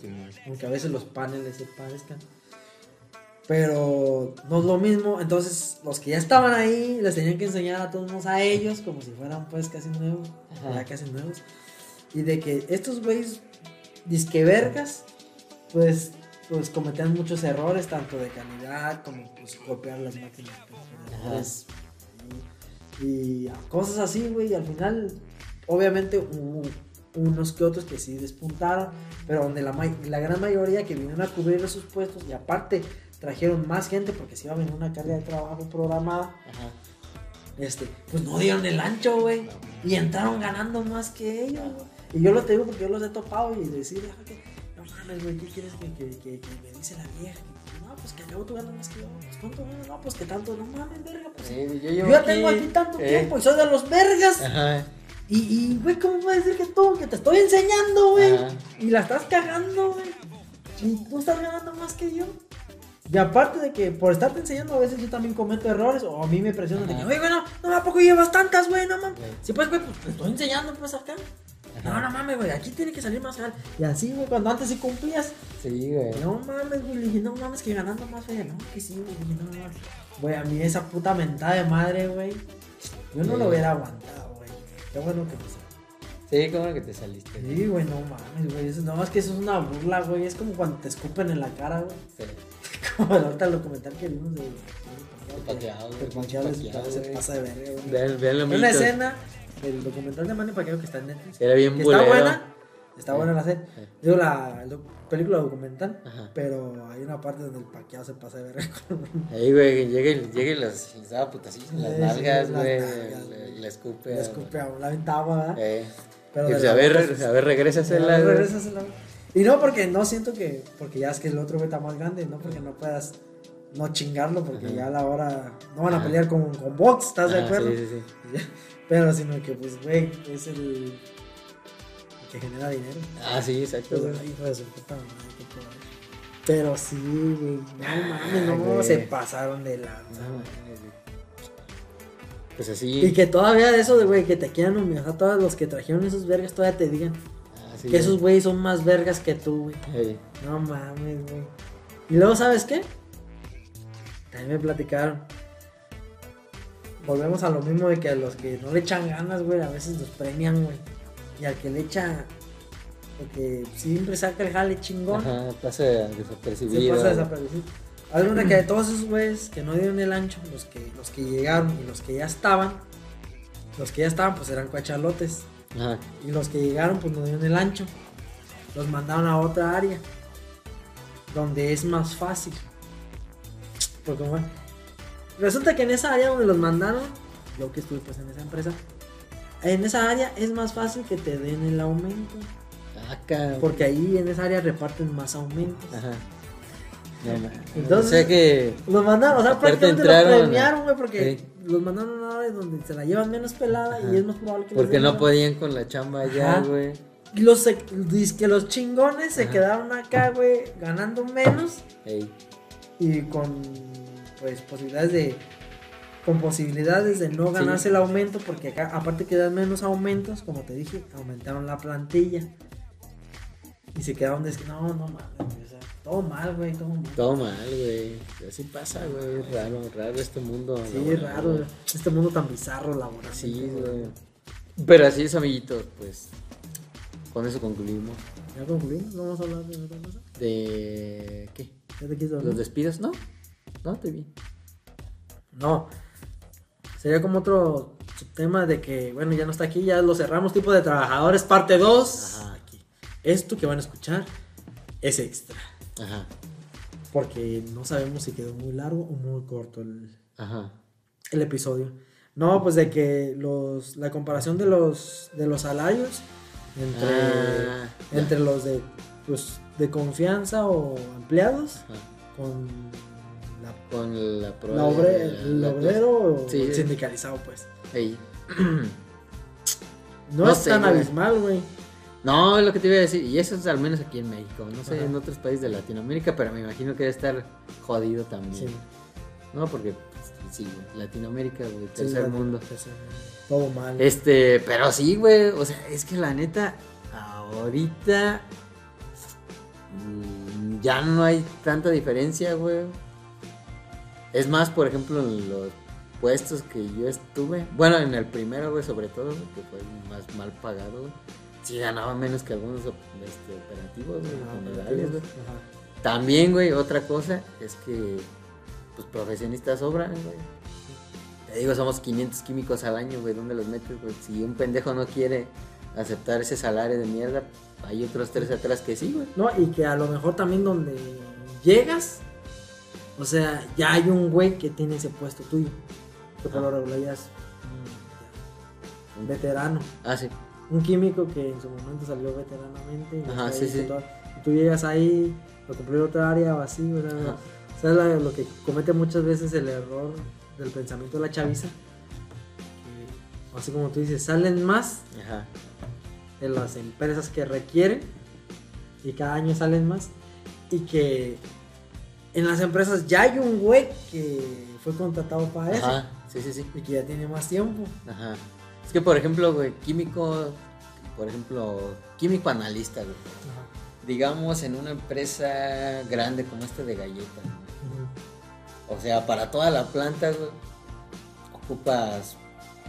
aunque a veces los paneles se parezcan. Pero no es lo mismo, entonces los que ya estaban ahí les tenían que enseñar a todos a ellos como si fueran pues casi nuevos, ya casi nuevos. Y de que estos güeyes disque vergas, pues, pues cometían muchos errores, tanto de calidad como pues golpear las máquinas. pues, y, y cosas así, güey. Y al final, obviamente, hubo unos que otros que sí despuntaron, pero donde la, la gran mayoría que vinieron a cubrir esos puestos y aparte trajeron más gente porque se iba a venir una carga de trabajo programada Ajá. este, pues no dieron el ancho, güey. Y entraron ganando más que ellos, güey. Y yo lo te digo porque yo los he topado y decir, "Ah, que, no mames, güey, ¿qué quieres que, que, que, que me dice la vieja? No, pues que luego tú ganas más que yo. Pues cuánto ganas, no, pues que tanto, no mames, verga, pues. Sí, yo yo tengo aquí tanto eh, tiempo y soy de los vergas. Ajá. Y, y, güey, ¿cómo puedes decir que tú, que te estoy enseñando, güey? Y la estás cagando, güey. Y tú estás ganando más que yo. Y aparte de que por estarte enseñando, a veces yo también cometo errores o a mí me presionan de que, oye, güey, no, ¿a poco llevas tantas, güey? No mames. Güey. Sí, pues, güey, pues te estoy enseñando, pues acá. No, no mames, güey, aquí tiene que salir más real. Y así, güey, cuando antes sí cumplías. Sí, güey. No mames, güey, le dije, no mames, que ganando más, güey. No, que sí, güey, dije, no mames. Güey, a mí esa puta mentada de madre, güey. Yo no Sí. lo hubiera aguantado, güey. Qué bueno que pasó. Sí, como que te saliste. Sí, güey, no mames, güey. No, es que eso es una burla, güey. Es como cuando te escupen en la cara, güey. Sí. Como ahorita el documental que vimos de. El pinche se- Paqueado, se güey. pasa de verga, güey. Vean, veanlo, Una amiguitos. escena del documental de Manny Paqueado que está en Netflix. Era bien Que está buena. Está buena la serie. Digo, la, la película documental. Ajá. Pero hay una parte donde el paqueado se pasa de verga con. Ahí, güey, llega y, llega y les, les daba putacillos en las Sí, sí, nalgas, las güey. nalgas, güey. le escupe. Le escupe la ventaba, ¿verdad? Eh. Pero pues, la a ver, a ver, regrésasela. Regrésasela. Y no porque no siento que, porque ya es que el otro güey está más grande, no porque no puedas no chingarlo, porque Ajá. ya a la hora no van a Ajá. pelear con, con box, ¿estás de Ajá, acuerdo? Sí, sí, sí. Pero sino que pues güey, es el, el que genera dinero. Ah, sí, exacto. Entonces, güey. hijo de su puta madre, qué pobre. Pero sí, güey, no mames, no, güey. se pasaron de lanza. No, güey. Pues así. Y que todavía de eso de güey, que te quieran humillar, todos los que trajeron esos vergas todavía te digan Ah, sí, que esos güey. güeyes son más vergas que tú, güey. Ey. No mames, güey. Y luego, ¿sabes qué? También me platicaron. Volvemos a lo mismo de que a los que no le echan ganas, güey, a veces los premian, güey. Y al que le echa. Porque siempre saca el jale chingón. Ajá, pasa Se desapercibido. pasa desaparecido. Haz cuenta que de todos esos güeyes que no dieron el ancho, los que, los que llegaron y los que ya estaban, los que ya estaban, pues eran cuachalotes. Ajá. Y los que llegaron, pues no dieron el ancho. Los mandaron a otra área. Donde es más fácil. Porque bueno. Resulta que en esa área donde los mandaron, yo que estuve pues en esa empresa, en esa área es más fácil que te den el aumento. Acá. Porque ahí en esa área reparten más aumentos. Ajá. No, Entonces- o sea que. Los mandaron, o sea, prácticamente entraron, los premiaron, güey, porque sí. Los mandaron a una área donde se la llevan menos pelada Ajá. y es más probable que Porque no podían con la chamba allá, güey. Y los, dice que los chingones se quedaron acá, güey, ganando menos Ey. y con pues posibilidades de con posibilidades de no Sí. ganarse el aumento porque acá aparte que dan menos aumentos como te dije aumentaron la plantilla y se quedaron de no no mames todo mal güey todo mal Todo mal, güey. Así pasa, güey. Es raro, raro este mundo. sí laboral, raro güey. este mundo tan bizarro laboral Sí, güey. Pero así es, amiguitos, pues. Con eso concluimos. ya concluimos vamos a hablar de otra cosa ¿De qué? ¿Ya te quieres dormir? ¿Los despidos? No. No, estoy bien. No. Sería como otro tema de que, bueno, ya no está aquí, ya lo cerramos. Tipo de trabajadores, parte 2. Ajá. Aquí. Esto que van a escuchar es extra. Ajá. Porque no sabemos si quedó muy largo o muy corto el, Ajá. el episodio. No, pues de que los, la comparación de los, de los salarios entre, Ah, entre los de, pues, de confianza o empleados Ajá. con la, Con la pro- la obre- la- el obrero o Sí, el sindicalizado, pues. No, No es sé, tan güey. abismal, güey. No, es lo que te iba a decir. Y eso es al menos aquí en México. No sé Ajá. en otros países de Latinoamérica, pero me imagino que debe estar jodido también. Sí. No, porque pues, sí, Latinoamérica, güey, Sí, tercer mundo. tercer mundo. Todo mal. Este, pero sí, güey. O sea, es que la neta, ahorita mm, ya no hay tanta diferencia, güey. Es más, por ejemplo, en los puestos que yo estuve, bueno, en el primero, güey, sobre todo, que fue más mal pagado, güey. Sí ganaba menos que algunos este, operativos, güey, Ajá, generales, güey. Ajá. También, güey, otra cosa es que, pues, profesionistas sobran, güey. Te digo, somos 500 químicos al año, güey. ¿Dónde los metes, güey? Si un pendejo no quiere aceptar ese salario de mierda, hay otros tres atrás que sí, güey. No, y que a lo mejor también donde llegas, o sea, ya hay un güey que tiene ese puesto tuyo. Que por lo regular ya es ya, un veterano. Ah, sí. Un químico que en su momento salió veteranamente. y Ajá, sí, sí. todo- y tú llegas ahí, lo cumplió otra área o así, o sea, Ajá. o sea, la- lo que comete muchas veces el error del pensamiento de la chaviza. que, así como tú dices, salen más Ajá. de las empresas que requieren y cada año salen más y que en las empresas ya hay un güey que fue contratado para eso Ajá. Sí, sí, sí. y que ya tiene más tiempo. Ajá. Es que, por ejemplo, güey, químico, por ejemplo, químico analista, güey. Digamos, en una empresa grande como esta de galleta, güey. O sea, para toda la planta, güey, ocupas,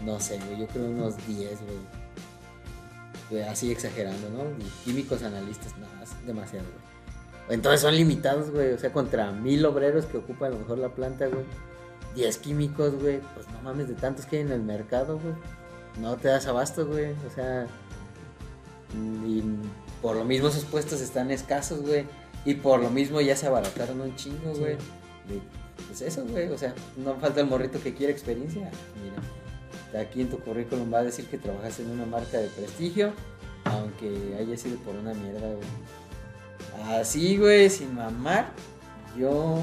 no sé, güey, yo creo unos 10, güey. Güey, Así exagerando, ¿no? Y químicos analistas, nada, es demasiado, güey. Entonces son limitados, güey. O sea, contra mil obreros que ocupan a lo mejor la planta, güey. 10 químicos, güey. Pues no mames de tantos que hay en el mercado, güey. No te das abasto, güey. O sea, y por lo mismo esos puestos están escasos, güey. Y por lo mismo ya se abarataron un chingo, güey. Pues eso, güey. O sea, no falta el morrito que quiere experiencia. Mira, aquí en tu currículum va a decir que trabajas en una marca de prestigio, aunque haya sido por una mierda, güey. Así, güey, sin mamar, yo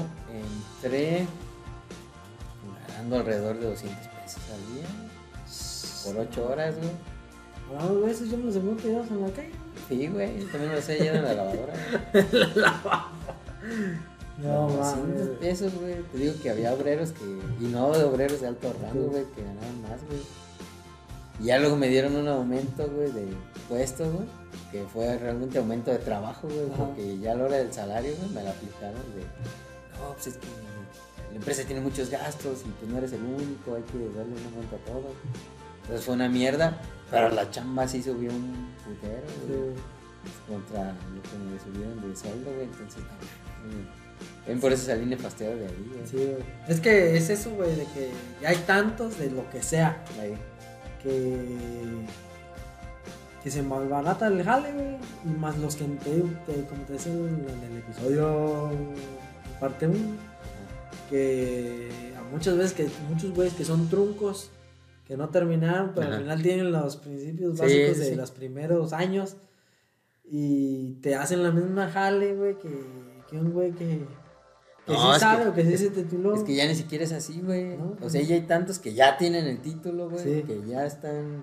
entré ganando alrededor de 200 pesos al día. Por 8 horas, güey. Hablando de eso, yo me los encuentro tirados en la calle. Sí, güey, yo también me lo sé llenar en la lavadora. güey. No, 200 mames. pesos, güey. Te digo que había obreros que. Y no de obreros de alto rango, güey, que ganaban más, güey. Y ya luego me dieron un aumento, güey, de puesto, güey. Que fue realmente aumento de trabajo, güey. Ajá. Porque ya a la hora del salario, güey, me la aplicaron de. No, pues es que la empresa tiene muchos gastos y pues no eres el único, hay que darle una monta a todo. Entonces fue una mierda, pero la chamba sí subió un putero, güey, contra lo que me subieron de sueldo, güey, entonces, ven por eso salí nefasteado de ahí, güey. Sí, güey. Es que es eso, güey, de que ya hay tantos de lo que sea Ahí. que que se malbarata el jale, güey, y más los que te, te- como te decía en el episodio parte 1, que a muchas veces que muchos güeyes que son truncos que no terminaron, pero Ajá. al final tienen los principios básicos sí, de los primeros años y te hacen la misma jale, güey, que, que un güey que, que No, sí sabe que- o que sí es- se tituló. Es que ya ni siquiera es así, güey. ¿No? O sea, ya hay tantos que ya tienen el título, güey. Sí. Que ya están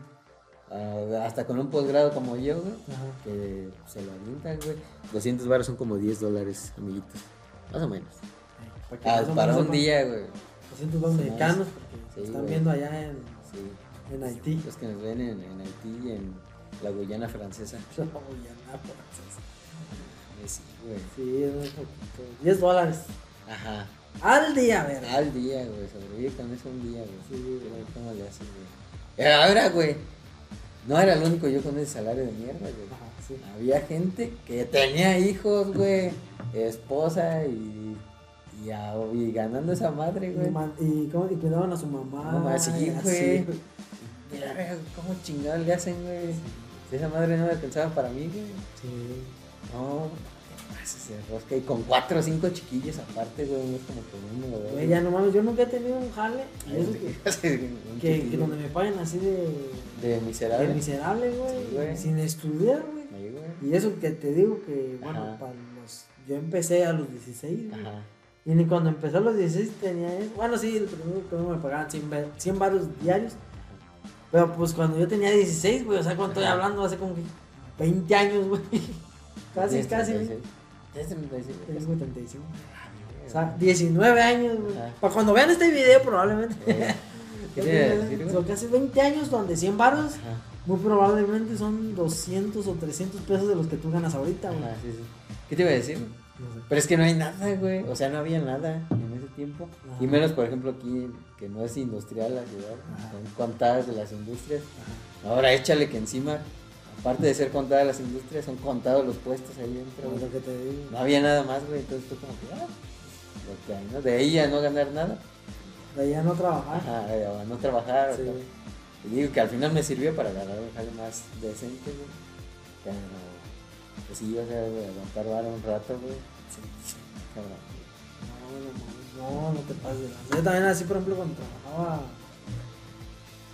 ah, hasta con un posgrado como yo, güey. Que se lo avientan, güey. 200 baros son como 10 dólares, amiguitos. Más o menos. Ah, más o para menos un día, güey. 200 dólares Sí, mexicanos, porque sí, están viendo allá en, Sí. en Haití. Los que nos ven en, en Haití y en la Guyana francesa. Uy, ya, nada, pues, Sí, güey. Sí, es muy poquito. 10 dólares. Ajá. Al día, ver. Al día, güey. Sobrevive con eso un día, güey. Sí, güey. ¿Cómo le haces, güey? Ahora, güey. No era el único yo con ese salario de mierda, güey. Ajá, sí. Había gente que tenía hijos, güey, esposa y, y, a- y ganando esa madre, güey. y, cómo- cuidaban a su mamá. Sí, y güey. Mira, ¿cómo chingado le hacen, güey? Si esa madre no me alcanzaba para mí, güey. Sí. No, ¿qué pasa ese rosca? Y con cuatro o cinco chiquillos aparte, güey, no es como que uno, güey. Güey, ya no mames, yo nunca he tenido un jale. Eso ¿de que? Un que, que donde me paguen así de, De miserable. de miserable, güey. Sí, güey. sin estudiar, güey. Y eso que te digo que, bueno, Ajá. para los. Yo empecé a los 16, güey. Ajá. Y ni cuando empecé a los 16 tenía eso. Bueno, sí, el primero que me pagaban 100, ve- 100 baros diarios. Pero pues cuando yo tenía 16, güey, o sea, cuando estoy hablando hace como que 20 años, güey. Casi, Tienes casi, güey. 36. Tienes 36, güey. Tengo 35. Ah, O sea, 19 años, güey. Para cuando vean este video, probablemente. Eh, ¿Qué decir? Son casi 20 años donde 100 baros, Ajá. muy probablemente son 200 o 300 pesos de los que tú ganas ahorita, güey. Ajá, sí, sí. ¿Qué te iba a decir? Pero es que no hay nada, güey. O sea, no había nada en ese tiempo. Ajá. Y menos, por ejemplo, aquí, que no es industrial la ciudad. Son contadas de las industrias. Ajá. Ahora échale que encima, aparte de ser contadas las industrias, son contados los puestos ahí dentro. Pero es güey. lo que te digo. No había nada más, güey. Entonces fue como que, ah, lo que hay, ¿no? De ahí a no ganar nada. De allá no trabajar. Ajá, a no trabajar. Sí. Y digo que al final me sirvió para ganar algo más decente, güey. Pues sí, o sea, de aguantar vara un rato, güey. Sí, sí, cabrón. No, no, no, no te pases. Yo también así, por ejemplo, cuando trabajaba,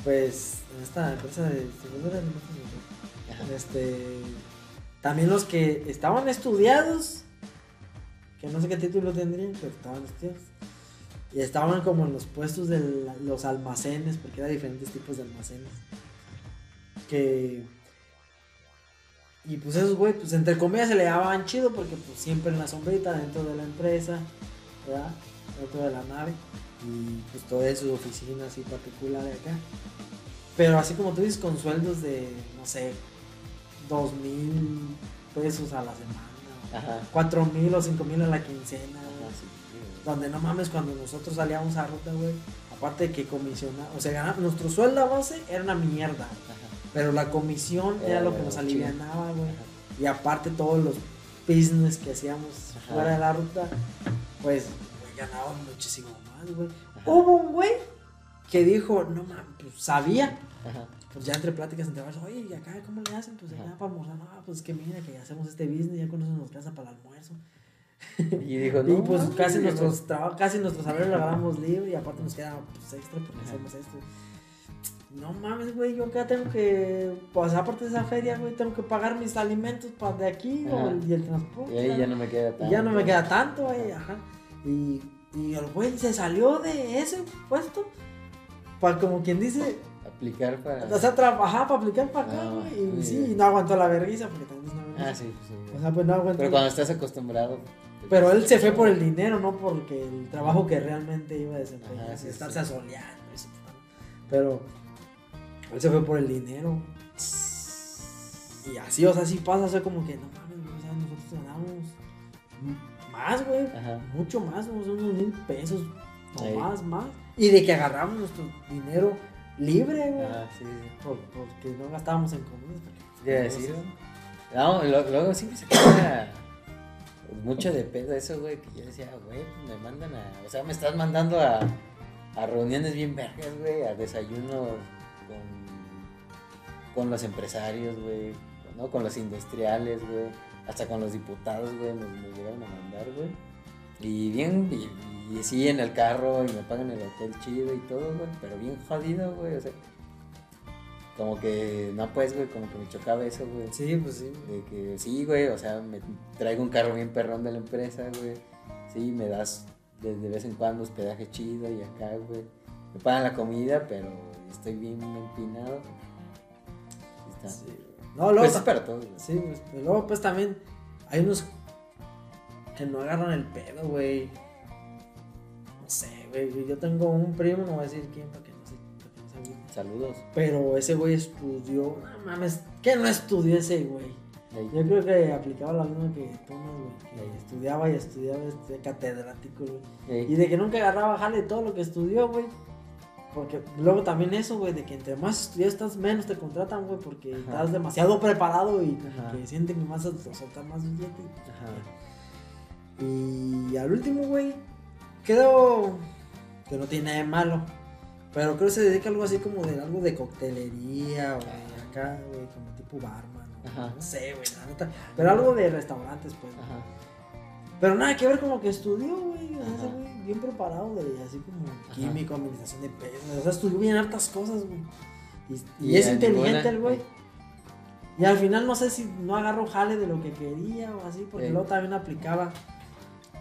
pues, en esta empresa de seguridad este, también los que estaban estudiados, que no sé qué título tendrían, pero estaban estudiados, y estaban como en los puestos de los almacenes, porque era diferentes tipos de almacenes, que... Y pues esos güey, pues entre comillas se le daban chido porque pues siempre en la sombrita dentro de la empresa, ¿verdad? Dentro de la nave. Y pues toda su oficina así particular de acá. Pero así como tú dices, con sueldos de, no sé, dos mil pesos a la semana. Cuatro mil o cinco mil a la quincena. Ajá, sí, sí, güey. Donde no mames, cuando nosotros salíamos a ruta, güey. Aparte de que comisiona, o sea, gana- nuestro sueldo a base era una mierda. Ajá. Pero la comisión era lo que nos chido. alivianaba, güey. Y aparte todos los business que hacíamos Ajá. fuera de la ruta, pues ganaban muchísimo más, güey. Hubo un güey que dijo, no mames, pues sabía. Ajá. Pues ya entre pláticas entre varios, oye, ¿y acá cómo le hacen? Pues acá para almorzar, no, pues que mira, que hacemos este business, ya con eso nos casa para el almuerzo. Y dijo, y no, pues mames, casi nuestros trabajos, casi nuestro salario lo agarramos libre y aparte nos queda pues extra porque Ajá. hacemos esto. No mames, güey, yo acá tengo que, pues aparte de esa feria, güey, tengo que pagar mis alimentos para de aquí o el- y el transporte. Y ahí ya no me queda Y tanto. ya no me queda tanto, güey, ajá. Y, y el güey se salió de ese puesto para como quien dice, Aplicar para. o sea, trabajar para aplicar para acá, Ah, güey. y sí, y no aguantó la vergüenza porque también vergüenza. Ah, sí, pues, sí. O sea, pues no aguantó. Pero cuando estás acostumbrado. Pero él se fue por el dinero, no porque el trabajo que realmente iba a desempeñar, Ajá, sí, estarse sí. asoleando. Eso, pero él se fue por el dinero. Y así, o sea, sí pasa, o sea, como que no mames, o sea, nosotros ganamos más, güey. Ajá. Mucho más, unos mil pesos o Sí. más, más. Y de que agarramos nuestro dinero libre, güey. Ah, sí, sí. por- porque no gastábamos en comidas. porque, ¿Qué iba a decir? No, lo- luego siempre se queda mucho de pedo eso, güey, que yo decía, güey, pues me mandan a... O sea, me estás mandando a, a reuniones bien vergas, güey, a desayunos con, con los empresarios, güey, ¿no? Con los industriales, güey, hasta con los diputados, güey, nos, nos llegaron a mandar, güey. Y bien, y, y sí, en el carro, y me pagan el hotel chido y todo, güey, pero bien jodido, güey, o sea... Como que, no pues, güey, como que me chocaba eso, güey. Sí, pues sí. De que sí, güey, o sea, me traigo un carro bien perrón de la empresa, güey. Sí, me das de, de vez en cuando hospedaje chido y acá, güey. Me pagan la comida, pero estoy bien empinado. Sí. Sí. No, luego, Pues es ta- para todos, güey. sí, pues, pero luego pues también hay unos que no agarran el pedo, güey. No sé, güey. Yo tengo un primo, no voy a decir quién para que no se, no agüite. Saludos. Pero ese güey estudió. No mames, ¿qué no estudió ese güey? Ey. Yo creo que aplicaba la misma que tú, ¿no, güey? Que Ey. estudiaba y estudiaba este catedrático, güey. Ey. Y de que nunca agarraba jale todo lo que estudió, güey. Porque luego también eso, güey, de que entre más estudias estás menos te contratan, güey, porque Ajá. estás demasiado preparado y que sienten que a soltar más billete. Ajá. Y al último, güey, creo que no tiene nada de malo. Pero creo que se dedica a algo así como de algo de coctelería de acá, güey, como tipo barman. o. No sé, güey, la neta. Pero algo de restaurantes, pues. Ajá. Pero nada que ver como que estudió, güey. o sea, Ese Ajá. güey bien preparado de así como Ajá. químico, administración de pesos. O sea, estudió bien hartas cosas, güey. Y, y Y es inteligente el güey. Y al final no sé si no agarró jale de lo que quería o así, porque Ey. luego también aplicaba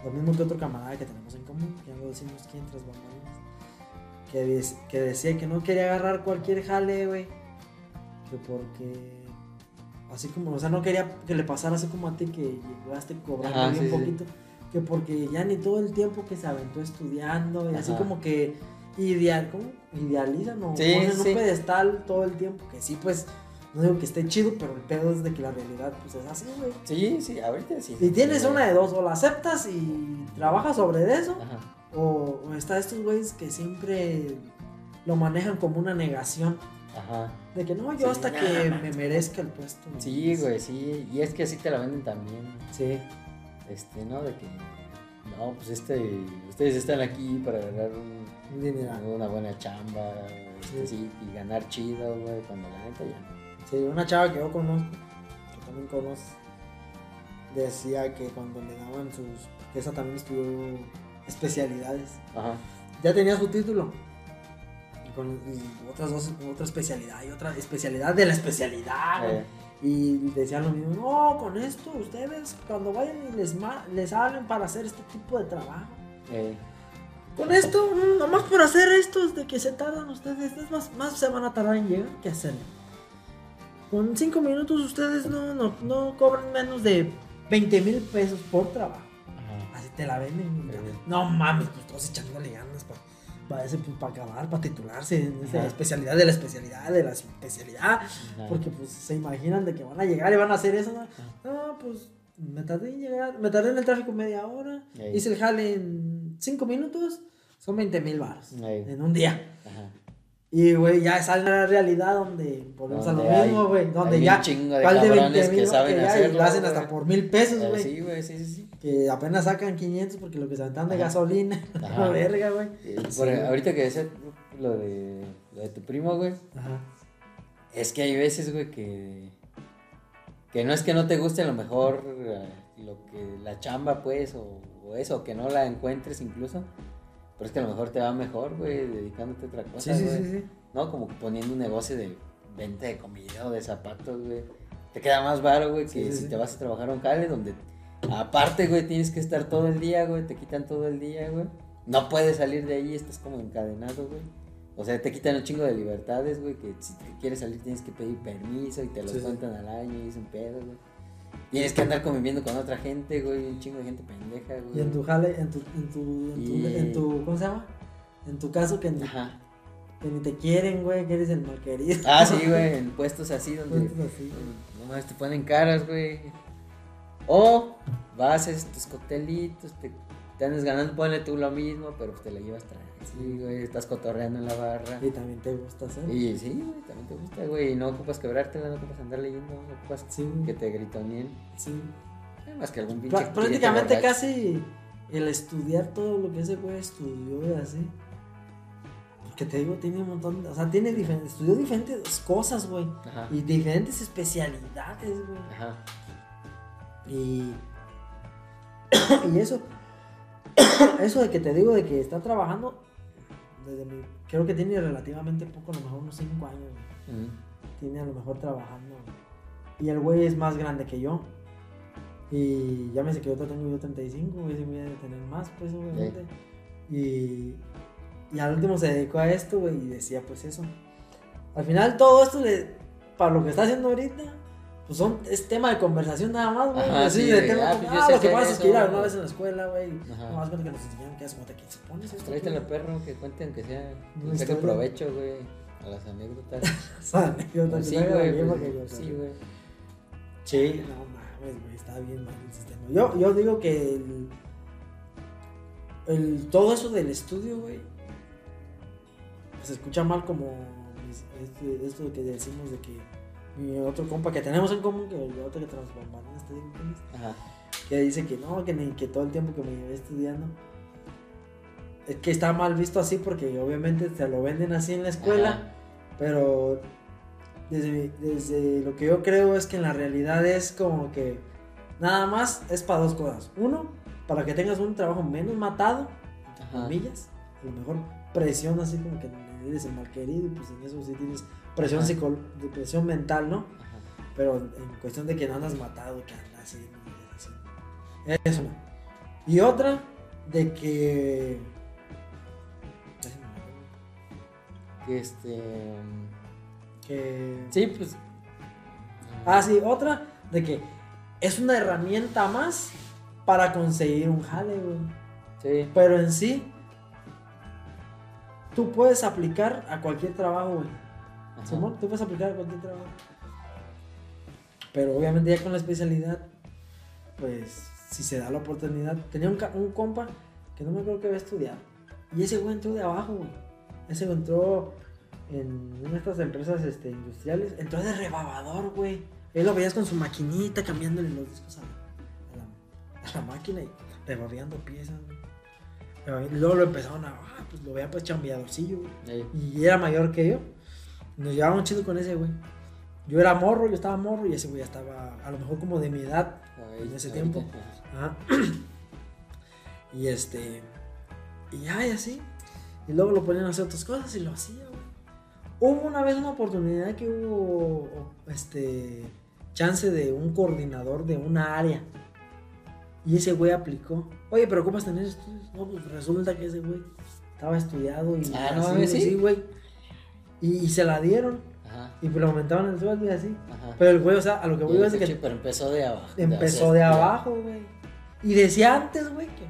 lo mismo que otro camarada que tenemos en común, que ya decimos quién tras bambalinas. Que decía que no quería agarrar cualquier jale, güey. Que porque. Así como, o sea, no quería que le pasara así como a ti que llegaste cobrando Ajá, bien sí, sí. poquito. Que porque ya ni todo el tiempo que se aventó estudiando y así como que ideal, ¿cómo? Idealizan o Sí, ponen un pedestal todo el tiempo. Que sí, pues, no digo que esté chido, pero el pedo es de que la realidad, pues es así, güey. Sí, sí, ahorita sí. Y tienes una de dos, o la aceptas y trabajas sobre eso, Ajá. o, o está estos güeyes que siempre lo manejan como una negación. Ajá. De que no, yo Sí, hasta que me merezca el puesto. Sí, güey, sí. Y es que así te la venden también. Sí. Este, ¿no? De que. No, pues este. Ustedes están aquí para ganar un- dineral. una buena chamba. este, Sí. sí, y ganar chido, güey. Cuando la neta ya. Sí, una chava que yo conozco, que también conoces, decía que cuando le daban sus. que esa también estudió especialidades. Ajá. Ya tenía su título. Con otras dos, otra especialidad y otra especialidad de la especialidad. Eh, Y decían lo mismo, no, con esto ustedes cuando vayan y les, les hablen para hacer este tipo de trabajo. eh, Con esto, mm, nomás por hacer esto de que se tardan ustedes, es más, más se van a tardar en llegar que hacerlo. Con cinco minutos ustedes no, no, no cobran menos de 20 mil pesos por trabajo. Así te la venden. Sí. No mames, pues todos echándole ganas para acabar, para titularse en esa Ajá. especialidad de la especialidad de la especialidad. Porque pues se imaginan de que van a llegar y van a hacer eso. No, pues me tardé en llegar, me tardé en el tráfico media hora. Hice el jale en 5 minutos. Son 20 mil baros en un día. Ajá. Y, güey, ya sale la realidad donde volvemos a lo mismo, güey. Donde hay ya un chingo de ¿cuál de cabrones 20 que mil saben hacerlo, lo hacen hasta por mil pesos, Eh, güey. sí, güey, sí, sí, sí. Que apenas sacan 500 porque lo que se aventan de Ajá. gasolina. Ajá. La verga, güey. Sí, güey. ahorita que decía lo de, lo de tu primo, güey. Ajá. Es que hay veces, güey, que. Que no es que no te guste a lo mejor eh, lo que la chamba, pues, o, o eso, que no la encuentres incluso. Pero es que a lo mejor te va mejor, güey, dedicándote a otra cosa. Sí, sí, güey. sí, sí. ¿No? Como poniendo un negocio de venta de comida o de zapatos, güey. Te queda más baro, güey, que Sí, sí, si te vas a trabajar a un jale donde. Aparte, güey, tienes que estar todo el día, güey, te quitan todo el día, güey. No puedes salir de ahí, estás como encadenado, güey. O sea, te quitan un chingo de libertades, güey, que si te quieres salir tienes que pedir permiso y te los Sí, sí. cuentan al año y es un pedo, güey. Tienes que andar conviviendo con otra gente, güey, un chingo de gente pendeja, güey. Y en tu jale, en tu, en tu, en tu, Y- en tu- ¿cómo se llama? En tu caso que ni, Ajá. que ni te quieren, güey, que eres el malquerido. Ah, sí, güey, en puestos así donde... Puestos así, güey. No mames, te ponen caras, güey. O vas, haces tus coctelitos, te te andas ganando, ponle tú lo mismo, pero pues te la llevas tranqui, güey, estás cotorreando en la barra. Y también te gusta hacer. Y sí, güey, también te gusta, güey, y no ocupas quebrártela, no ocupas andar leyendo, no ocupas Sí, que te gritoneen. Sí. Más que algún pinche prácticamente casi el estudiar todo lo que ese güey estudió y así. Porque te digo, tiene un montón, de- o sea, tiene diferentes, estudió diferentes cosas, güey. Y diferentes especialidades, güey. ajá, Y, y eso, eso de que te digo de que está trabajando, desde mi, creo que tiene relativamente poco, a lo mejor unos 5 años, tiene a lo mejor trabajando. Y el güey es más grande que yo. Y ya me sé que yo tengo yo 35, güey, sí me voy a tener más, pues, obviamente. Y, y al último se dedicó a esto, güey, y decía, pues eso. Al final todo esto, le, para lo que está haciendo ahorita, pues son, es tema de conversación nada más, güey. Así sí, de tema, ah, como, pues ah, lo que pasa es que ir alguna vez en la escuela, güey. No más cuenta que nos enseñaron que hace cuenta que se pones esto. Tráetelo aquí. perro, que cuenten que sea, que saque provecho, güey, a las anécdotas. O sea, anécdota Pues que sí, güey, pues, sí, güey. Sí, no mames, güey, está bien mal el sistema. Yo, yo digo que el, el- todo eso del estudio, güey, se escucha mal como este- esto que decimos de que mi otro compa que tenemos en común, que el otro que este Ajá, que dice que no, que, ni, que todo el tiempo que me llevé estudiando, es que está mal visto así porque obviamente te lo venden así en la escuela. Ajá. Pero desde, desde lo que yo creo es que en la realidad es como que nada más es para dos cosas. Uno, para que tengas un trabajo menos matado, comillas. A lo mejor presión así como que eres el mal querido y pues en eso sí tienes presión, Ajá. psicol de presión mental, ¿no? Ajá. Pero en cuestión de que no andas matado, que andas así. así. Es una. Y otra, de que... Que este. que Sí, pues. Ah, sí, otra de que es una herramienta más para conseguir un jale, güey. Sí. Pero en sí, tú puedes aplicar a cualquier trabajo, güey. Simón, tú puedes aplicar a cualquier trabajo. Pero obviamente ya con la especialidad, pues si se da la oportunidad. Tenía un, un compa que no me acuerdo que había estudiado. Y ese güey entró de abajo, güey. Ese güey entró en una de estas empresas este, industriales. Entró de rebabador, güey. Él lo veías con su maquinita cambiándole los discos a la, a la- a la máquina y rebabeando piezas, güey. Luego lo empezaron a. Ah, pues lo veía pues chambeadorcillo, güey y era mayor que yo. Nos llevábamos chido con ese güey. Yo era morro, yo estaba morro y ese güey ya estaba a lo mejor como de mi edad. Ahí, En ese tiempo. Ajá. Y este. Y ya, y así. Y luego lo ponían a hacer otras cosas y lo hacía, güey. Hubo una vez una oportunidad que hubo este chance de un coordinador de una área. Y ese güey aplicó. Oye, pero ¿cómo vas a tener estudios? No, pues resulta que ese güey estaba estudiado y Ah, no así, ¿sí? güey. Y, y se la dieron. Ajá. Y pues le aumentaban el sueldo y así. Ajá. Pero el güey, o sea, a lo que voy Y es de el que Pero empezó de abajo. empezó de abajo, güey. Y decía antes, güey, que,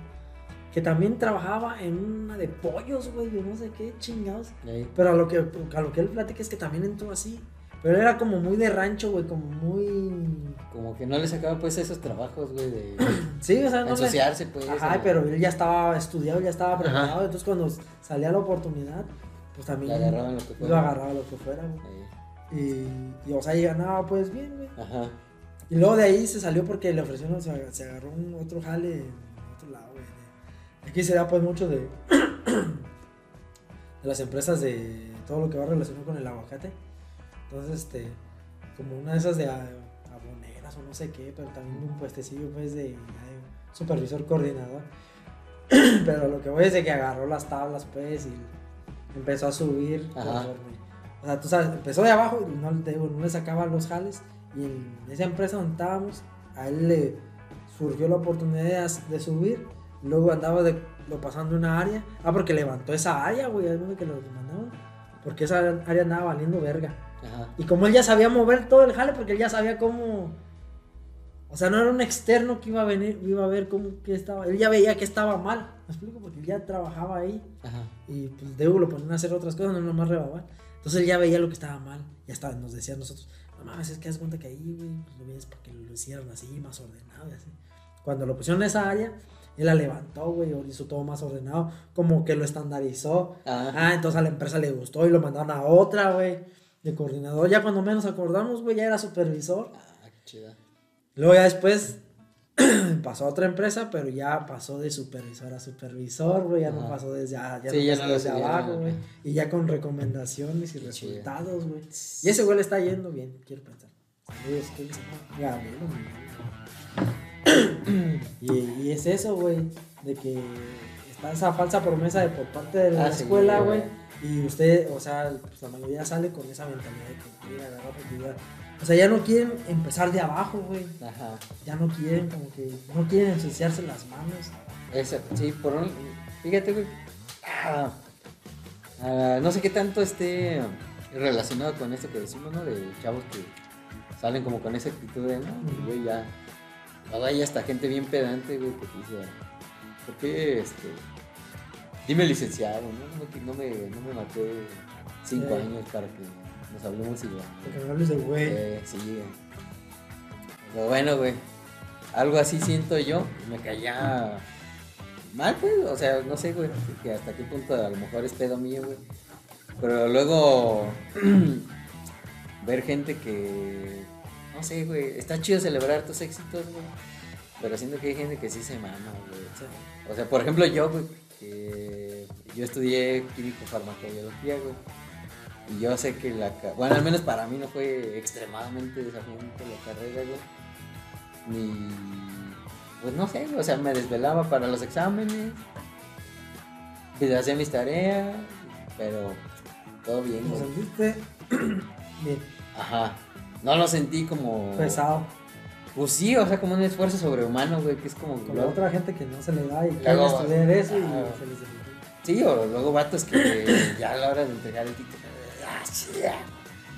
que también trabajaba en una de pollos, güey, yo no sé qué chingados. Pero a lo que, a lo que él platica es que también entró así. Pero era como muy de rancho, güey, como muy... Como que no le sacaba pues esos trabajos, güey, de Sí, o sea, no le- ensuciarse, pues. Ajá, pero él ya estaba estudiado, ya estaba Ajá. preparado. Entonces cuando salía la oportunidad, pues también lo que fuera. lo agarraba lo que fuera, güey. Ey. Y, y, o sea, y ganaba pues bien, güey. Ajá. Y luego de ahí se salió porque le ofrecieron, se, ag- se agarró un otro jale en otro lado, güey. Aquí se da pues mucho de, de las empresas de todo lo que va relacionado con el aguacate. Entonces, este, como una de esas de a- aboneras o no sé qué, pero también un puestecillo pues de, de supervisor coordinador. pero lo que voy es de que agarró las tablas pues y empezó a subir. O sea, tú sabes, empezó de abajo y no, te digo, no le sacaba los jales. Y en esa empresa donde estábamos, a él le surgió la oportunidad de, subir. Luego andaba de, lo pasando una área. Ah, porque levantó esa área, güey. Es que lo mandaban. Porque esa área andaba valiendo verga. Ajá. Y como él ya sabía mover todo el jale, porque él ya sabía cómo. O sea, no era un externo que iba a venir, iba a ver cómo que estaba. Él ya veía que estaba mal. ¿Me explico? Porque él ya trabajaba ahí. Ajá. Y pues Debo lo ponían a hacer otras cosas, no nomás rebabar. Entonces él ya veía lo que estaba mal. Ya estaba, nos decía a nosotros, no mames, es que haz cuenta que ahí, güey, pues lo vienes para que lo hicieran así, más ordenado y así. Cuando lo pusieron en esa área, Él la levantó, güey, o hizo todo más ordenado, como que lo estandarizó. Ah. Ah, entonces a la empresa le gustó y lo mandaron a otra, güey, de coordinador. Ya cuando menos acordamos, güey, ya era supervisor. Ah, qué chida. Luego ya después pasó a otra empresa, pero ya pasó de supervisor a supervisor, güey, ya no Ajá. pasó desde, a- ya Sí, no ya pasó no desde abajo, güey. Y ya con recomendaciones y Qué resultados, güey. Y ese güey le está yendo bien, quiero pensar. Saludos, Miguel. y, y es eso, güey, de que está esa falsa promesa de por parte de la Ah, sí, escuela, güey. güey. Y usted, o sea, pues la mayoría sale con esa mentalidad de que quiere agarrar oportunidad. O sea, ya no quieren empezar de abajo, güey. Ajá. Ya no quieren, como que no quieren ensuciarse las manos. Esa, sí, por un. Fíjate, güey. Ah, ah, no sé qué tanto esté relacionado con esto que decimos, ¿no? De chavos que salen como con esa actitud de, no, Ujú. güey, ya. Luego hay hasta gente bien pedante, güey, que te dice, ¿por qué este. Dime licenciado, ¿no? No, me, no me maté cinco años para que nos hablemos no hables de güey. Eh, sí, güey. Pero bueno, güey. Algo así siento yo. Me caía mal, pues. O sea, no sé, güey. Que hasta qué punto a lo mejor es pedo mío, güey. Pero luego ver gente que. No sé, güey. Está chido celebrar tus éxitos, güey. Pero siento que hay gente que sí se mama, güey. O sea, por ejemplo, yo, güey. Que yo estudié químico farmacobiología, güey. Y yo sé que la... Bueno, al menos para mí no fue extremadamente desafiante la carrera, güey. Ni... Pues no sé, o sea, me desvelaba para los exámenes. Pues hacía mis tareas, pero todo bien, ¿Lo güey. sentiste? Bien, Ajá. No lo sentí como... pesado. Pues sí, o sea, como un esfuerzo sobrehumano, güey, que es como... Con la otra gente que no se le da y Luego- estudiar eso y Ajá. se les. Sí, o luego vatos que ya a la hora de entregar el título...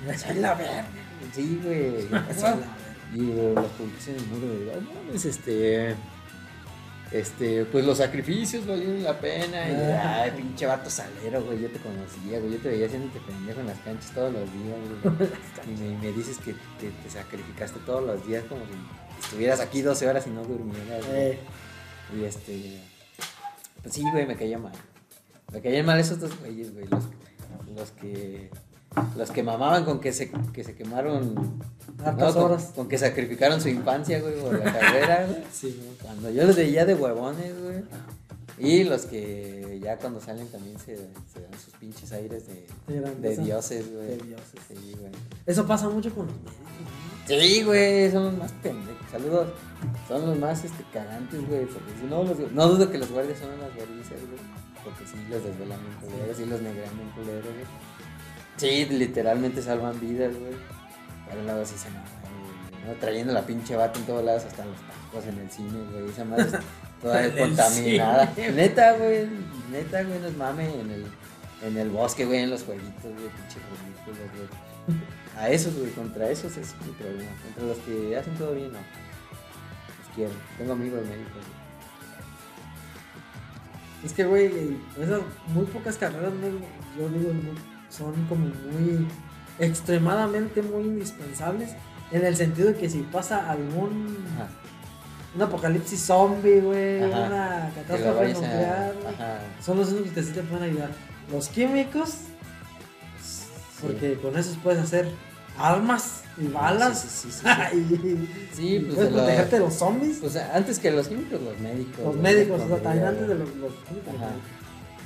Ah, soy la verga! Sí, güey. Y las publicaciones en el muro de, "Oh, mames, este, este, pues los sacrificios valieron la pena. Y, Ah. ay, pinche vato salero, güey, yo te conocía, güey, yo te veía haciéndote pendejo en las canchas todos los días, güey. y me, me dices que te, te sacrificaste todos los días como si estuvieras aquí 12 horas y no durmieras, güey. Eh, Y este, pues sí, güey, me caía mal. Me caían mal esos dos güeyes, güey, los, los que... Los que mamaban con que se, que se quemaron Hartas con, horas. con que sacrificaron su infancia, güey, por la carrera, güey. sí, ¿no? Cuando yo los veía de huevones, güey. Y los que ya cuando salen también se, se dan sus pinches aires de, dioses, güey. De dioses. Sí, güey. Eso pasa mucho con los médicos, ¿no? Sí, güey, son los más pendejos. Saludos. Son los más este, cagantes, güey. Porque si no, los, no dudo que los guardias son unas guardias, güey. Porque sí, los desvelan bien culeros, sí los negran bien culeros, güey. Sí, literalmente salvan vidas, güey. Pero luego sí se ¿no? Trayendo la pinche bata en todos lados, hasta los tacos, en el cine, güey. Esa madre toda contaminada. cine. Neta, güey. Neta, güey, nos mame en el, en el bosque, güey, en los jueguitos, güey, pinche ridículos, güey. A esos, güey, contra esos es mi problema. Contra los que hacen todo bien, no. Los quiero. Tengo amigos médicos, güey. Es que, güey, esas muy pocas carreras, ¿no? yo digo, muy- son como muy extremadamente muy indispensables en el sentido de que si pasa algún Ajá. un apocalipsis zombie, güey, una catástrofe nuclear, a... son los únicos que sí te pueden ayudar. Los químicos, Sí. porque con esos puedes hacer armas y balas Sí, sí, sí, sí, sí. y, pues, puedes de protegerte de los zombies. Pues antes que los químicos, los médicos. los médicos, o sea, también antes de los, los químicos. Ajá.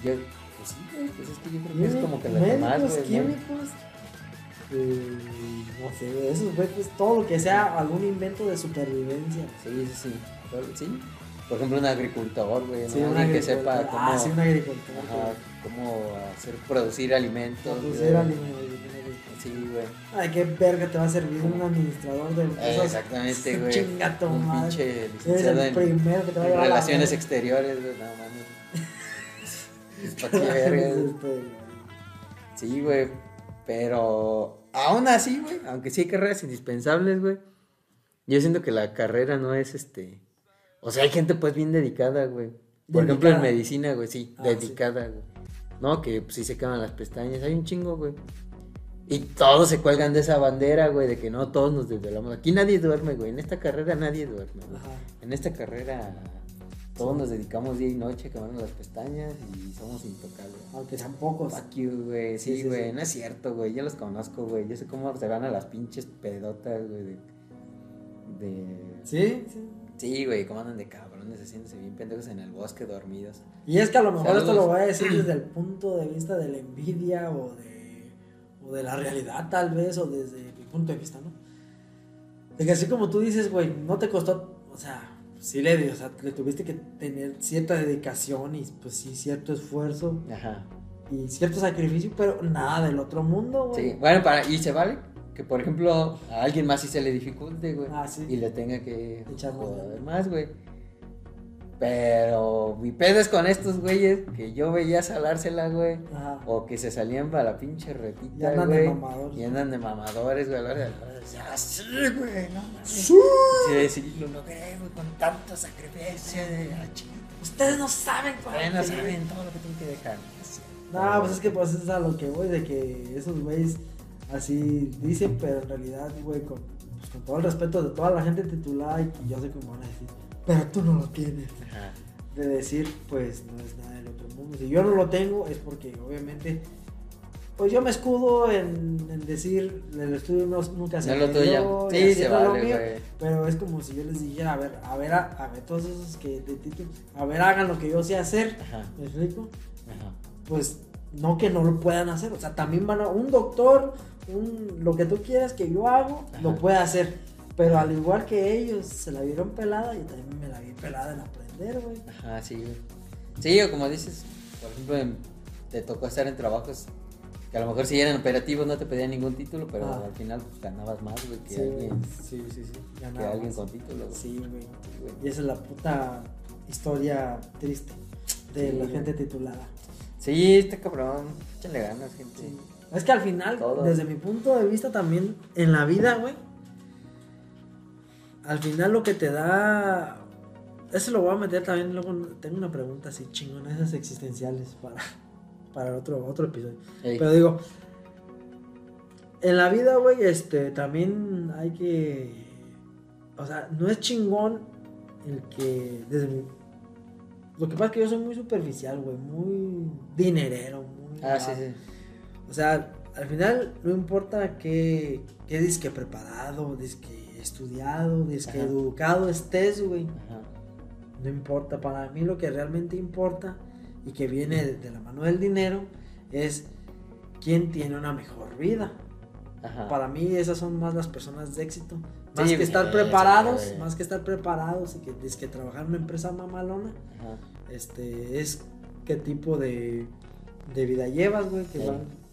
güey. Yo, pues sí, güey, pues es que yo creo que es como que la que más, güey. ¿no? químicos, eh, no sé, esos güey, pues todo lo que sea algún invento de supervivencia. Sí, sí, sí. Sí. Por ejemplo, un agricultor, güey, ¿no? Sí, un Alguien que sepa agricultor. cómo, Ah, sí, un agricultor. ajá, cómo hacer producir alimentos. Producir alimentos, güey. Sí, güey. Ay, qué verga te va a servir un administrador de Eh, empresas. Exactamente, güey. Chinga tu Un madre. pinche licenciado el en, primero que te va a llevar relaciones exteriores, güey. No mames. Este, Sí, güey. Pero aún así, güey, aunque sí hay carreras indispensables, güey. Yo siento que la carrera no es este. O sea, hay gente pues bien dedicada, güey. Por ejemplo, en medicina, güey, sí, Ah, dedicada, güey. No, que pues, sí se queman las pestañas, hay un chingo, güey. Y todos se cuelgan de esa bandera, güey, de que no todos nos desvelamos. Aquí nadie duerme, güey. En esta carrera nadie duerme, güey. En esta carrera Todos nos dedicamos día y noche a quemarnos las pestañas y somos intocables. Aunque sean pocos. Fuck you, güey. Sí, Sí, sí, güey. sí. No es cierto, güey. Yo los conozco, güey. Yo sé cómo se van a las pinches pedotas, güey. De... de... Sí, sí. Sí, güey. Cómo andan de cabrones haciéndose bien pendejos en el bosque dormidos. Y es que a lo mejor esto lo voy a decir desde el punto de vista de la envidia o de, o de la realidad tal vez, o desde mi punto de vista, ¿no? De que así como tú dices, güey, no te costó, o sea, sí le, o sea, le tuviste que tener cierta dedicación y pues sí, cierto esfuerzo Ajá. y cierto sacrificio, pero nada del otro mundo, güey. Sí. Bueno, para... y se vale que, por ejemplo, a alguien más sí se le dificulte, güey. Ah, sí. Y le tenga que Echar joder más, güey. Pero mi pedo es con estos güeyes que yo veía salársela, güey. Ajá. O que se salían para la pinche Y retita, andan de güey. mamadores. Y andan de mamadores, güey. A la hora de la hora, decía, "Ah, sí, güey, no mames. Sí. Sí, sí, lo logré, güey, con tanto sacrificio de la chica. Ustedes no saben cuál no saben todo lo que tengo que dejar. No, pues es que pues es a lo que voy, de que esos güeyes así dicen, pero en realidad, güey, con, pues, con todo el respeto de toda la gente titulada, y yo sé cómo van a decir, pero tú no lo tienes. Ajá. De decir, pues no es nada del otro mundo. Si yo no lo tengo, es porque obviamente, pues yo me escudo en, en decir, el estudio no, nunca se No lo tuyo. Sí, se lo vale, mío. Pero es como si yo les dijera, a ver, a ver, a, a ver, todos esos que de título, a ver, hagan lo que yo sé hacer. Ajá. ¿Me explico? Ajá. pues no que no lo puedan hacer, o sea, también van a un doctor, un, lo que tú quieras que yo hago, Ajá. lo puede hacer, pero al igual que ellos se la vieron pelada, yo también me la vi pelada en aprender, güey. Ajá, sí, güey. Sí, o como dices, por ejemplo, en- te tocó estar en trabajos que a lo mejor si eran operativos no te pedían ningún título, pero Ah. al final pues, ganabas más, güey, que Sí, alguien, sí, sí, sí. que alguien con título, güey. Sí, güey. Y esa es la puta historia triste de Sí, la güey. gente titulada. Sí, está cabrón. Échale ganas, gente. Sí. Es que al final, Todo. desde mi punto de vista también, en la vida, güey, al final lo que te da... Eso lo voy a meter también, luego tengo una pregunta así chingona, esas existenciales para, para otro, otro episodio. Ey, Pero digo, en la vida, güey, este, también hay que... O sea, no es chingón el que, desde mi... Lo que pasa es que yo soy muy superficial, güey, muy dinerero, muy... Ah, sí, sí. O sea, al final no importa qué, qué disque preparado, disque estudiado, disque Ajá. educado estés, güey. No importa. Para mí lo que realmente importa y que viene de, la mano del dinero es quién tiene una mejor vida. Ajá. Para mí esas son más las personas de éxito. Más Sí, que estar güey, preparados, güey. más que estar preparados y que, es que trabajar en una empresa mamalona, Ajá. este, es qué tipo de, de vida llevas, güey, que, Sí.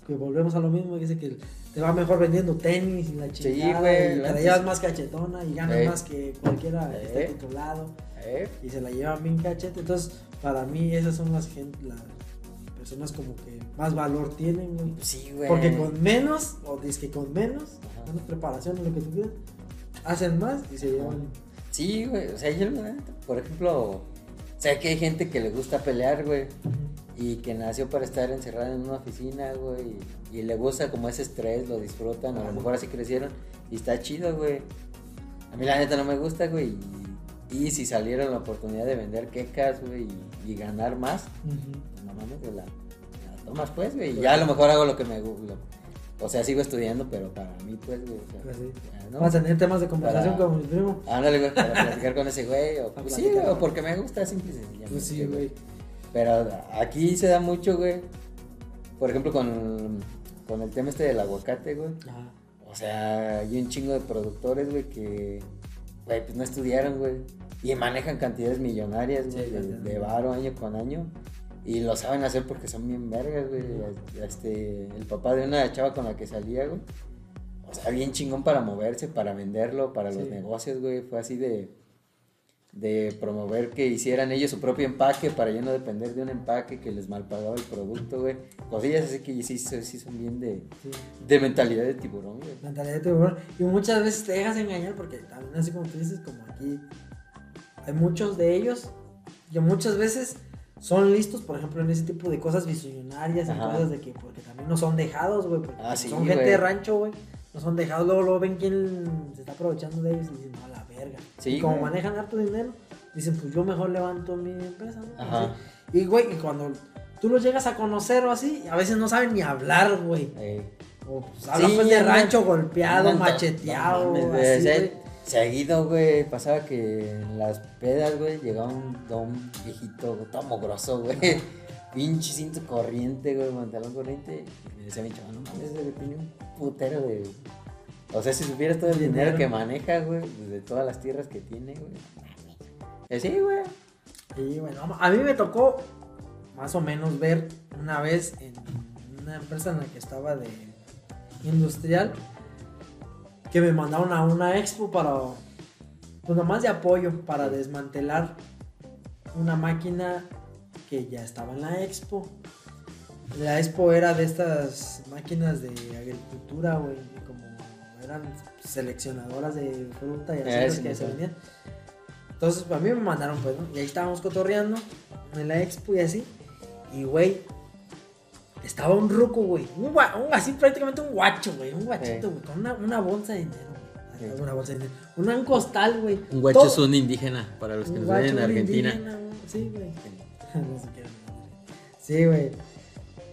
que volvemos a lo mismo, que dice que te va mejor vendiendo tenis y la Sí, chingada, güey, y te la- llevas más cachetona y ganas Sí. más que cualquiera que esté Sí. titulado Eh, y se la llevan bien cachete, entonces para mí esas son las gente, las personas como que más valor tienen, güey. sí, güey. Porque con menos, o dice que con menos, Ajá. menos preparación o lo que tú quieras, hacen más y se Ajá. llevan. Sí, güey. O sea, yo, por ejemplo, sé que hay gente que le gusta pelear, güey. Y que nació para estar encerrada en una oficina, güey. Y, y le gusta como ese estrés, lo disfrutan. A lo mejor así crecieron. Y está chido, güey. A mí la neta no me gusta, güey. Y, y si saliera la oportunidad de vender quecas, güey, y, y ganar más, pues no mames, la, la tomas, pues, güey. Y ya a lo mejor hago lo que me gusta. O sea, sigo estudiando, pero para mí, pues, güey. o sea, Pues sí. ¿no? Vamos a tener temas de conversación Para- con mi primo. Ándale, güey, para platicar con ese güey. O, pues sí, o porque me gusta, simple y sencillamente. Pues sí, güey. Pero aquí se da mucho, güey. Por ejemplo, con, con el tema este del aguacate, güey. Ajá. O sea, hay un chingo de productores, güey, que, güey, pues no estudiaron, güey. Y manejan cantidades millonarias, güey, Sí, de, de varo año con año. Y lo saben hacer porque son bien vergas, güey. Este, el papá de una chava con la que salía, güey. O sea, bien chingón para moverse, para venderlo, para los negocios, güey. Fue así de, de promover que hicieran ellos su propio empaque para ya no depender de un empaque que les malpagaba el producto, güey. Cosillas así que sí, sí, son bien de, Sí. de mentalidad de tiburón, güey. Mentalidad de tiburón. Y muchas veces te dejas engañar porque también así como tú dices, como aquí hay muchos de ellos que muchas veces son listos, por ejemplo, en ese tipo de cosas visionarias y cosas de que porque también no son dejados, güey, porque Ah, sí, son gente de rancho, güey. No son dejados, luego, luego ven quién se está aprovechando de ellos y dicen, no, la verga. Sí, y como güey. manejan harto dinero, dicen, pues yo mejor levanto mi empresa, ¿no? Ajá. Y, güey, y cuando tú los llegas a conocer o así, a veces no saben ni hablar, güey. Ey. O pues hablan Sí, pues de rancho golpeado, macheteado, no güey, así. Seguido, güey, pasaba que en las pedas, güey, llegaba un don viejito, todo mogroso, güey. Pinche cinto corriente, güey, pantalón corriente. Y me decía mi chaval, no mames, tiene un putero de. O sea, si supieras todo el dinero, Dinero. que maneja, güey, de todas las tierras que tiene, güey. Eh, Sí, güey. Y bueno, a mí me tocó más o menos ver una vez en una empresa en la que estaba de industrial que me mandaron a una expo para, pues nomás de apoyo, para desmantelar una máquina que ya estaba en la expo. La expo era de estas máquinas de agricultura, güey, eran seleccionadoras de fruta y así Eh, sí, que se vendían. Entonces, a mí me mandaron, pues, ¿no? Y ahí estábamos cotorreando en la expo y así. Y, güey, estaba un ruco, güey. Un, un- así prácticamente un guacho, güey. Un guachito, güey. Con una, una bolsa de dinero, güey. Eh. Una bolsa de dinero. Un costal, güey. Un guacho Todo- es un indígena, para los que nos ven en Argentina. indígena, güey. Sí, güey. Sí, güey.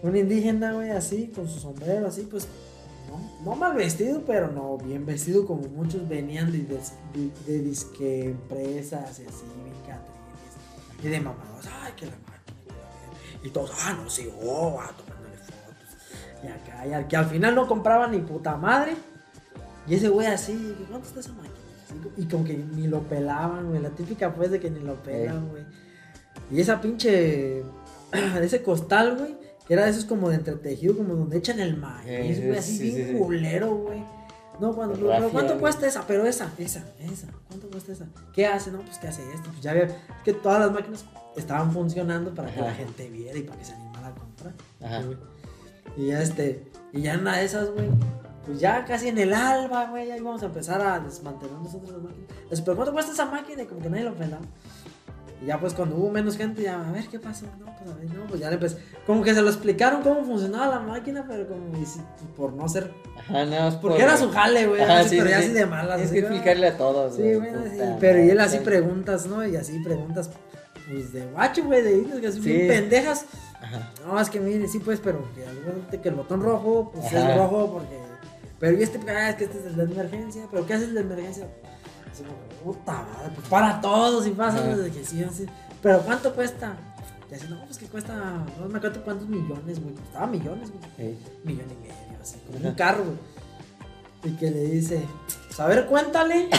Un indígena, güey, así, con su sombrero, así, pues. No, no mal vestido, pero no bien vestido, como muchos venían de, de, de disque empresas y así, bien. Y de mamados, ay, que la máquina, que la verga. Y todos, ah, no, sí, oh, ah, tomándole fotos. Y acá, y al, que al final no compraba ni puta madre. Y ese güey así, ¿cuánto está esa máquina? Y como que ni lo pelaban, güey. La típica pues de que ni lo pelan, güey. Y esa pinche. Ese costal, güey. Era de esos como de entretejido, como donde echan el maíz, Eh, güey. Así sí, bien culero, güey. No, cuando, pero Rafia, ¿cuánto güey. cuesta esa? Pero esa, esa, esa. ¿Cuánto cuesta esa? ¿Qué hace? No, pues ¿qué hace esto? Pues ya. Es que todas las máquinas estaban funcionando para que Ajá. la gente viera y para que se animara a comprar. Ajá. güey. Y ya este, y ya una de esas, güey, pues ya casi en el alba, güey, ya íbamos a empezar a desmantelar nosotros las máquinas. Pero ¿cuánto cuesta esa máquina? Y como que nadie lo pelaba. Y ya pues cuando hubo menos gente, ya, a ver qué pasó. No, pues a ver, no, pues ya le empecé. Como que se lo explicaron cómo funcionaba la máquina, pero como si- por no ser. Ajá, no, es Porque era su jale, güey. Ajá, así, sí, pero sí, ya sí. así de malas. Tienes que explicarle a todos, Sí, güey. así, pero y él así preguntas, ¿no? Y así preguntas, pues de guacho, güey, de indios, que así Sí. bien pendejas. Ajá. No, es que mire, sí, pues, pero que que el botón rojo, pues Ajá. es rojo porque. Pero y este, ah, es que este es el de emergencia. ¿Pero qué hace el de emergencia? Así como, puta madre, pues para todos y pasa sí, así. Pero ¿cuánto cuesta? Y así, no, pues que cuesta, no me acuerdo cuántos millones, güey. Costaba millones, güey. Millón y medio, así, como un carro, güey. Y que le dice, pues a ver, cuéntale.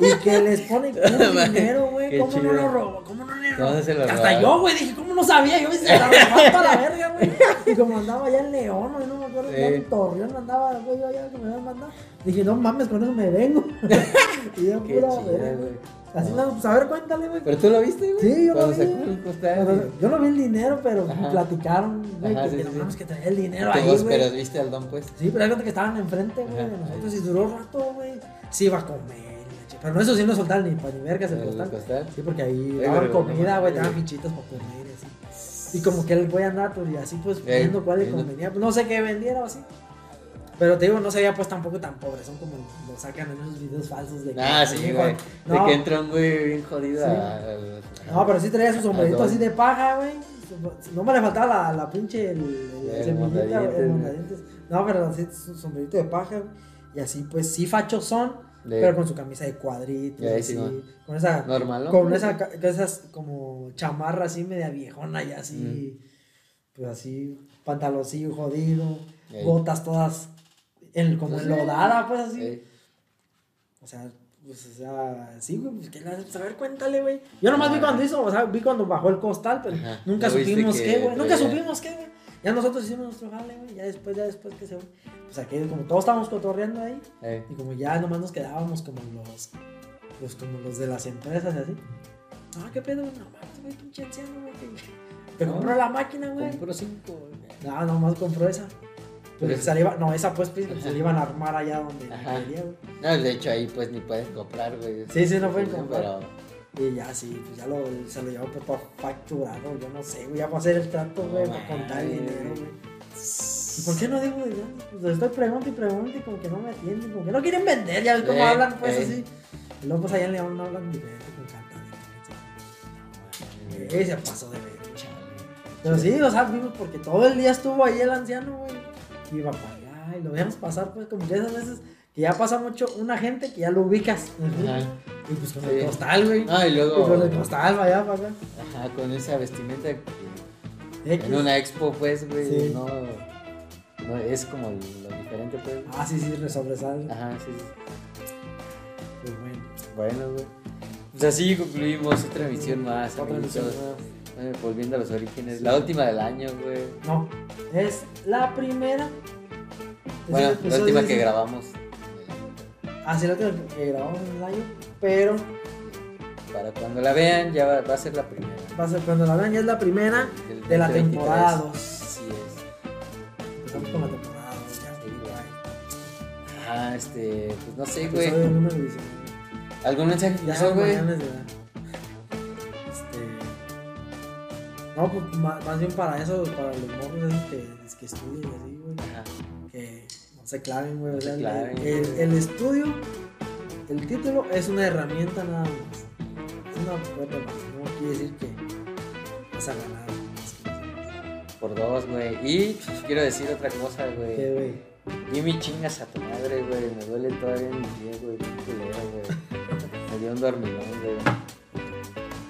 y que les pone dinero, güey. ¿Cómo no lo robó? ¿Cómo no le robó? ¿Dónde se lo Hasta robaron? yo, güey, dije, ¿cómo no sabía? Yo se la para la verga, güey. Y como andaba allá en León, güey, no me acuerdo, Sí. ya en Torreón andaba, güey, yo allá que me habían mandado. Dije, no mames, con eso me vengo. y yo, pura verga, güey. Así, No. no, pues a ver, cuéntale, güey. Pero tú lo viste, güey. Sí, yo lo vi. sacó el costal. Yo no vi el dinero, pero Ajá. platicaron, güey, Ajá, que, sí, que sí, traía el dinero ahí, vos, güey. pero viste al don, pues. Sí, pero hay que estaban enfrente, güey, de nosotros y duró rato, güey. Sí iba a comer, pero no eso sí no soltaron ni para ni vergas el El costal. costal. Sí, porque ahí daban comida, güey, daban fichitas para comer y así. Y como que el güey andaba, pues, y así, pues, viendo cuál le convenía. No sé qué vendiera o así. Pero te digo, no se veía pues tampoco tan pobre, son como lo sacan en esos videos falsos de que- Ah, sí, güey. No, De que entra un güey bien jodido Sí. a- a- no, pero sí traía su sombrerito así de paja, güey. No me le faltaba la, la pinche el, el, El semillita, el. No, pero así su sombrerito de paja, güey. Y así, pues sí, fachos son, De- pero con su camisa de cuadritos, así, sí, ¿no? con esa, Normal, ¿no? con esa, ca- con esas como chamarra así media viejona y así, pues así, pantaloncillo jodido, Ey. botas todas en, como Sí. enlodada, pues así. O sea, pues, o sea, sí, güey, pues, ¿qué le haces? Pues, a ver, cuéntale, güey. Yo nomás vi cuando hizo, o sea, vi cuando bajó el costal, pero Ajá. nunca ¿No viste supimos que qué, güey. Nunca supimos qué, güey. Ya nosotros hicimos nuestro jale, güey. Ya después, ya después que se. Pues aquí, como todos estábamos cotorreando ahí, y como ya nomás nos quedábamos como los, pues como los de las empresas así. Ah, qué pedo, güey. No mames, güey, pinche anciano, güey. que- Que No. compró la máquina, güey. Compró cinco, güey. No, nomás compró esa. Pero Pero- se le iba, no, esa pues, pues, se le iban a armar allá donde quería, güey. No, de hecho ahí pues ni puedes comprar, güey. Sí, sí, no pueden comprar. Pero Y ya sí, pues ya lo, se lo llevó pues, para facturarlo, yo no sé, güey, ya para hacer el trato, güey, No para contar el dinero, güey. ¿Y por qué no digo dinero? Pues estoy preguntando y preguntando y como que no me atienden, como que no quieren vender, ya ves cómo Eh, hablan, pues eh. así. Y luego pues allá en León no hablan diferente con cantar. Sí, se pasó de ver. Chale. Pero sí, o sea, vimos porque todo el día estuvo ahí el anciano, güey. Iba para allá y lo veíamos pasar, pues, como que esas veces que ya pasa mucho una gente que ya lo ubicas. Ajá. Y pues con Sí. el costal, güey. Ah, y Y luego. con el costal para allá, para acá. Ajá, con esa vestimenta que en una expo, pues, güey, Sí. no, no. Es como lo diferente, pues. Ah, sí, sí, resobresal. Ajá, sí, sí. Pues bueno. Bueno, güey. Pues así concluimos otra emisión más. Otra amiguitos. más. Eh, volviendo a los orígenes. La última del año, güey. No, es la primera. Bueno, la última que grabamos. Ah, sí, la última que grabamos en el año. Pero Para cuando la vean, ya va, va a ser la primera. va a ser cuando la vean, ya es la primera de la 2023. temporada 2. Así es. Empezamos con la temporada 2. Ya, Sí, güey. Ah, este. Pues no sé, güey. Episodio número 19. ¿Algún mensaje Ya güey? No, pues más, más bien para eso, para los morros esos que, que estudian y así, güey. Ajá. Que no se claven, güey. No o se sea, el- claven, el, güey. el estudio, el título es una herramienta nada más. Es una puerta más. No quiere decir que vas a ganar. más que Por dos, güey. Y quiero decir otra cosa, güey. Que, güey. Jimmy, chingas a tu madre, güey. Me duele todavía en mi pie, güey. Qué culero, güey. Me dio un dormilón, güey.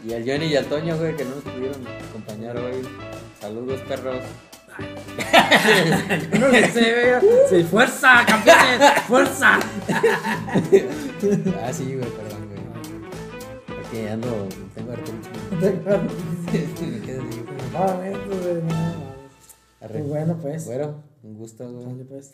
Y al Johnny y al Toño, güey, que no nos pudieron acompañar hoy. Saludos, perros. No sé, güey. Sí, fuerza, campeones, fuerza. Ah, sí, güey, perdón, güey. Porque ando, tengo artritis. Me quedo así. Ah, güey, pues, bueno, pues. Bueno, un gusto, güey. Pues.